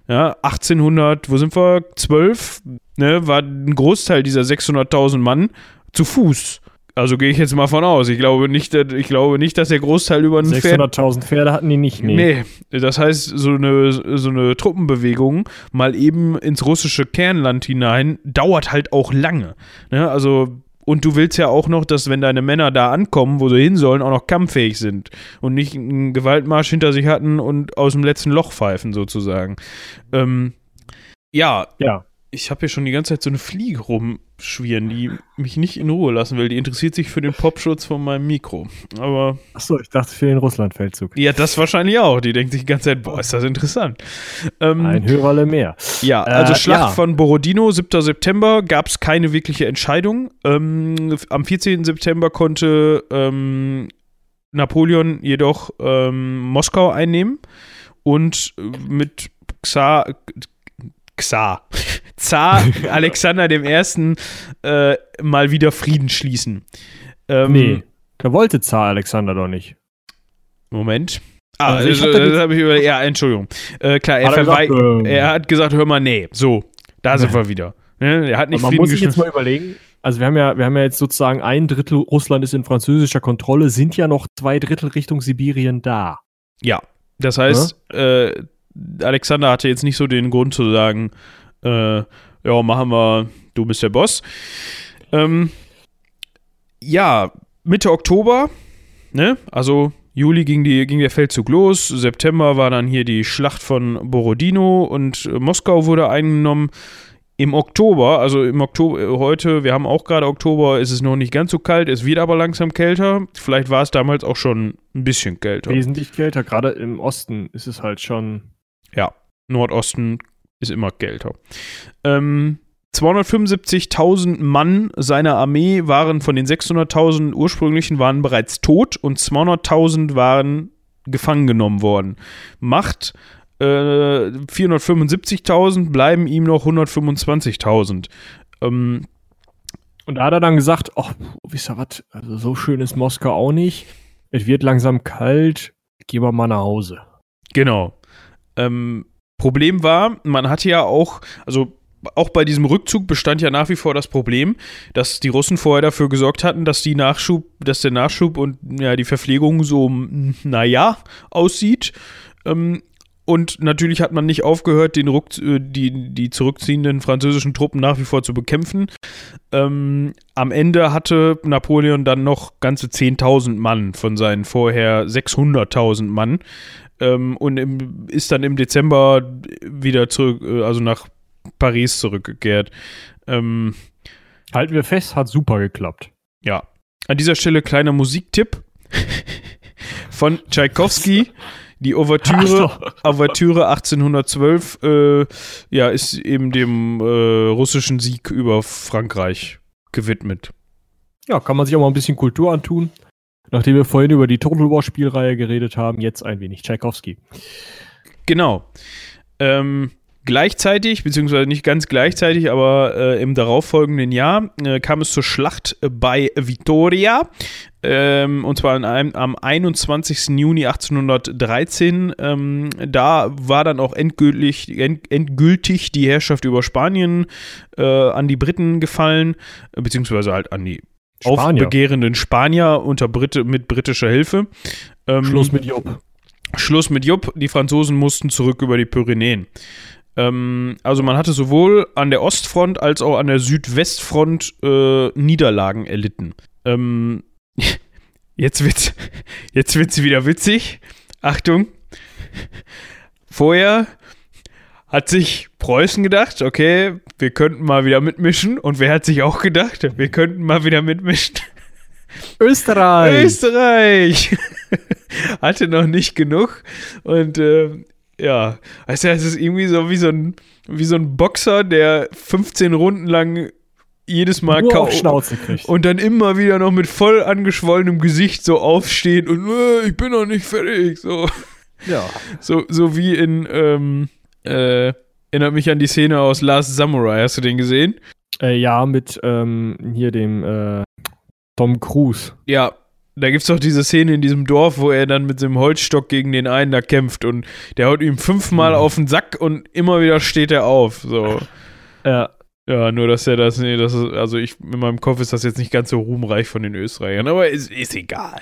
Ja, 1800, wo sind wir? 12, ne, war ein Großteil dieser 600.000 Mann zu Fuß. Also gehe ich jetzt mal von aus. Ich glaube nicht, dass- ich glaube nicht, dass der Großteil über ein Pferd 600.000 Pferde hatten die nicht. Nee. das heißt, so eine, so eine Truppenbewegung mal eben ins russische Kernland hinein dauert halt auch lange. Ne? Also, und du willst ja auch noch, dass wenn deine Männer da ankommen, wo sie hin sollen, auch noch kampffähig sind und nicht einen Gewaltmarsch hinter sich hatten und aus dem letzten Loch pfeifen sozusagen. Ähm, ja, Ja. Ich habe hier schon die ganze Zeit so eine Fliege rumschwirren, die mich nicht in Ruhe lassen will. Die interessiert sich für den Popschutz von meinem Mikro. Aber Achso, ich dachte für den Russlandfeldzug. ja, das wahrscheinlich auch. Die denkt sich die ganze Zeit, boah, ist das interessant. Ähm, Ein Hörerle mehr. ja, also Äh, Schlacht ja. von Borodino, 7. September, gab es keine wirkliche Entscheidung. Ähm, am 14. September konnte ähm, Napoleon jedoch ähm, Moskau einnehmen und äh, mit Xar, Xar, Zar Alexander I. Äh, mal wieder Frieden schließen. Ähm, Nee, da wollte Zar Alexander doch nicht. Moment. Ah, Also ich also, hab da das habe ich über. Ja, Entschuldigung. Äh, klar, er, Hat er gesagt, ähm, er hat gesagt, hör mal, nee. So, da sind wir wieder. Ne? Er hat nicht Aber man Frieden muss sich jetzt mal überlegen, also wir haben ja, wir haben ja jetzt sozusagen ein Drittel Russland ist in französischer Kontrolle, sind ja noch zwei Drittel Richtung Sibirien da. Ja, das heißt, äh, Alexander hatte jetzt nicht so den Grund zu sagen, äh, ja, machen wir, du bist der Boss. Ähm, ja, Mitte Oktober, ne? Also Juli ging, die, ging der Feldzug los, September war dann hier die Schlacht von Borodino und Moskau wurde eingenommen. Im Oktober, also im Oktober, äh, heute, wir haben auch gerade Oktober, ist es noch nicht ganz so kalt, es wird aber langsam kälter. Vielleicht war es damals auch schon ein bisschen kälter. Wesentlich kälter, gerade im Osten ist es halt schon. Ja, Nordosten ist immer kälter. Ähm, 275.000 Mann seiner Armee waren von den 600.000 ursprünglichen waren bereits tot und 200.000 waren gefangen genommen worden. Macht äh, 475.000, bleiben ihm noch 125.000. Ähm, Und da hat er dann gesagt, ach, wisst ihr was, also so schön ist Moskau auch nicht. Es wird langsam kalt, gehen wir mal nach Hause. Genau. Ähm, Problem war, man hatte ja auch, also auch bei diesem Rückzug bestand ja nach wie vor das Problem, dass die Russen vorher dafür gesorgt hatten, dass die Nachschub, dass der Nachschub und ja die Verpflegung so, naja, aussieht. Ähm, und natürlich hat man nicht aufgehört, den Ruck, äh, die, die zurückziehenden französischen Truppen nach wie vor zu bekämpfen. Ähm, am Ende hatte Napoleon dann noch ganze 10.000 Mann von seinen vorher 600.000 Mann ähm, und im, ist dann im Dezember wieder zurück, äh, also nach Paris zurückgekehrt. Ähm, Halten wir fest, hat super geklappt. Ja. An dieser Stelle kleiner Musiktipp von Tchaikovsky. Die Ouvertüre, Ouvertüre 1812 äh, ja, ist eben dem äh, russischen Sieg über Frankreich gewidmet. Ja, kann man sich auch mal ein bisschen Kultur antun. Nachdem wir vorhin über die Total War Spielreihe geredet haben, jetzt ein wenig Tchaikovsky. Genau. Ähm, Gleichzeitig, beziehungsweise nicht ganz gleichzeitig, aber äh, im darauffolgenden Jahr äh, kam es zur Schlacht bei Vitoria. Ähm, und zwar einem, am 21. Juni 1813. Ähm, da war dann auch endgültig, end, endgültig die Herrschaft über Spanien äh, an die Briten gefallen, beziehungsweise halt an die Spanier. aufbegehrenden Spanier unter Brit mit britischer Hilfe. Ähm, Schluss mit Jupp. Schluss mit Jupp. Die Franzosen mussten zurück über die Pyrenäen. Ähm, also man hatte sowohl an der Ostfront als auch an der Südwestfront äh, Niederlagen erlitten. Ähm, jetzt wird's, jetzt wird's wieder witzig. Achtung. Vorher hat sich Preußen gedacht, okay, wir könnten mal wieder mitmischen. Und wer hat sich auch gedacht, wir könnten mal wieder mitmischen? Österreich. Österreich. Hatte noch nicht genug. Und äh, ja, weißt du, es ist irgendwie so wie so ein, wie so ein Boxer, der 15 Runden lang jedes Mal Nur Schnauze kriegt. und dann immer wieder noch mit voll angeschwollenem Gesicht so aufsteht und äh, ich bin noch nicht fertig. So. Ja. So, so wie in, ähm, äh, erinnert mich an die Szene aus Last Samurai. Hast du den gesehen? Äh, ja, mit ähm, hier dem äh, Tom Cruise. Ja, da gibt es doch diese Szene in diesem Dorf, wo er dann mit dem Holzstock gegen den einen da kämpft und der haut ihm fünfmal mhm. auf den Sack und immer wieder steht er auf. So. Ja. Ja, nur dass er das, nee, das ist, also ich, in meinem Kopf ist das jetzt nicht ganz so ruhmreich von den Österreichern, aber ist, ist egal.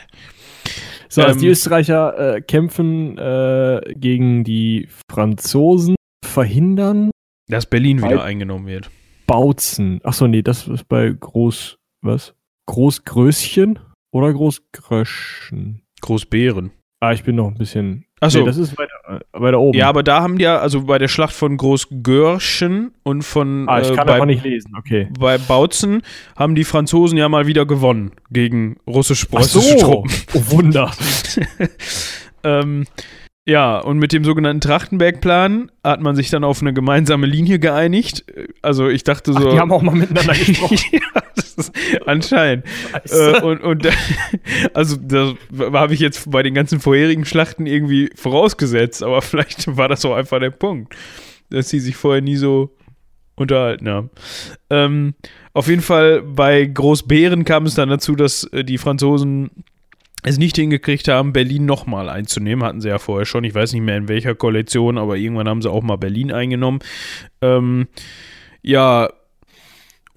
So, also ähm, die Österreicher äh, kämpfen äh, gegen die Franzosen, verhindern, dass Berlin wieder eingenommen wird. Bautzen. Achso, nee, das ist bei Groß, was? Großgrößchen? Oder Großgröschen? Großbären. Ah, ich bin noch ein bisschen. Achso. Nee, das ist weiter, äh, weiter oben. Ja, aber da haben die ja, also bei der Schlacht von Großgörschen und von. Ah, ich äh, kann äh, bei, nicht lesen, okay. Bei Bautzen haben die Franzosen ja mal wieder gewonnen gegen russisch-preußische so. Truppen. Oh, Wunder. ähm, ja, und mit dem sogenannten Trachtenberg-Plan hat man sich dann auf eine gemeinsame Linie geeinigt. Also ich dachte so. Ach, die haben auch mal miteinander gesprochen. ja, anscheinend. Äh, und, und also da habe ich jetzt bei den ganzen vorherigen Schlachten irgendwie vorausgesetzt, aber vielleicht war das auch einfach der Punkt, dass sie sich vorher nie so unterhalten haben. Ähm, auf jeden Fall bei Großbären kam es dann dazu, dass äh, die Franzosen es nicht hingekriegt haben, Berlin nochmal einzunehmen. Hatten sie ja vorher schon. Ich weiß nicht mehr in welcher Koalition, aber irgendwann haben sie auch mal Berlin eingenommen. Ähm, ja,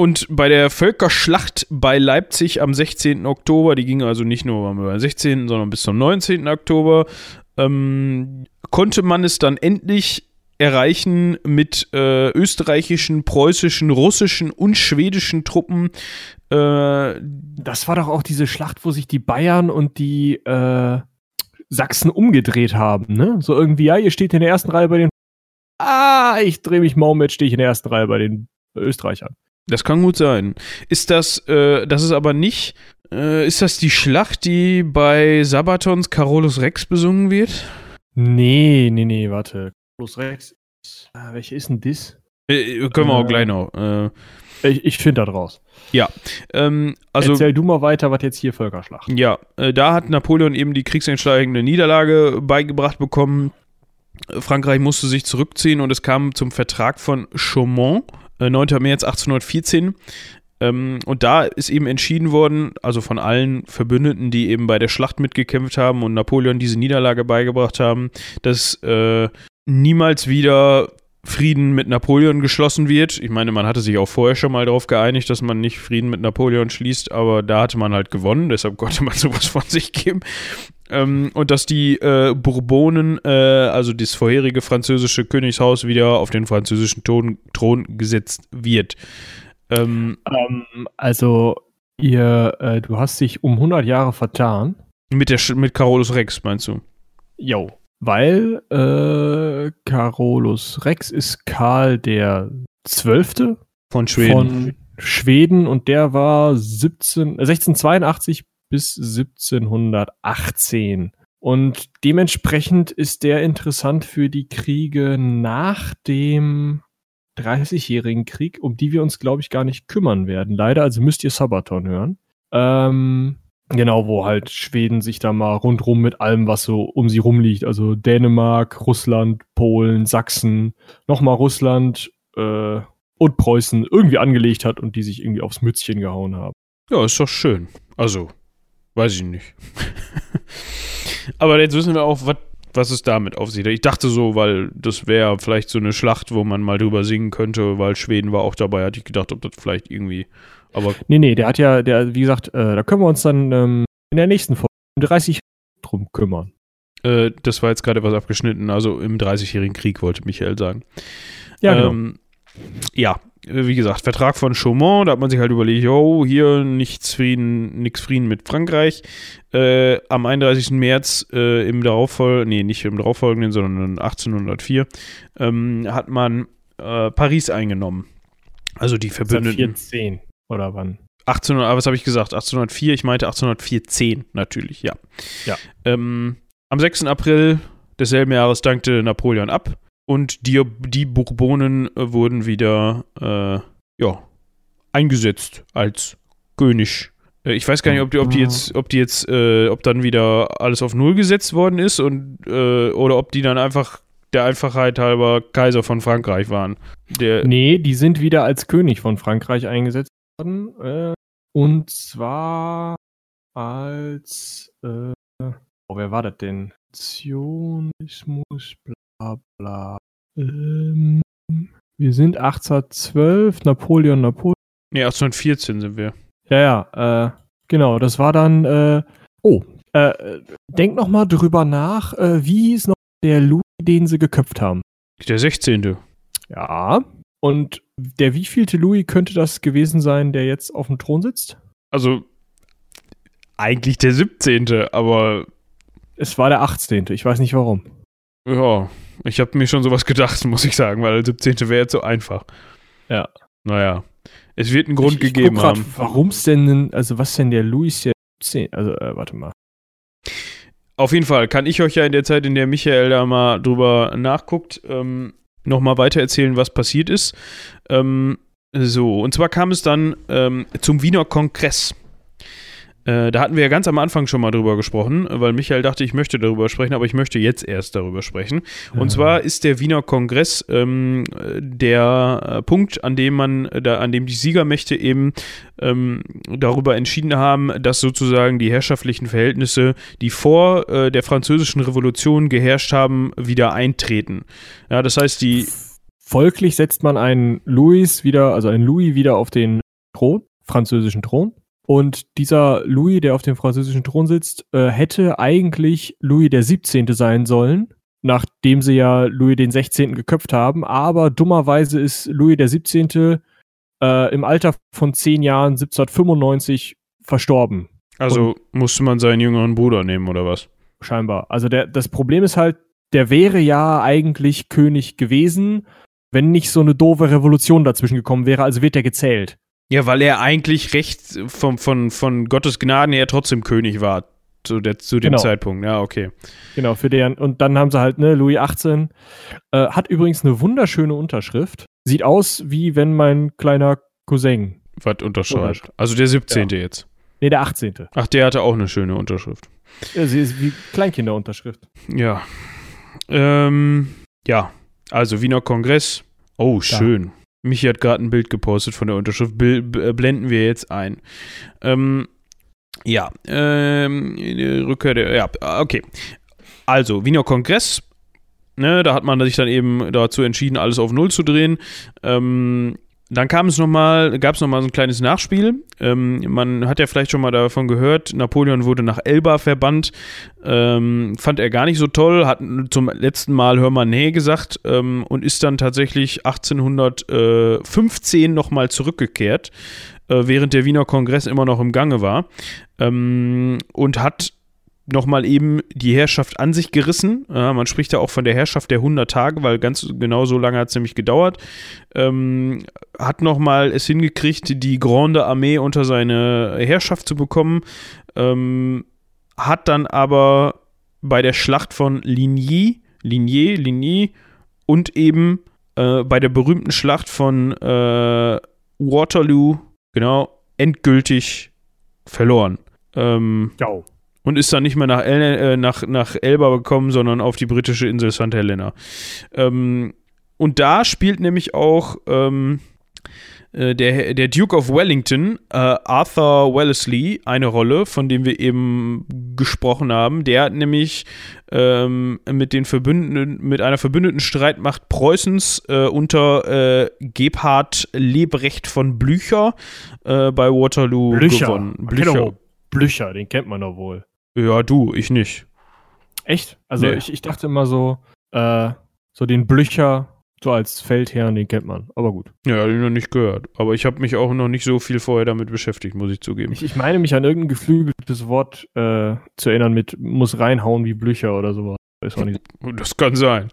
und bei der Völkerschlacht bei Leipzig am 16. Oktober, die ging also nicht nur am 16., sondern bis zum 19. Oktober, ähm, konnte man es dann endlich erreichen, mit äh, österreichischen, preußischen, russischen und schwedischen Truppen. Äh, das war doch auch diese Schlacht, wo sich die Bayern und die äh, Sachsen umgedreht haben, ne? So irgendwie, ja, ihr steht in der ersten Reihe bei den. Ah, ich drehe mich mal um, jetzt stehe ich in der ersten Reihe bei den Österreichern. Das kann gut sein. Ist das, äh, das ist aber nicht, äh, ist das die Schlacht, die bei Sabatons Carolus Rex besungen wird? Nee, nee, nee, warte. Carolus Rex. Äh, welche ist denn das? Äh, können wir auch gleich noch. Äh, ich, ich finde das raus. Ja. Ähm, also, Erzähl du mal weiter, was jetzt hier Völkerschlacht. Ja, äh, da hat Napoleon eben die kriegsentscheidende Niederlage beigebracht bekommen. Frankreich musste sich zurückziehen und es kam zum Vertrag von Chaumont, äh, 9. März 1814. Ähm, und da ist eben entschieden worden, also von allen Verbündeten, die eben bei der Schlacht mitgekämpft haben und Napoleon diese Niederlage beigebracht haben, dass äh, niemals wieder Frieden mit Napoleon geschlossen wird. Ich meine, man hatte sich auch vorher schon mal darauf geeinigt, dass man nicht Frieden mit Napoleon schließt, aber da hatte man halt gewonnen, deshalb konnte man sowas von sich geben. Ähm, und dass die äh, Bourbonen, äh, also das vorherige französische Königshaus, wieder auf den französischen Thron, Thron gesetzt wird. Ähm, ähm, also, ihr, äh, du hast dich um 100 Jahre vertan. Mit, der, mit Carolus Rex, meinst du? Jo. Weil äh, Carolus Rex ist Karl der zwölfte von Schweden. Von Schweden und der war 17, 1682 bis 1718. Und dementsprechend ist der interessant für die Kriege nach dem 30-jährigen Krieg, um die wir uns, glaube ich, gar nicht kümmern werden. Leider, also müsst ihr Sabaton hören. Ähm, genau, wo halt Schweden sich da mal rundrum mit allem, was so um sie rumliegt, also Dänemark, Russland, Polen, Sachsen, nochmal Russland äh, und Preußen irgendwie angelegt hat und die sich irgendwie aufs Mützchen gehauen haben. Ja, ist doch schön. Also, weiß ich nicht. Aber jetzt wissen wir auch, wat, was es damit auf sich. Ich dachte so, weil das wäre vielleicht so eine Schlacht, wo man mal drüber singen könnte, weil Schweden war auch dabei, hatte ich gedacht, ob das vielleicht irgendwie. Aber nee, nee, der hat ja, der, wie gesagt, äh, da können wir uns dann ähm, in der nächsten Folge um 30 drum kümmern. Äh, das war jetzt gerade was abgeschnitten, also im 30-jährigen Krieg, wollte Michael sagen. Ja, genau. Ähm, ja, wie gesagt, Vertrag von Chaumont, da hat man sich halt überlegt, oh, hier nichts Frieden, nix Frieden mit Frankreich. Äh, am 31. März äh, im darauffolgenden, nee, nicht im darauffolgenden, sondern 1804, ähm, hat man äh, Paris eingenommen. Also die Verbündeten. 1814 oder wann? 18, was habe ich gesagt? 1804, ich meinte 1814 natürlich, ja. Ja. Ähm, am 6. April desselben Jahres dankte Napoleon ab und die, die Bourbonen äh, wurden wieder äh, ja, eingesetzt als König. Äh, ich weiß gar nicht, ob die, ob die jetzt, ob die jetzt, äh, ob dann wieder alles auf Null gesetzt worden ist und äh, oder ob die dann einfach der Einfachheit halber Kaiser von Frankreich waren. Der nee, die sind wieder als König von Frankreich eingesetzt worden. Äh, und zwar als äh, oh, wer war das denn? Zionismus, bla bla. Ähm, wir sind 1812, Napoleon, Napoleon. Nee, 1814 sind wir. Ja, ja, äh, genau, das war dann, äh, oh, äh, denk noch mal drüber nach, äh, wie hieß noch der Louis, den sie geköpft haben? Der 16. Ja, und der wievielte Louis könnte das gewesen sein, der jetzt auf dem Thron sitzt? Also, eigentlich der 17., aber. Es war der 18., ich weiß nicht warum. Ja, ich habe mir schon sowas gedacht, muss ich sagen, weil der 17. wäre jetzt so einfach. Ja. Naja. Es wird einen Grund ich, ich gegeben grad, haben. Warum es denn, also was denn der Louis hier 10, also äh, warte mal. Auf jeden Fall kann ich euch ja in der Zeit, in der Michael da mal drüber nachguckt, ähm, nochmal weiter erzählen, was passiert ist. Ähm, so, und zwar kam es dann ähm, zum Wiener Kongress. Äh, da hatten wir ja ganz am Anfang schon mal drüber gesprochen, weil Michael dachte, ich möchte darüber sprechen, aber ich möchte jetzt erst darüber sprechen. Und ja. zwar ist der Wiener Kongress ähm, der äh, Punkt, an dem man, da, an dem die Siegermächte eben ähm, darüber entschieden haben, dass sozusagen die herrschaftlichen Verhältnisse, die vor äh, der französischen Revolution geherrscht haben, wieder eintreten. Ja, das heißt, die Folglich setzt man einen Louis wieder, also einen Louis wieder auf den Thron, französischen Thron. Und dieser Louis, der auf dem französischen Thron sitzt, äh, hätte eigentlich Louis der 17. sein sollen, nachdem sie ja Louis den 16. geköpft haben. Aber dummerweise ist Louis der 17. Äh, im Alter von 10 Jahren 1795 verstorben. Also Und musste man seinen jüngeren Bruder nehmen oder was? Scheinbar. Also der, das Problem ist halt, der wäre ja eigentlich König gewesen, wenn nicht so eine doofe Revolution dazwischen gekommen wäre. Also wird er gezählt. Ja, weil er eigentlich recht von, von, von Gottes Gnaden her trotzdem König war zu, der, zu dem genau. Zeitpunkt. Ja, okay. Genau, für den. Und dann haben sie halt, ne, Louis XVIII. Äh, hat übrigens eine wunderschöne Unterschrift. Sieht aus, wie wenn mein kleiner Cousin. Was unterschreibt. Also der 17. Ja. jetzt. Nee, der 18. Ach, der hatte auch eine schöne Unterschrift. Ja, sie ist wie Kleinkinderunterschrift. Ja. Ähm, ja, also Wiener Kongress. Oh, schön. Michi hat gerade ein Bild gepostet von der Unterschrift. Bild, äh, blenden wir jetzt ein. Ähm, ja, ähm, Rückkehr der, ja, okay. Also, Wiener Kongress, ne, da hat man sich dann eben dazu entschieden, alles auf Null zu drehen. Ähm, dann kam es nochmal, gab es nochmal so ein kleines Nachspiel. Ähm, man hat ja vielleicht schon mal davon gehört, Napoleon wurde nach Elba verbannt. Ähm, fand er gar nicht so toll, hat zum letzten Mal Hör mal nee gesagt ähm, und ist dann tatsächlich 1815 nochmal zurückgekehrt, äh, während der Wiener Kongress immer noch im Gange war. Ähm, und hat nochmal eben die Herrschaft an sich gerissen. Ja, man spricht ja auch von der Herrschaft der 100 Tage, weil ganz genau so lange hat es nämlich gedauert. Ähm, hat nochmal es hingekriegt, die Grande Armee unter seine Herrschaft zu bekommen. Ähm, hat dann aber bei der Schlacht von Ligny, Ligny, Ligny und eben äh, bei der berühmten Schlacht von äh, Waterloo, genau, endgültig verloren. Ähm. Und ist dann nicht mehr nach, El äh, nach, nach Elba gekommen, sondern auf die britische Insel St. Helena. Ähm, und da spielt nämlich auch ähm, äh, der, der Duke of Wellington, äh, Arthur Wellesley, eine Rolle, von dem wir eben gesprochen haben. Der hat nämlich ähm, mit, den Verbündeten, mit einer verbündeten Streitmacht Preußens äh, unter äh, Gebhard Lebrecht von Blücher bei Waterloo Blücher. gewonnen. Blücher. Blücher, den kennt man doch wohl. Ja, du, ich nicht. Echt? Also Nee. ich, ich dachte immer so, äh, so den Blücher, so als Feldherrn, den kennt man. Aber gut. Ja, ich noch nicht gehört. Aber ich habe mich auch noch nicht so viel vorher damit beschäftigt, muss ich zugeben. Ich, ich meine mich an irgendein geflügeltes Wort äh, zu erinnern mit muss reinhauen wie Blücher oder sowas. Ist auch nicht. Das kann sein.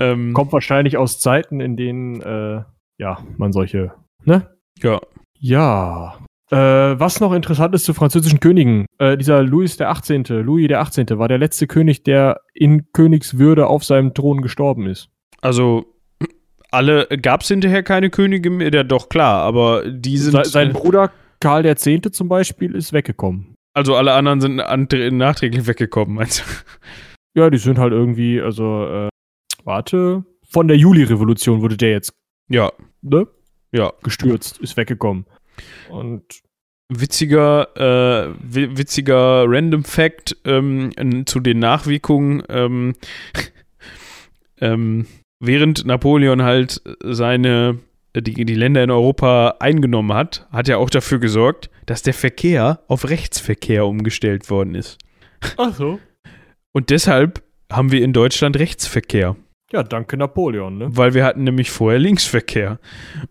Ähm, Kommt wahrscheinlich aus Zeiten, in denen äh, ja, man solche, ne? Ja. Ja. Äh, was noch interessant ist zu französischen Königen, äh, dieser Louis der 18., Louis der 18. war der letzte König, der in Königswürde auf seinem Thron gestorben ist. Also, alle, gab es hinterher keine Könige mehr? Ja, doch, klar, aber die sind. Se sein Bruder Karl der 10. zum Beispiel ist weggekommen. also, alle anderen sind nachträglich weggekommen, meinst du? Ja, die sind halt irgendwie, also, äh, warte, von der Juli-Revolution wurde der jetzt, Ja, ne, ja. gestürzt, ist weggekommen. Und Witziger, äh, wi- witziger Random Fact ähm, zu den Nachwirkungen. Ähm, ähm, während Napoleon halt seine die, die Länder in Europa eingenommen hat, hat er auch dafür gesorgt, dass der Verkehr auf Rechtsverkehr umgestellt worden ist. Ach so. Und deshalb haben wir in Deutschland Rechtsverkehr, Ja, danke Napoleon, ne? weil wir hatten nämlich vorher Linksverkehr.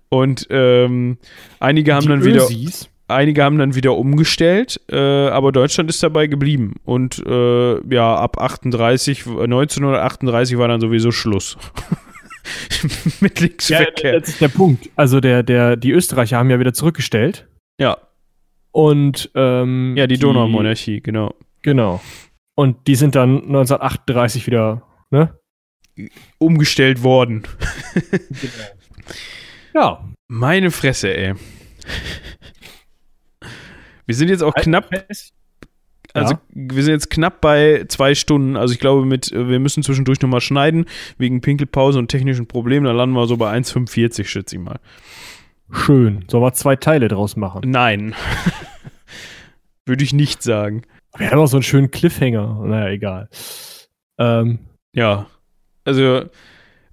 Und ähm, einige haben dann wieder Ösis, einige haben dann wieder umgestellt, äh, aber Deutschland ist dabei geblieben. Und äh, ja, ab 38, 1938 war dann sowieso Schluss. Mit Ja, Linksverkehr. das ist der Punkt. Also der, der, die Österreicher haben ja wieder zurückgestellt. Ja, Und ähm, ja, die Donaumonarchie, genau. Genau. Und die sind dann 1938 wieder, ne? Umgestellt worden. Ja. Meine Fresse, ey. Wir sind jetzt auch knapp, also Ja. wir sind jetzt knapp bei zwei Stunden. Also ich glaube, mit, äh, wir müssen zwischendurch nochmal schneiden, wegen Pinkelpause und technischen Problemen. Da landen wir so bei 1,45, schätze ich mal. Schön. Sollen wir zwei Teile draus machen? Nein. Würde ich nicht sagen. Wir haben auch so einen schönen Cliffhanger. Naja, egal. Ähm, Ja. Also,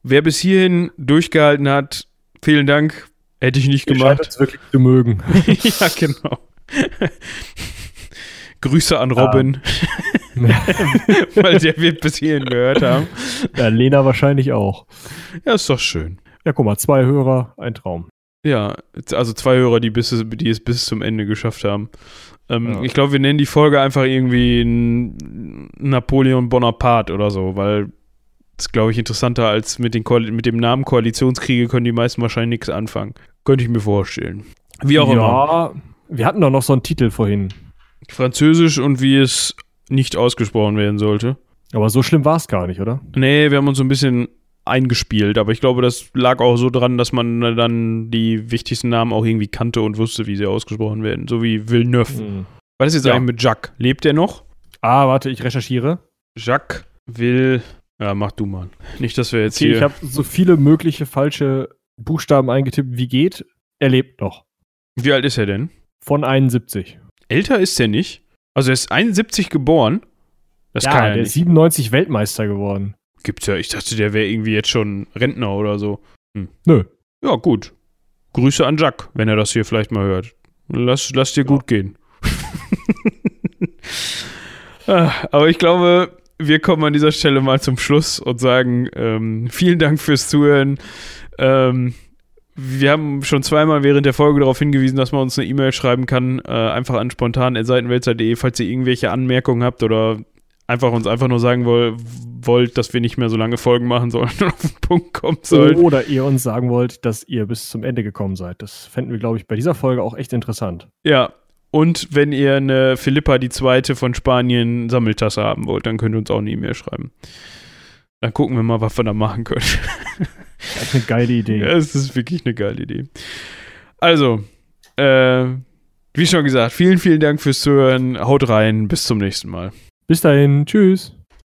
wer bis hierhin durchgehalten hat, vielen Dank. Hätte ich nicht ihr gemacht. uns wirklich zu mögen. ja, genau. Grüße an Robin, weil der wird bis hierhin gehört haben. ja, Lena wahrscheinlich auch. Ja, ist doch schön. Ja, guck mal, zwei Hörer, ein Traum. Ja, also zwei Hörer, die, bis, die es bis zum Ende geschafft haben. Ähm, Ja. Ich glaube, wir nennen die Folge einfach irgendwie Napoleon Bonaparte oder so, weil das ist, glaube ich, interessanter als mit, den Koal mit dem Namen Koalitionskriege können die meisten wahrscheinlich nichts anfangen. Könnte ich mir vorstellen. Wie auch immer. ja, wir hatten doch noch so einen Titel vorhin. Französisch und wie es nicht ausgesprochen werden sollte. Aber so schlimm war es gar nicht, oder? Nee, wir haben uns so ein bisschen eingespielt, aber ich glaube, das lag auch so dran, dass man dann die wichtigsten Namen auch irgendwie kannte und wusste, wie sie ausgesprochen werden. So wie Villeneuve. Hm. Was ist jetzt Ja. eigentlich mit Jacques? Lebt er noch? Ah, warte, ich recherchiere. Jacques will. Ja, mach du mal. Nicht, dass wir jetzt Okay, hier. ich habe so viele mögliche falsche Buchstaben eingetippt, wie geht. Er lebt noch. Wie alt ist er denn? Von 71. Älter ist er nicht. Also er ist 71 geboren. Das ja, kann der er ist nicht. 97 Weltmeister geworden. Gibt's ja. Ich dachte, der wäre irgendwie jetzt schon Rentner oder so. Nö. Ja, gut. Grüße an Jacques, wenn er das hier vielleicht mal hört. Lass, lass dir gut gehen. Ah, Aber ich glaube, wir kommen an dieser Stelle mal zum Schluss und sagen ähm, vielen Dank fürs Zuhören. Ähm, wir haben schon zweimal während der Folge darauf hingewiesen, dass man uns eine E-Mail schreiben kann, äh, einfach an spontan.seitenwälzer.de, falls ihr irgendwelche Anmerkungen habt oder einfach uns einfach nur sagen woll, wollt, dass wir nicht mehr so lange Folgen machen sollen und auf den Punkt kommen sollen. Oder ihr uns sagen wollt, dass ihr bis zum Ende gekommen seid. Das fänden wir, glaube ich, bei dieser Folge auch echt interessant. Ja. Und wenn ihr eine Philippa die zweite von Spanien Sammeltasse haben wollt, dann könnt ihr uns auch eine E-Mail schreiben. Dann gucken wir mal, was wir da machen können. Das ist eine geile Idee. Ja, es ist wirklich eine geile Idee. Also, äh, wie schon gesagt, vielen, vielen Dank fürs Zuhören. Haut rein. Bis zum nächsten Mal. Bis dahin. Tschüss.